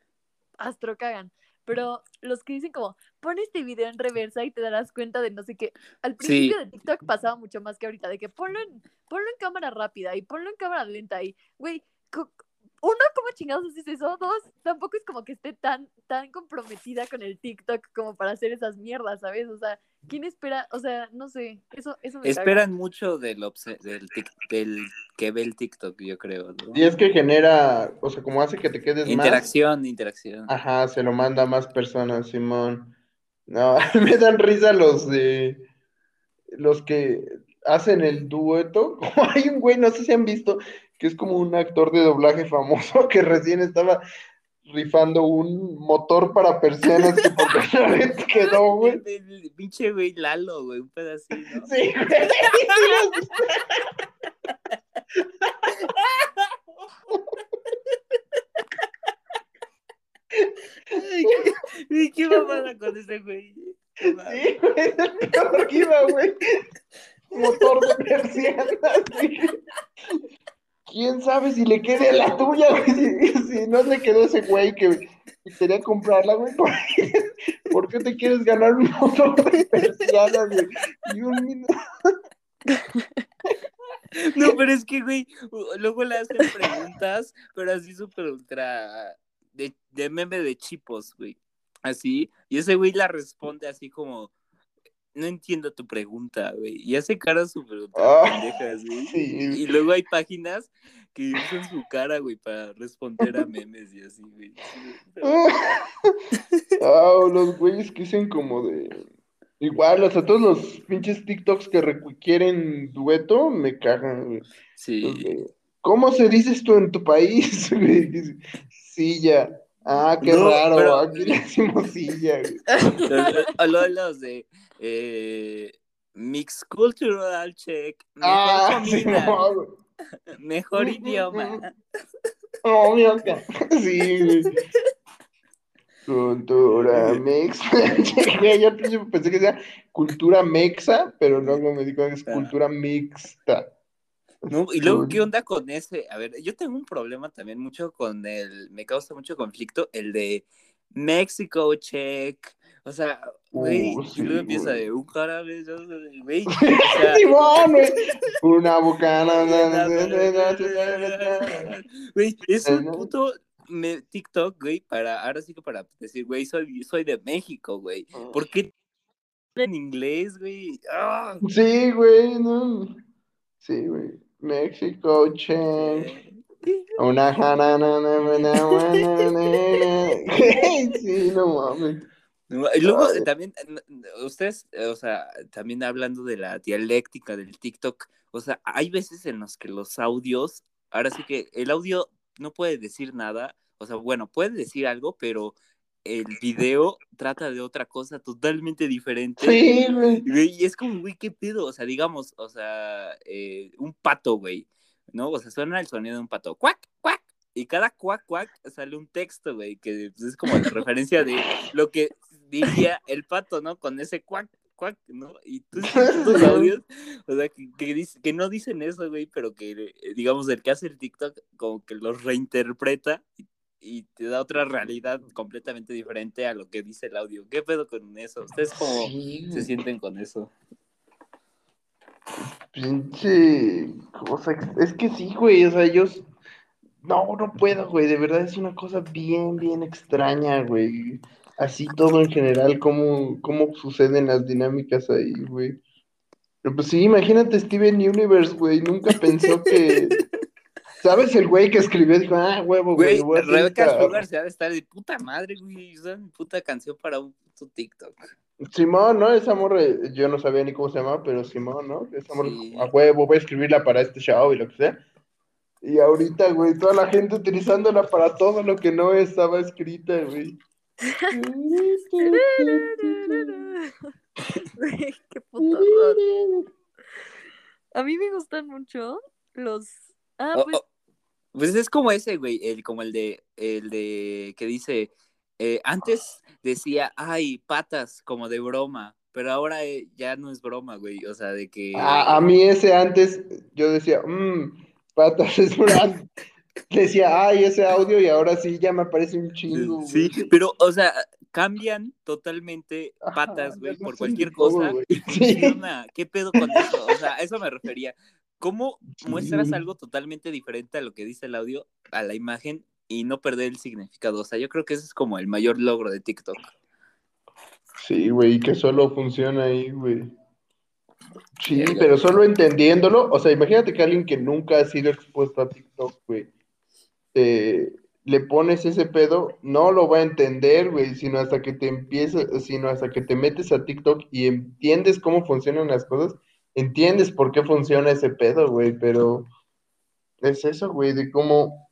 astro cagan. Pero los que dicen como, pon este video en reversa y te darás cuenta de no sé qué. Al principio de TikTok pasaba mucho más que ahorita, de que ponlo en, ponlo en cámara rápida y ponlo en cámara lenta y, güey, uno, ¿cómo chingados haces eso? Dos, tampoco es como que esté tan, tan comprometida con el TikTok como para hacer esas mierdas, ¿sabes? O sea, ¿quién espera? O sea, no sé, eso, eso me Esperan mucho del, del, del, que ve el TikTok, yo creo, ¿no? Y es que genera, o sea, como hace que te quedes interacción, más... Interacción, Ajá, se lo manda a más personas, Simón. No, me dan risa los de... Los que hacen el dueto. Hay un güey, no sé si han visto, que es como un actor de doblaje famoso que recién estaba rifando un motor para persianas que por vez quedó, güey. Pinche güey Lalo, güey, un pedacito. Sí, güey. ¿Qué, mamada con ese güey? Sí, güey, es el peor que iba, güey. Motor de persianas, güey quién sabe si le quede la tuya, güey. Si, no le quedó ese güey que quería comprarla, güey. ¿Por, qué te quieres ganar un motor de persiana, güey? Y un minuto. No, pero es que, güey, luego le hacen preguntas, pero así súper ultra de meme de chipos, güey. Así, y ese güey la responde así como, no entiendo tu pregunta, güey. Y hace cara súper oh, pendejas, güey. Y luego hay páginas que usan su cara, güey, para responder a memes y así, güey. Ah, los güeyes que dicen como de. Igual, o sea, todos los pinches TikToks que requieren dueto me cagan, güey. Sí. ¿Cómo se dice esto en tu país? sí, ya. Ah, qué raro, aquí le decimos silla, güey. Los de eh, Mix Cultural Check. Ah, sí, Mejor idioma. Oh, mi Sí, Cultura mexa. Yo pensé que sea cultura mexa, pero luego me dijo que es cultura mixta. No, y luego, ¿qué onda con ese? A ver, yo tengo un problema también mucho con el, me causa mucho conflicto, el de México check. O sea, güey, uh, y luego empieza de un jarabe, güey. O sea, una bucana. Güey, es un puto me, TikTok, güey, para, ahora sí que para decir, güey, soy, soy de México, güey. Ah. ¿Por qué en inglés, güey? ¡Ah! Sí, güey, no. Sí, güey. México, che. Una Sí, no mames. Y luego también, ustedes, o sea, también hablando de la dialéctica del TikTok, o sea, hay veces en los que los audios, ahora sí que el audio no puede decir nada, o sea, bueno, puede decir algo, pero el video trata de otra cosa totalmente diferente. Sí, güey. Y es como, güey, ¿qué pedo? O sea, digamos, o sea, eh, un pato, güey, ¿no? O sea, suena el sonido de un pato, cuac, cuac. Y cada cuac, cuac sale un texto, güey, que es como la referencia de lo que diría el pato, ¿no? Con ese cuac, cuac, ¿no? Y tú tus audios, o sea, que, que, no dicen eso, güey, pero que, eh, digamos, el que hace el TikTok como que los reinterpreta y te da otra realidad completamente diferente a lo que dice el audio. ¿Qué pedo con eso? ¿Ustedes cómo se sienten con eso? Pinche cosa. Es que sí, güey. O sea, ellos. No, no puedo, güey. De verdad es una cosa bien, bien extraña, güey. Así todo en general, cómo, cómo suceden las dinámicas ahí, güey. Pero pues sí, imagínate Steven Universe, güey. Nunca pensó que. ¿Sabes el güey que escribió? Dijo, ah, huevo, güey. Güey, Rebeca Sugar se ha de estar de puta madre, güey. Esa mi puta canción para un puto TikTok. Simón, ¿no? Esa morra, yo no sabía ni cómo se llamaba, pero Simón, ¿no? Esa morra, a huevo, voy a escribirla para este show y lo que sea. Y ahorita, güey, toda la gente utilizándola para todo lo que no estaba escrita, güey. Qué puto. A mí me gustan mucho los. Ah, oh, pues oh. Pues es como ese, güey, el, como el de, el de que dice, eh, antes decía, ay, patas, como de broma, pero ahora eh, ya no es broma, güey, o sea, de que... A, mí ese antes, yo decía, mmm, patas es broma. Decía, ay, ese audio y ahora sí ya me parece un chingo. Sí, pero, o sea, cambian totalmente patas, güey, por cualquier cosa. ¿Qué pedo con eso? O sea, a eso me refería. ¿Cómo muestras algo totalmente diferente a lo que dice el audio, a la imagen, y no perder el significado? O sea, yo creo que ese es como el mayor logro de TikTok. Sí, güey, que solo funciona ahí, güey. Sí, pero solo entendiéndolo, o sea, imagínate que alguien que nunca ha sido expuesto a TikTok, güey, le pones ese pedo, no lo va a entender, güey, sino hasta que te empiezas, sino hasta que te metes a TikTok y entiendes cómo funcionan las cosas entiendes por qué funciona ese pedo, güey, pero es eso, güey, de cómo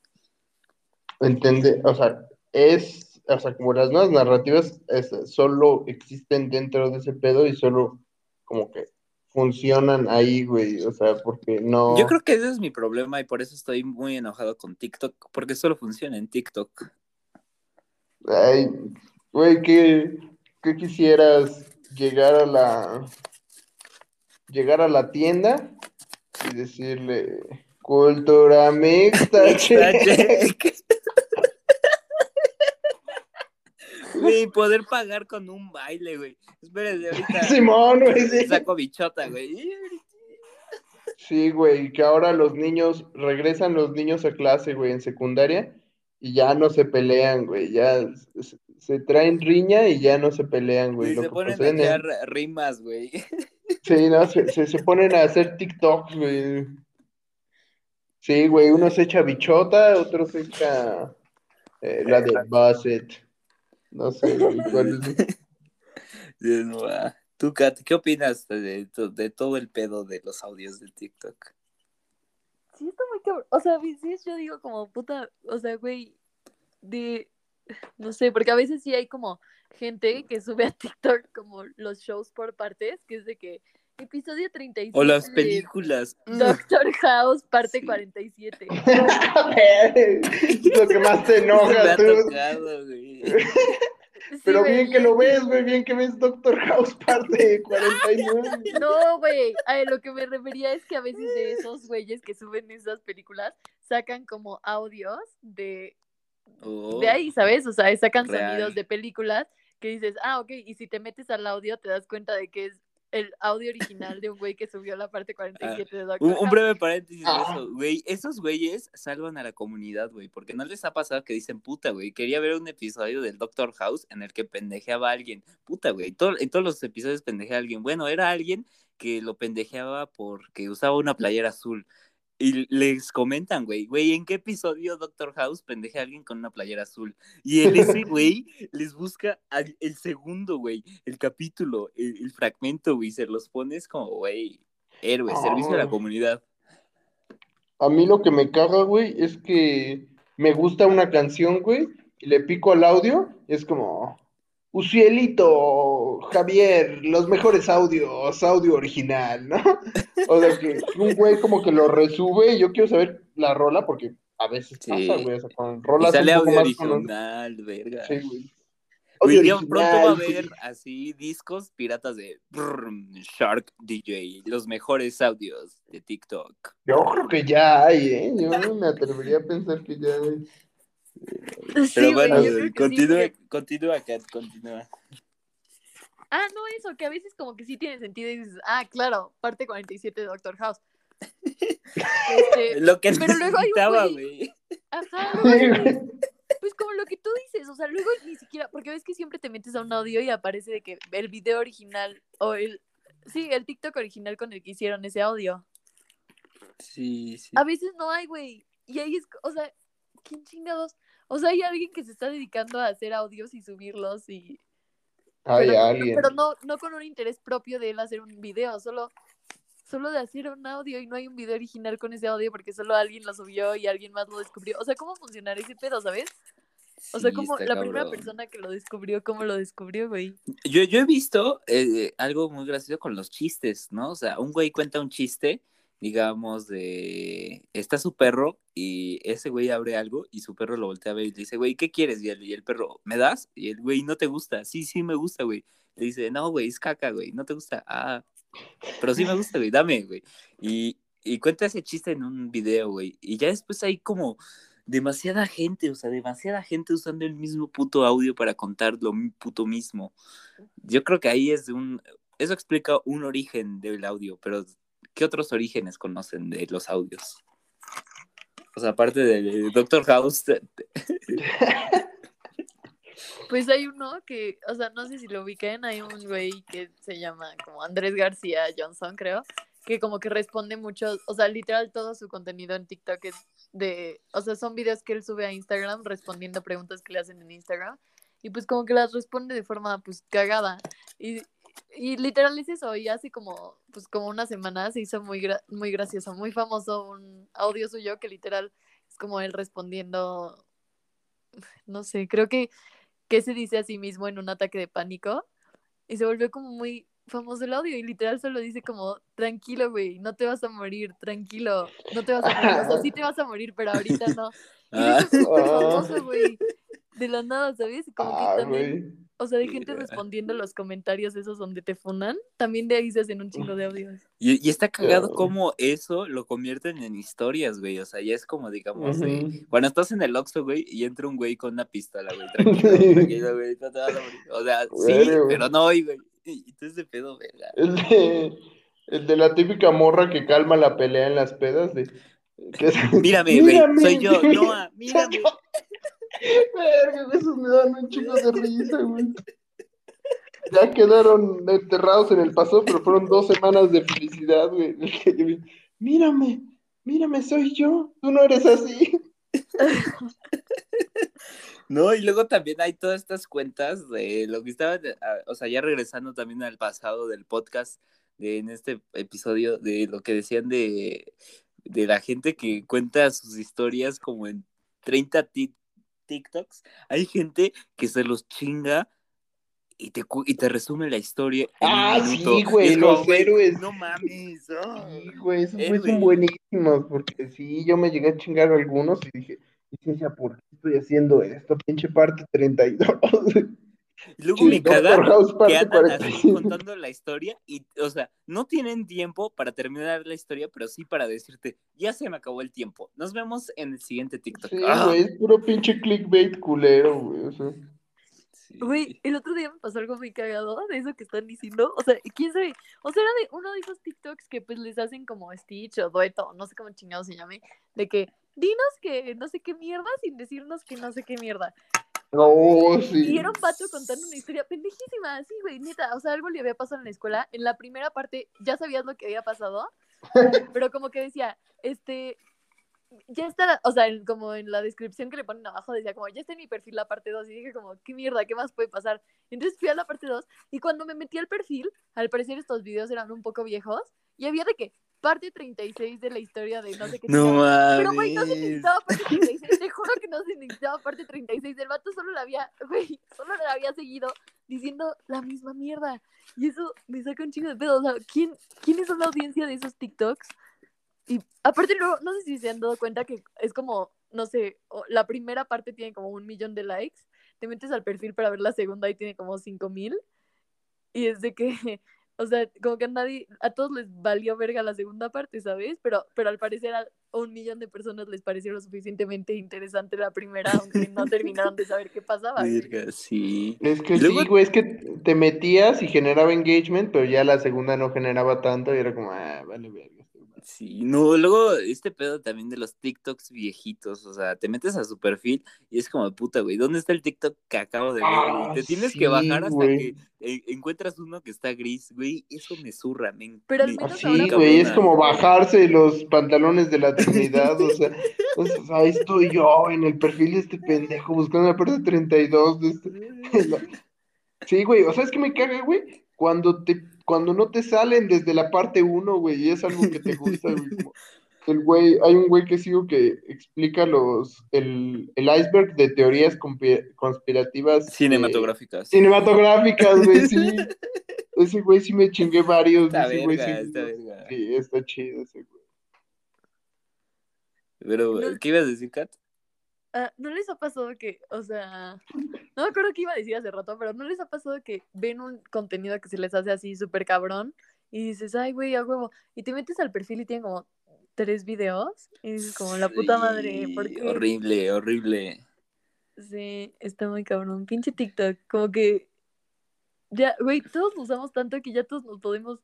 entender, o sea, es, o sea, como las nuevas narrativas solo existen dentro de ese pedo y solo como que funcionan ahí, güey, o sea, porque no... Yo creo que ese es mi problema y por eso estoy muy enojado con TikTok, porque solo funciona en TikTok. Ay, güey, ¿qué, qué quisieras llegar a la llegar a la tienda y decirle cultura mixta, Y poder pagar con un baile, güey. Espérense, ahorita. Simón, güey. Saco bichota, güey. Sí, güey, que ahora los niños, regresan los niños a clase, güey, en secundaria, y ya no se pelean, güey, ya se, traen riña y ya no se pelean, güey. Y se ponen a echar rimas, güey. Sí, no, se, se, ponen a hacer TikToks, güey. Sí, güey, uno se echa bichota, otro se echa eh, la de Basset. No sé, cuál Tú, Kat, ¿qué opinas de, de, todo el pedo de los audios de TikTok? Sí, está muy cabrón. O sea, sí, yo digo como puta, o sea, güey, de, no sé, porque a veces sí hay como gente que sube a TikTok como los shows por partes, que es de que Episodio 37. O las películas. Doctor House, parte 47. lo que más te enoja, tú. Pero bien que lo ves, güey, bien que ves Doctor House parte 49. No, güey, a lo que me refería es que a veces de esos güeyes que suben esas películas sacan como audios de, de oh. ahí, ¿sabes? O sea, sacan sonidos de películas que dices, ah, ok, y si te metes al audio te das cuenta de que es el audio original de un güey que subió la parte 47 de Doctor un, un, breve paréntesis de eso, güey. Esos güeyes salvan a la comunidad, güey, porque no les ha pasado que dicen, puta, güey, quería ver un episodio del Doctor House en el que pendejeaba a alguien. Puta, güey, en todos los episodios pendejeaba a alguien. Bueno, era alguien que lo pendejeaba porque usaba una playera azul. Y les comentan, güey, güey, ¿en qué episodio Doctor House pendeje a alguien con una playera azul? Y en ese, güey, les busca el segundo, güey, el capítulo, el, fragmento, güey, se los pones como, güey, héroe, servicio a la comunidad. A mí lo que me caga, güey, es que me gusta una canción, güey, y le pico al audio, y es como, Ucielito, Javier, los mejores audios, audio original, ¿no? O sea, que un güey como que lo resube y yo quiero saber la rola porque a veces pasa, güey, o sea, con rolas sale un poco audio original, verga. Sí, güey. Pronto va a haber así discos piratas de Shark DJ, los mejores audios de TikTok. Yo creo que ya hay, ¿eh? Yo me atrevería a pensar que ya hay. Pero bueno, continúa, continúa, Kat, continúa. Ah, no, eso, que a veces como que sí tiene sentido y dices, ah, claro, parte 47 de Doctor House. Este, lo que pero luego hay güey. Ajá, pues como lo que tú dices, o sea, luego ni siquiera, porque ves que siempre te metes a un audio y aparece de que el video original o el, sí, el TikTok original con el que hicieron ese audio. Sí, sí. A veces no hay, güey. Y ahí es, o sea, ¿quién chingados? O sea, hay alguien que se está dedicando a hacer audios y subirlos y... Hay pero, alguien. Pero no, no con un interés propio de él hacer un video, solo, solo de hacer un audio y no hay un video original con ese audio porque solo alguien lo subió y alguien más lo descubrió. O sea, ¿cómo funcionaría ese pedo, sabes? O sea, como la primera persona que lo descubrió, ¿cómo lo descubrió, güey? Yo, yo he visto eh, algo muy gracioso con los chistes, ¿no? O sea, un güey cuenta un chiste digamos, de, está su perro y ese güey abre algo y su perro lo voltea a ver y le dice, güey, ¿qué quieres? Y el, perro, ¿me das? Y el güey, no te gusta. Sí, sí, me gusta, güey. Le dice, no, güey, es caca, güey, no te gusta. Ah, pero sí me gusta, güey, dame, güey. Y, y cuenta ese chiste en un video, güey. Y ya después hay como demasiada gente, o sea, demasiada gente usando el mismo puto audio para contar lo puto mismo. Yo creo que ahí es un, eso explica un origen del audio, pero ¿qué otros orígenes conocen de los audios? O sea, aparte de Doctor House. Pues hay uno que, o sea, no sé si lo ubiquen, hay un güey que se llama como Andrés García Johnson, creo, que como que responde mucho, o sea, literal todo su contenido en TikTok es de, o sea, son videos que él sube a Instagram respondiendo preguntas que le hacen en Instagram y pues como que las responde de forma pues cagada y, y literal es eso, y hace como, pues como una semana se hizo muy, muy gracioso, muy famoso un audio suyo que literal es como él respondiendo, no sé, creo que, que se dice a sí mismo en un ataque de pánico, y se volvió como muy famoso el audio, y literal solo dice como, tranquilo, güey, no te vas a morir, tranquilo, no te vas a morir, o sea, sí te vas a morir, pero ahorita no. Y es súper famoso, güey, de la nada, ¿sabes? Como que ah, también... O sea, de gente respondiendo los comentarios esos donde te funan, también de ahí se hacen un chingo de audios. Y, está cagado como eso lo convierten en historias, güey. O sea, ya es como, digamos, cuando estás en el Oxxo, güey, y entra un güey con una pistola, güey, tranquilo, tranquilo, güey, no te vas a morir. O sea, sí, pero no, güey. Y tú de pedo, verga. El de, el de la típica morra que calma la pelea en las pedas de... Mírame, güey, soy yo, Noah, mírame. Esos me dan un chico de risa, güey. Ya quedaron enterrados en el pasado, pero fueron dos semanas de felicidad, güey. Mírame, mírame, soy yo. Tú no eres así. No, y luego también hay todas estas cuentas de lo que estaba, ah, o sea, ya regresando también al pasado del podcast, de, en este episodio, de lo que decían de, de la gente que cuenta sus historias como en 30 TikToks, hay gente que se los chinga y te, y te resume la historia. ah, sí, güey, los héroes. No mames. Sí, güey, esos son buenísimos, porque sí, yo me llegué a chingar algunos y dije, decía, ¿por qué estoy haciendo esto? Pinche parte 32. Y luego me cagan que andan así contando la historia y, o sea, no tienen tiempo para terminar la historia, pero sí para decirte, ya se me acabó el tiempo. Nos vemos en el siguiente TikTok. Sí, ¡Ah! güey, es puro pinche clickbait culero, güey. O sea. Güey, el otro día me pasó algo muy cagado de eso que están diciendo. O sea, quién sabe. O sea, era de uno de esos TikToks que pues les hacen como Stitch o Dueto, no sé cómo chingado se llame, de que dinos que no sé qué mierda sin decirnos que no sé qué mierda. No, sí. Y era un pato contando una historia pendejísima, sí, güey, neta. O sea, algo le había pasado en la escuela. En la primera parte ya sabías lo que había pasado, pero como que decía, este, ya está, o sea, como en la descripción que le ponen abajo decía como, ya está en mi perfil la parte 2 y dije como, qué mierda, ¿qué más puede pasar? Entonces fui a la parte 2 y cuando me metí al perfil, al parecer estos videos eran un poco viejos y había de que parte 36 de la historia de no sé qué. No mames. Pero güey, no se necesitaba parte 36, te juro que no se necesitaba parte 36, el vato solo la había, güey, solo la había seguido diciendo la misma mierda. Y eso me saca un chingo de pedo, o sea, ¿quién, quién es la audiencia de esos TikToks? Y aparte, no, no sé si se han dado cuenta que es como, no sé, la primera parte tiene como un millón de likes. Te metes al perfil para ver la segunda y tiene como cinco mil. Y es de que, o sea, como que a nadie, a todos les valió verga la segunda parte, ¿sabes? Pero, pero al parecer a un millón de personas les pareció lo suficientemente interesante la primera, aunque no terminaron de saber qué pasaba. sí. Es que sí, güey, es que te metías y generaba engagement, pero ya la segunda no generaba tanto y era como, ah, vale, verga. Sí, no, luego este pedo también de los TikToks viejitos, o sea, te metes a su perfil y es como, puta, güey, ¿dónde está el TikTok que acabo de ver? Ah, te tienes que bajar hasta que eh, encuentras uno que está gris, güey, eso me zurra, men. Pero al menos Sí, güey, es como bajarse los pantalones de la Trinidad, o sea, ahí estoy yo en el perfil de este pendejo buscando la parte 32 de este... Sí, güey, o sea, es que me caga, güey, cuando te cuando no te salen desde la parte 1, güey, y es algo que te gusta, güey. el güey, hay un güey que sigo que explica los, el, el iceberg de teorías conspirativas. Cinematográficas. cinematográficas, güey, sí. ese güey sí me chingué varios. ese güey, sí, está sí, está chido ese güey. Pero, ¿qué ibas a decir, Kat? Ah, ¿No les ha pasado que, o sea, no me acuerdo qué iba a decir hace rato, pero ¿no les ha pasado que ven un contenido que se les hace así súper cabrón y dices, ay, güey, a huevo, y te metes al perfil y tienen como tres videos y dices como, la puta madre, ¿por qué? Horrible, horrible. Sí, está muy cabrón, pinche TikTok, como que, ya, güey, todos lo usamos tanto que ya todos nos podemos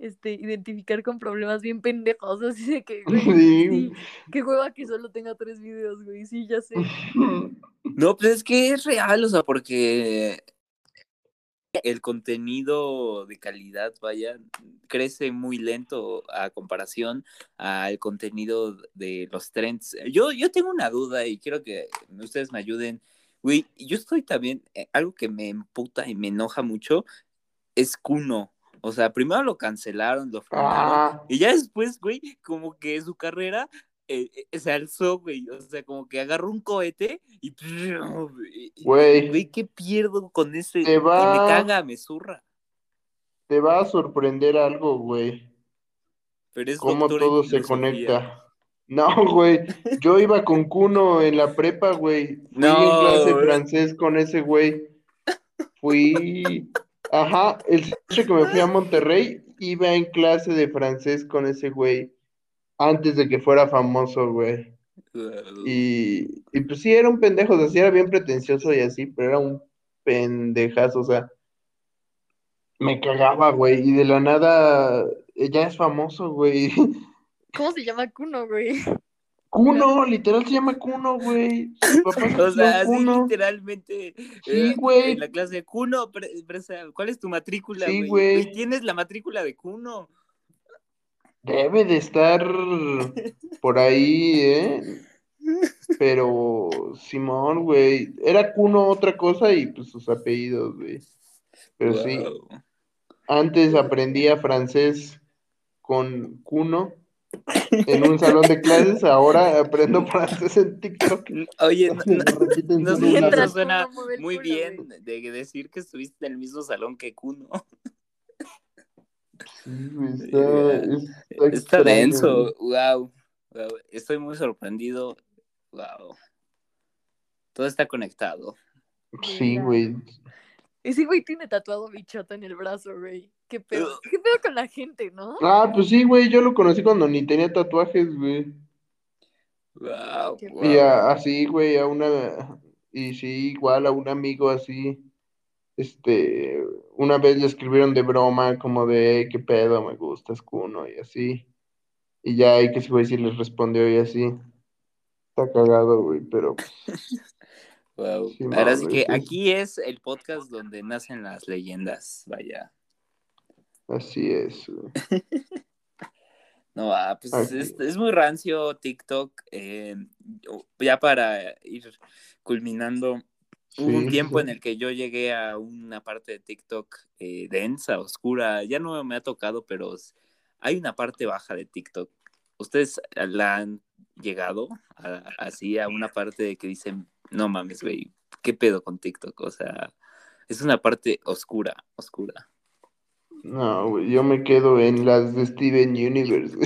este, identificar con problemas bien pendejos, así de que, güey, sí. qué hueva que solo tenga tres videos, güey, sí, ya sé. No, pues es que es real, o sea, porque el contenido de calidad, vaya, crece muy lento a comparación al contenido de los trends. Yo, yo tengo una duda y quiero que ustedes me ayuden. Güey, yo estoy también, eh, algo que me emputa y me enoja mucho es Kuno. O sea, primero lo cancelaron, lo frenaron, ah. y ya después, güey, como que su carrera eh, eh, se alzó, güey. O sea, como que agarró un cohete y. Güey. Güey, ¿qué pierdo con ese? Te va... me caga, me zurra. Te va a sorprender algo, güey. Pero es Cómo todo se conecta. No, güey. Yo iba con Cuno en la prepa, güey. Fui no, en clase francés con ese güey. Fui Ajá, el semestre que me fui a Monterrey, iba en clase de francés con ese güey, antes de que fuera famoso, güey. Y, y pues sí, era un pendejo, o sea, sí era bien pretencioso y así, pero era un pendejazo, o sea, me cagaba, güey, y de la nada, ya es famoso, güey. ¿Cómo se llama Kuno, güey? Kuno, literal se llama Kuno, güey. o sea, sí, literalmente. Sí, eh, güey. en la clase de Kuno, ¿cuál es tu matrícula, sí, güey? Tienes la matrícula de Kuno. Debe de estar por ahí, ¿eh? Pero, Simón, güey. Era Kuno otra cosa y pues sus apellidos, güey. Pero sí. Antes aprendía francés con Kuno en un salón de clases, ahora aprendo francés en TikTok. Oye, no, no, sé si suena muy bien de decir que estuviste en el mismo salón que Kuno. Sí, está, está, denso, wow, Estoy muy sorprendido, wow. Todo está conectado. Sí, güey. Ese güey tiene tatuado bichota en el brazo, güey. ¿Qué pedo? ¿Qué pedo con la gente, no? Ah, pues sí, güey, yo lo conocí cuando ni tenía tatuajes, güey. Wow, Y así, güey, a una, y sí, igual a un amigo así, este, una vez le escribieron de broma, como de, qué pedo, me gustas, Cuno, y así. Y ya hay que ese güey sí les respondió y así. Está cagado, güey, pero... Wow. Ahora es que aquí es el podcast donde nacen las leyendas, vaya. Así es. no, ah, pues es, muy rancio TikTok. Eh, ya para ir culminando, hubo un tiempo en el que yo llegué a una parte de TikTok eh, densa, oscura. Ya no me ha tocado, pero hay una parte baja de TikTok. ¿Ustedes la han llegado así a una parte de que dicen, no mames, güey, ¿qué pedo con TikTok? O sea, es una parte oscura, oscura. No, güey, yo me quedo en las de Steven Universe,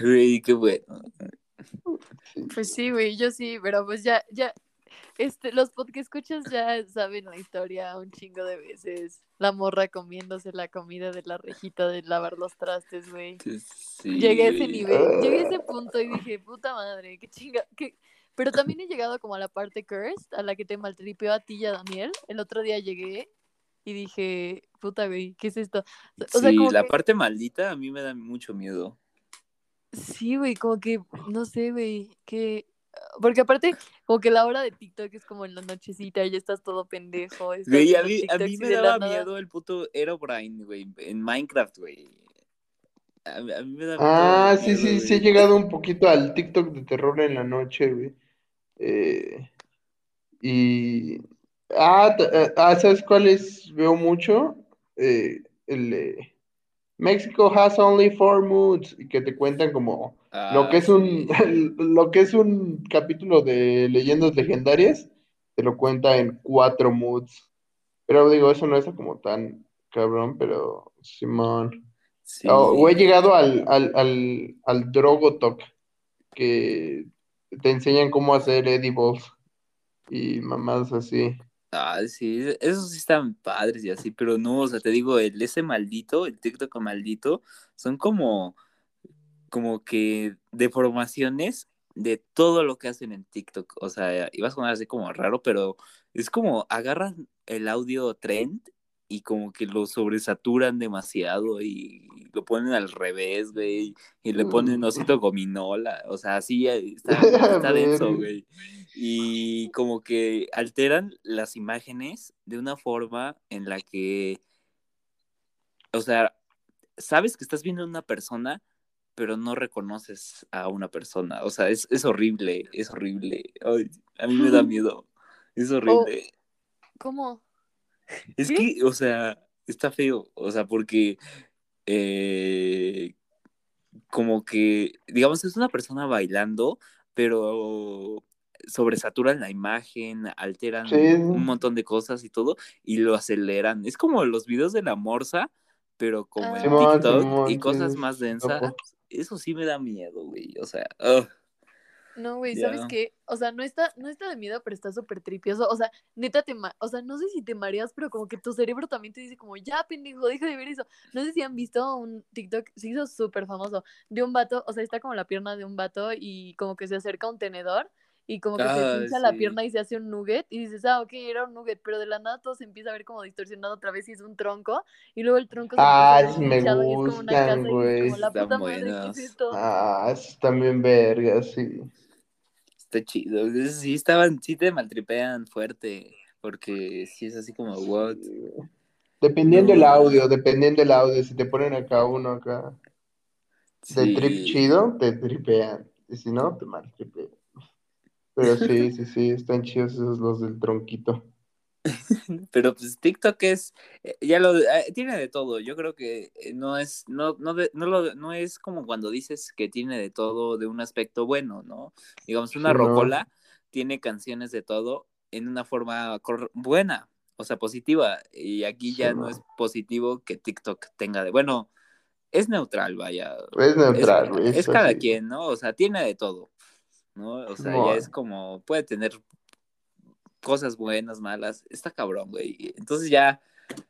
güey. qué bueno. Pues sí, güey, yo sí, pero pues ya, ya, este, los que escuchas ya saben la historia un chingo de veces. La morra comiéndose la comida de la rejita de lavar los trastes, güey. llegué a ese nivel, llegué a ese punto y dije, puta madre, qué chinga, qué, pero también he llegado como a la parte cursed, a la que te maltripeó a ti y a Daniel. El otro día llegué y dije, puta, güey, ¿qué es esto? sí, la parte maldita a mí me da mucho miedo. Sí, güey, como que, no sé, güey, que... Porque aparte, como que la hora de TikTok es como en la nochecita y ya estás todo pendejo. Güey, a mí, a mí me daba miedo el puto Herobrine, güey, en Minecraft, güey. A, mí me da Ah, sí, sí, sí he llegado un poquito al TikTok de terror en la noche, güey. Eh, y. Ah, eh, ah, ¿sabes cuáles veo mucho? Eh, el de México has only four moods y que te cuentan como lo ah, que es un lo que es un capítulo de leyendas legendarias te lo cuenta en cuatro moods pero digo eso no es como tan cabrón pero Simón o he llegado al al al, al Drogotok que te enseñan cómo hacer edibles y mamás así. Ah, sí, esos sí están padres y así, pero no, o sea, te digo, el ese maldito, el TikTok maldito, son como, como que deformaciones de todo lo que hacen en TikTok. O sea, ibas a sonar así como raro, pero es como agarran el audio trend y como que lo sobresaturan demasiado y lo ponen al revés, güey, y le ponen mm. osito gominola, o sea, así eh, está, está denso, güey. Y como que alteran las imágenes de una forma en la que, o sea, sabes que estás viendo a una persona, pero no reconoces a una persona, o sea, es, es horrible, es horrible, a mí me da miedo, es horrible. ¿Cómo? Es que, o sea, está feo, o sea, porque eh, como que, digamos, es una persona bailando, pero sobresaturan la imagen, alteran un montón de cosas y todo, y lo aceleran. Es como los videos de la morsa, pero como en. TikTok y cosas más densas. Eso sí me da miedo, güey. O sea, no, güey, ¿sabes qué? O sea, no está, no está de miedo, pero está súper tripioso. O sea, neta te o sea, no sé si te mareas, pero como que tu cerebro también te dice como, ya, pendejo, deja de ver eso. No sé si han visto un TikTok, se hizo súper famoso, de un vato, o sea, está como la pierna de un vato y como que se acerca a un tenedor y como que se pincha la pierna y se hace un nugget y dices, ah, ok, era un nugget, pero de la nada todo se empieza a ver como distorsionado otra vez y es un tronco y luego el tronco se ah, empieza a ver me gustan, y es como una casa y es como la puta madre, ¿qué es esto? Ah, eso también verga, sí chido. Sí, estaban, sí te maltripean fuerte, porque sí es así como, what? Dependiendo del audio, dependiendo del audio, si te ponen acá uno acá de trip chido, te tripean. Y si no, te maltripean. Pero sí, sí, sí, están chidos esos los del tronquito. Pero pues TikTok es, eh, ya lo, eh, tiene de todo. Yo creo que eh, no es, no, no, no, lo, no es como cuando dices que tiene de todo de un aspecto bueno, ¿no? Digamos, una rocola tiene canciones de todo en una forma buena, o sea, positiva. Y aquí ya no es positivo que TikTok tenga de, bueno, es neutral, vaya. Es neutral, es, es cada quien, ¿no? O sea, tiene de todo, ¿no? O sea, ya es como, puede tener cosas buenas, malas, está cabrón, güey. Entonces ya,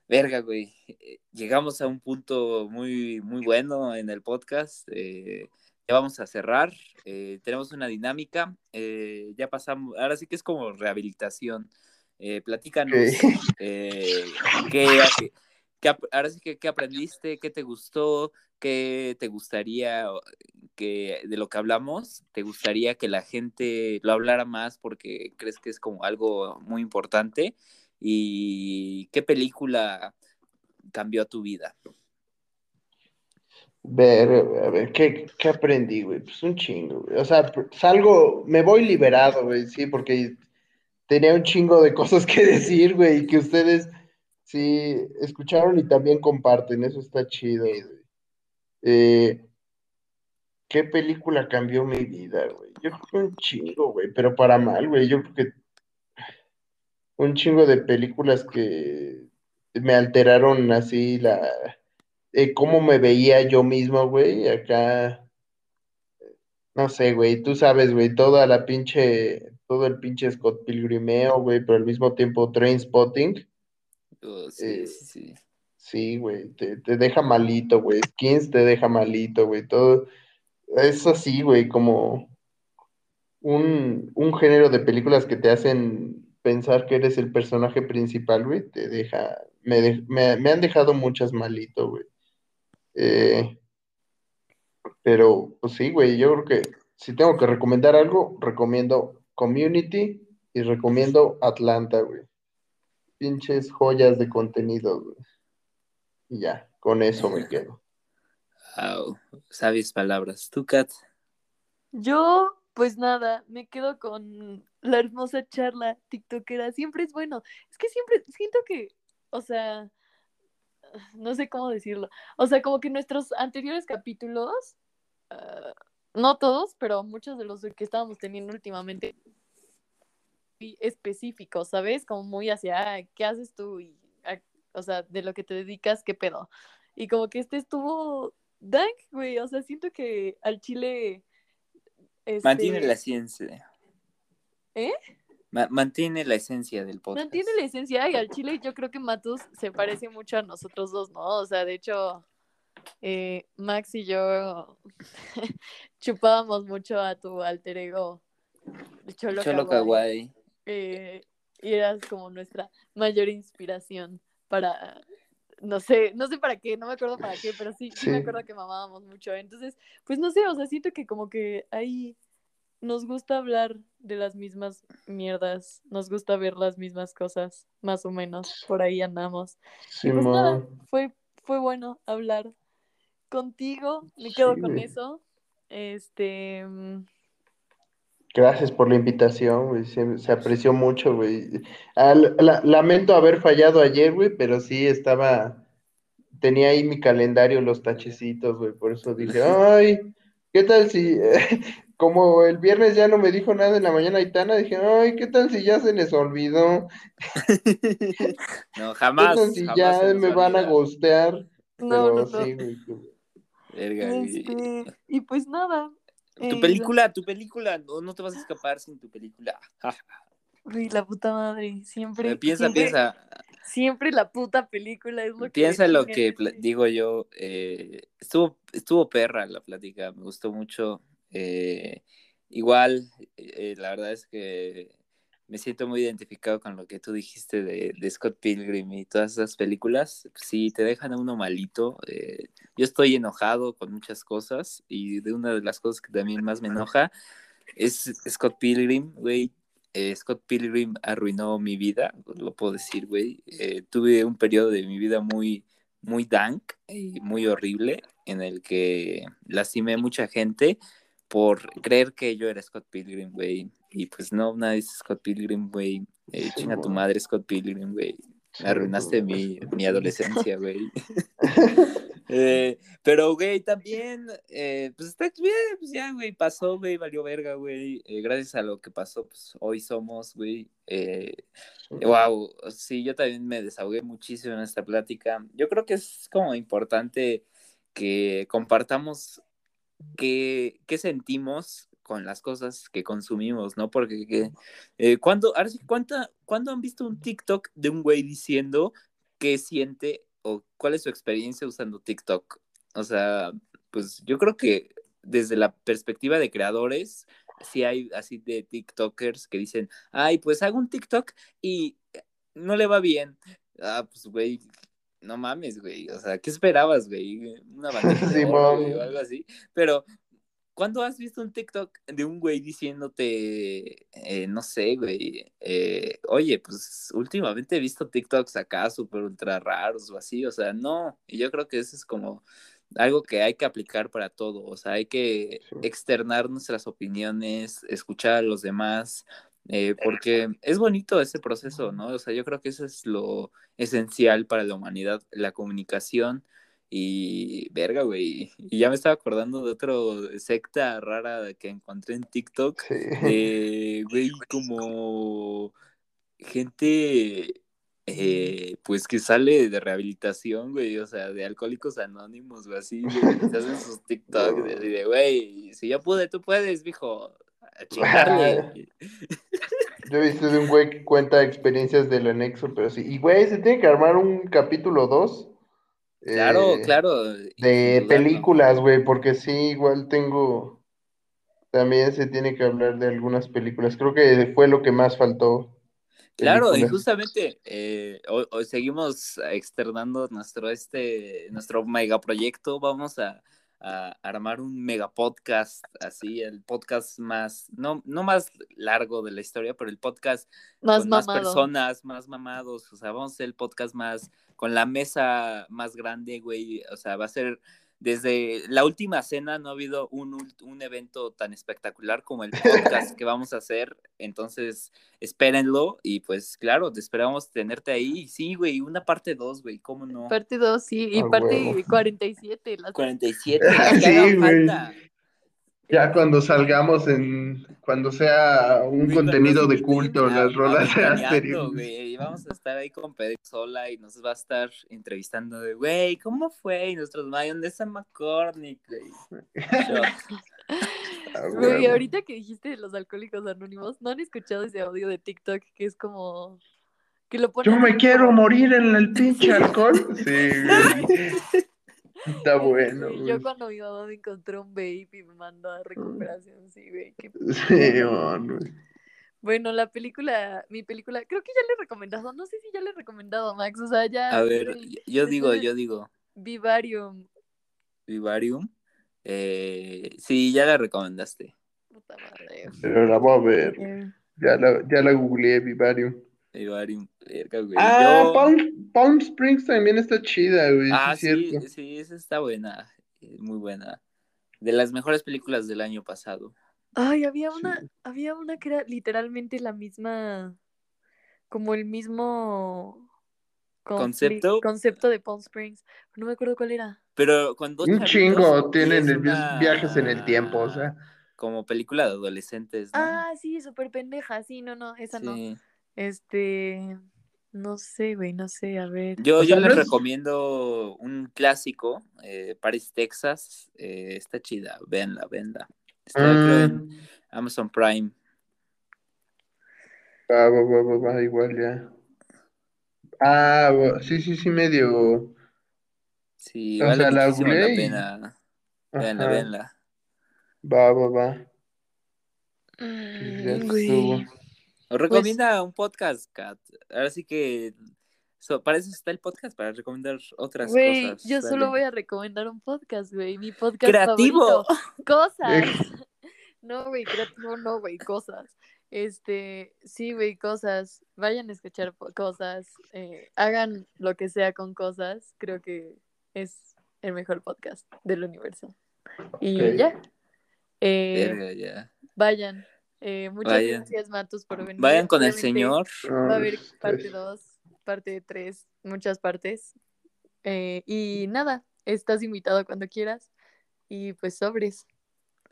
verga, güey, eh, llegamos a un punto muy, muy bueno en el podcast. Eh, ya vamos a cerrar. Eh, tenemos una dinámica. ya pasamos, ahora sí que es como rehabilitación. platícanos qué, ahora sí que qué aprendiste, qué te gustó, qué te gustaría que de lo que hablamos, te gustaría que la gente lo hablara más porque crees que es como algo muy importante y qué película cambió tu vida. Ver, a ver, ¿qué, qué aprendí, güey? Pues un chingo, güey. O sea, salgo, me voy liberado, güey, sí, porque tenía un chingo de cosas que decir, güey, y que ustedes sí escucharon y también comparten, eso está chido, güey. Eh, ¿Qué película cambió mi vida, güey? Yo creo que un chingo, güey, pero para mal, güey. Yo creo que un chingo de películas que me alteraron así la... Eh, cómo me veía yo mismo, güey, acá... No sé, güey, tú sabes, güey, toda la pinche, todo el pinche Scott Pilgrimeo, güey, pero al mismo tiempo Train Spotting. Oh, sí, eh, sí, sí. Sí, güey, te, te, deja malito, güey. Skins te deja malito, güey. Todo, es así, güey, como un, género de películas que te hacen pensar que eres el personaje principal, güey, te deja, me, me, han dejado muchas malito, güey. Eh, pero, pues sí, güey, yo creo que si tengo que recomendar algo, recomiendo Community y recomiendo Atlanta, güey. Pinches joyas de contenido, güey. Y ya, con eso me quedo. Wow, sabias palabras. ¿Tú, Kat? Yo, pues nada, me quedo con la hermosa charla tiktokera. Siempre es bueno. Es que siempre siento que, o sea, no sé cómo decirlo. O sea, como que nuestros anteriores capítulos, ah, no todos, pero muchos de los que estábamos teniendo últimamente, específicos, ¿sabes? Como muy hacia, ah, ¿qué haces tú? Y, ah, o sea, de lo que te dedicas, ¿qué pedo? Y como que este estuvo Dank, güey, o sea, siento que al chile... Mantiene este la ciencia. ¿Eh? mantiene la esencia del podcast. Mantiene la esencia y al chile yo creo que Matus se parece mucho a nosotros dos, ¿no? O sea, de hecho, eh, Max y yo chupábamos mucho a tu alter ego Cholo, Cholo Kawaii. Eh, y eras como nuestra mayor inspiración para no sé, no sé para qué, no me acuerdo para qué, pero sí, sí, me acuerdo que mamábamos mucho. Entonces, pues no sé, o sea, siento que como que ahí nos gusta hablar de las mismas mierdas, nos gusta ver las mismas cosas, más o menos, por ahí andamos. Sí, pues nada, fue, fue bueno hablar contigo, me quedo con eso. Este, mm, Gracias por la invitación, güey. Se, apreció mucho, güey. Ah, lamento haber fallado ayer, güey, pero sí estaba. Tenía ahí mi calendario, los tachecitos, güey. Por eso dije, ay, ¿qué tal si. como el viernes ya no me dijo nada en la mañana Aitana, dije, ay, ¿qué tal si ya se les olvidó? no, jamás. ¿Qué tal si ya me van a gostear? No, no, sí, güey. Este, y pues nada, tu película, tu película, no, no te vas a escapar sin tu película. Uy, la puta madre, siempre. piensa, piensa. Siempre la puta película es lo que. Piensa lo que digo yo. Eh, estuvo, estuvo perra la plática, me gustó mucho. Eh, igual, eh, la verdad es que me siento muy identificado con lo que tú dijiste de, Scott Pilgrim y todas esas películas. Sí, te dejan a uno malito. Eh, yo estoy enojado con muchas cosas y de una de las cosas que también más me enoja es Scott Pilgrim, güey. Eh, Scott Pilgrim arruinó mi vida, lo puedo decir, güey. Eh, tuve un periodo de mi vida muy, muy dank y muy horrible en el que lastimé mucha gente por creer que yo era Scott Pilgrim, güey. Y pues no, nadie es Scott Pilgrim, güey. Eh, chinga tu madre, Scott Pilgrim, güey. Arruinaste mi, mi adolescencia, güey. Eh, pero, güey, también, eh, pues está bien, pues ya, güey, pasó, güey, valió verga, güey. Eh, gracias a lo que pasó, pues hoy somos, güey. wow, sí, yo también me desahogué muchísimo en esta plática. Yo creo que es como importante que compartamos qué, qué sentimos con las cosas que consumimos, ¿no? Porque, eh, ¿cuándo, ¿cuándo han visto un TikTok de un güey diciendo qué siente o cuál es su experiencia usando TikTok. O sea, pues yo creo que desde la perspectiva de creadores, sí hay así de TikTokers que dicen, ay, pues hago un TikTok y no le va bien. Ah, pues güey, no mames, güey. O sea, ¿qué esperabas, güey? Una bandeja de o algo así. Pero ¿Cuándo has visto un TikTok de un güey diciéndote, eh, no sé, güey, eh, oye, pues últimamente he visto TikToks acá súper ultra raros o así, o sea, no, y yo creo que eso es como algo que hay que aplicar para todo, o sea, hay que externar nuestras opiniones, escuchar a los demás, eh, porque es bonito ese proceso, ¿no? O sea, yo creo que eso es lo esencial para la humanidad, la comunicación y verga, güey. Y ya me estaba acordando de otro secta rara que encontré en TikTok. güey, como gente, eh, pues que sale de rehabilitación, güey. O sea, de alcohólicos anónimos, güey, así, güey. Se hacen sus TikToks de, güey, si ya pude, tú puedes, mijo. A chingarle. Yo he visto de un güey que cuenta experiencias del anexo, pero sí. Y, güey, se tiene que armar un capítulo 2 Claro, eh, claro. De películas, güey, porque sí, igual tengo. También se tiene que hablar de algunas películas. Creo que fue lo que más faltó. Claro, y justamente eh, hoy, seguimos externando nuestro este nuestro megaproyecto. Vamos a, armar un mega podcast, así, el podcast más, no, no más largo de la historia, pero el podcast más con más personas, más mamados. O sea, vamos a hacer el podcast más con la mesa más grande, güey. O sea, va a ser desde la última cena no ha habido un, un, evento tan espectacular como el podcast que vamos a hacer. Entonces, espérenlo y pues claro, te esperamos tenerte ahí. Sí, güey, una parte 2, güey, ¿cómo no? Parte 2, sí, y ah, parte 47. Las... 47, sí, güey. Ya cuando salgamos en, cuando sea un contenido de culto, las rolas de Asterix. Y vamos a estar ahí con Pedro Sola y nos va a estar entrevistando de, güey, ¿cómo fue? Y nuestros mayonesa de McCormick, güey. Ah, güey, ahorita que dijiste de los alcohólicos anónimos, ¿no han escuchado ese audio de TikTok que es como que lo Yo me quiero morir en el pinche alcohol. Sí, güey. Está bueno. yo cuando mi mamá me encontró un baby y me mandó a recuperación, sí, güey. Sí, bueno. Bueno, la película, mi película, creo que ya le he recomendado, no sé si ya le he recomendado, Max, o sea, ya. A ver, yo digo, yo digo. Vivarium. Vivarium. Eh, sí, ya la recomendaste. Puta madre. Pero la voy a ver. Eh. Ya la, ya la googleé, Vivarium. Ah, Palm, Springs también está chida, güey. Ah, sí, sí, esa está buena. Eh, muy buena. De las mejores películas del año pasado. Ay, había una, había una que era literalmente la misma, como el mismo concepto. Concepto de Palm Springs. No me acuerdo cuál era. Pero cuando un chingo tienen viajes en el tiempo, o sea. Como película de adolescentes. ¿no? Ah, sí, súper pendeja. Sí, no, no, esa no. Este, no sé, güey, no sé, a ver. Yo, yo les recomiendo un clásico, eh, Paris, Texas. Eh, está chida, venla, venla. Está en mm. Amazon Prime. Ah, va, va, va, igual ya. Ah, sí, sí, sí, medio. Sí, o vale sea, la, la pena. Venla, venla. Va, va, va. Mm, pues recomienda un podcast, Kat. Ahora sí que para eso está el podcast, para recomendar otras cosas. Yo solo voy a recomendar un podcast, güey. Mi podcast creativo. Cosas. no, güey, creativo no, güey, cosas. Este, sí, güey, cosas. Vayan a escuchar cosas. Eh, hagan lo que sea con cosas. Creo que es el mejor podcast del universo. Y ya. Eh, vayan. Eh, muchas gracias, Matos, por venir. Vayan con el señor. Va a haber parte 2, parte 3, muchas partes. Eh, y nada, estás invitado cuando quieras. Y pues sobres.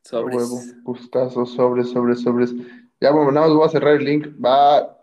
Sobres. Huevo, gustazo, sobres, sobres, sobres. Ya, bueno, nada más voy a cerrar el link. Va.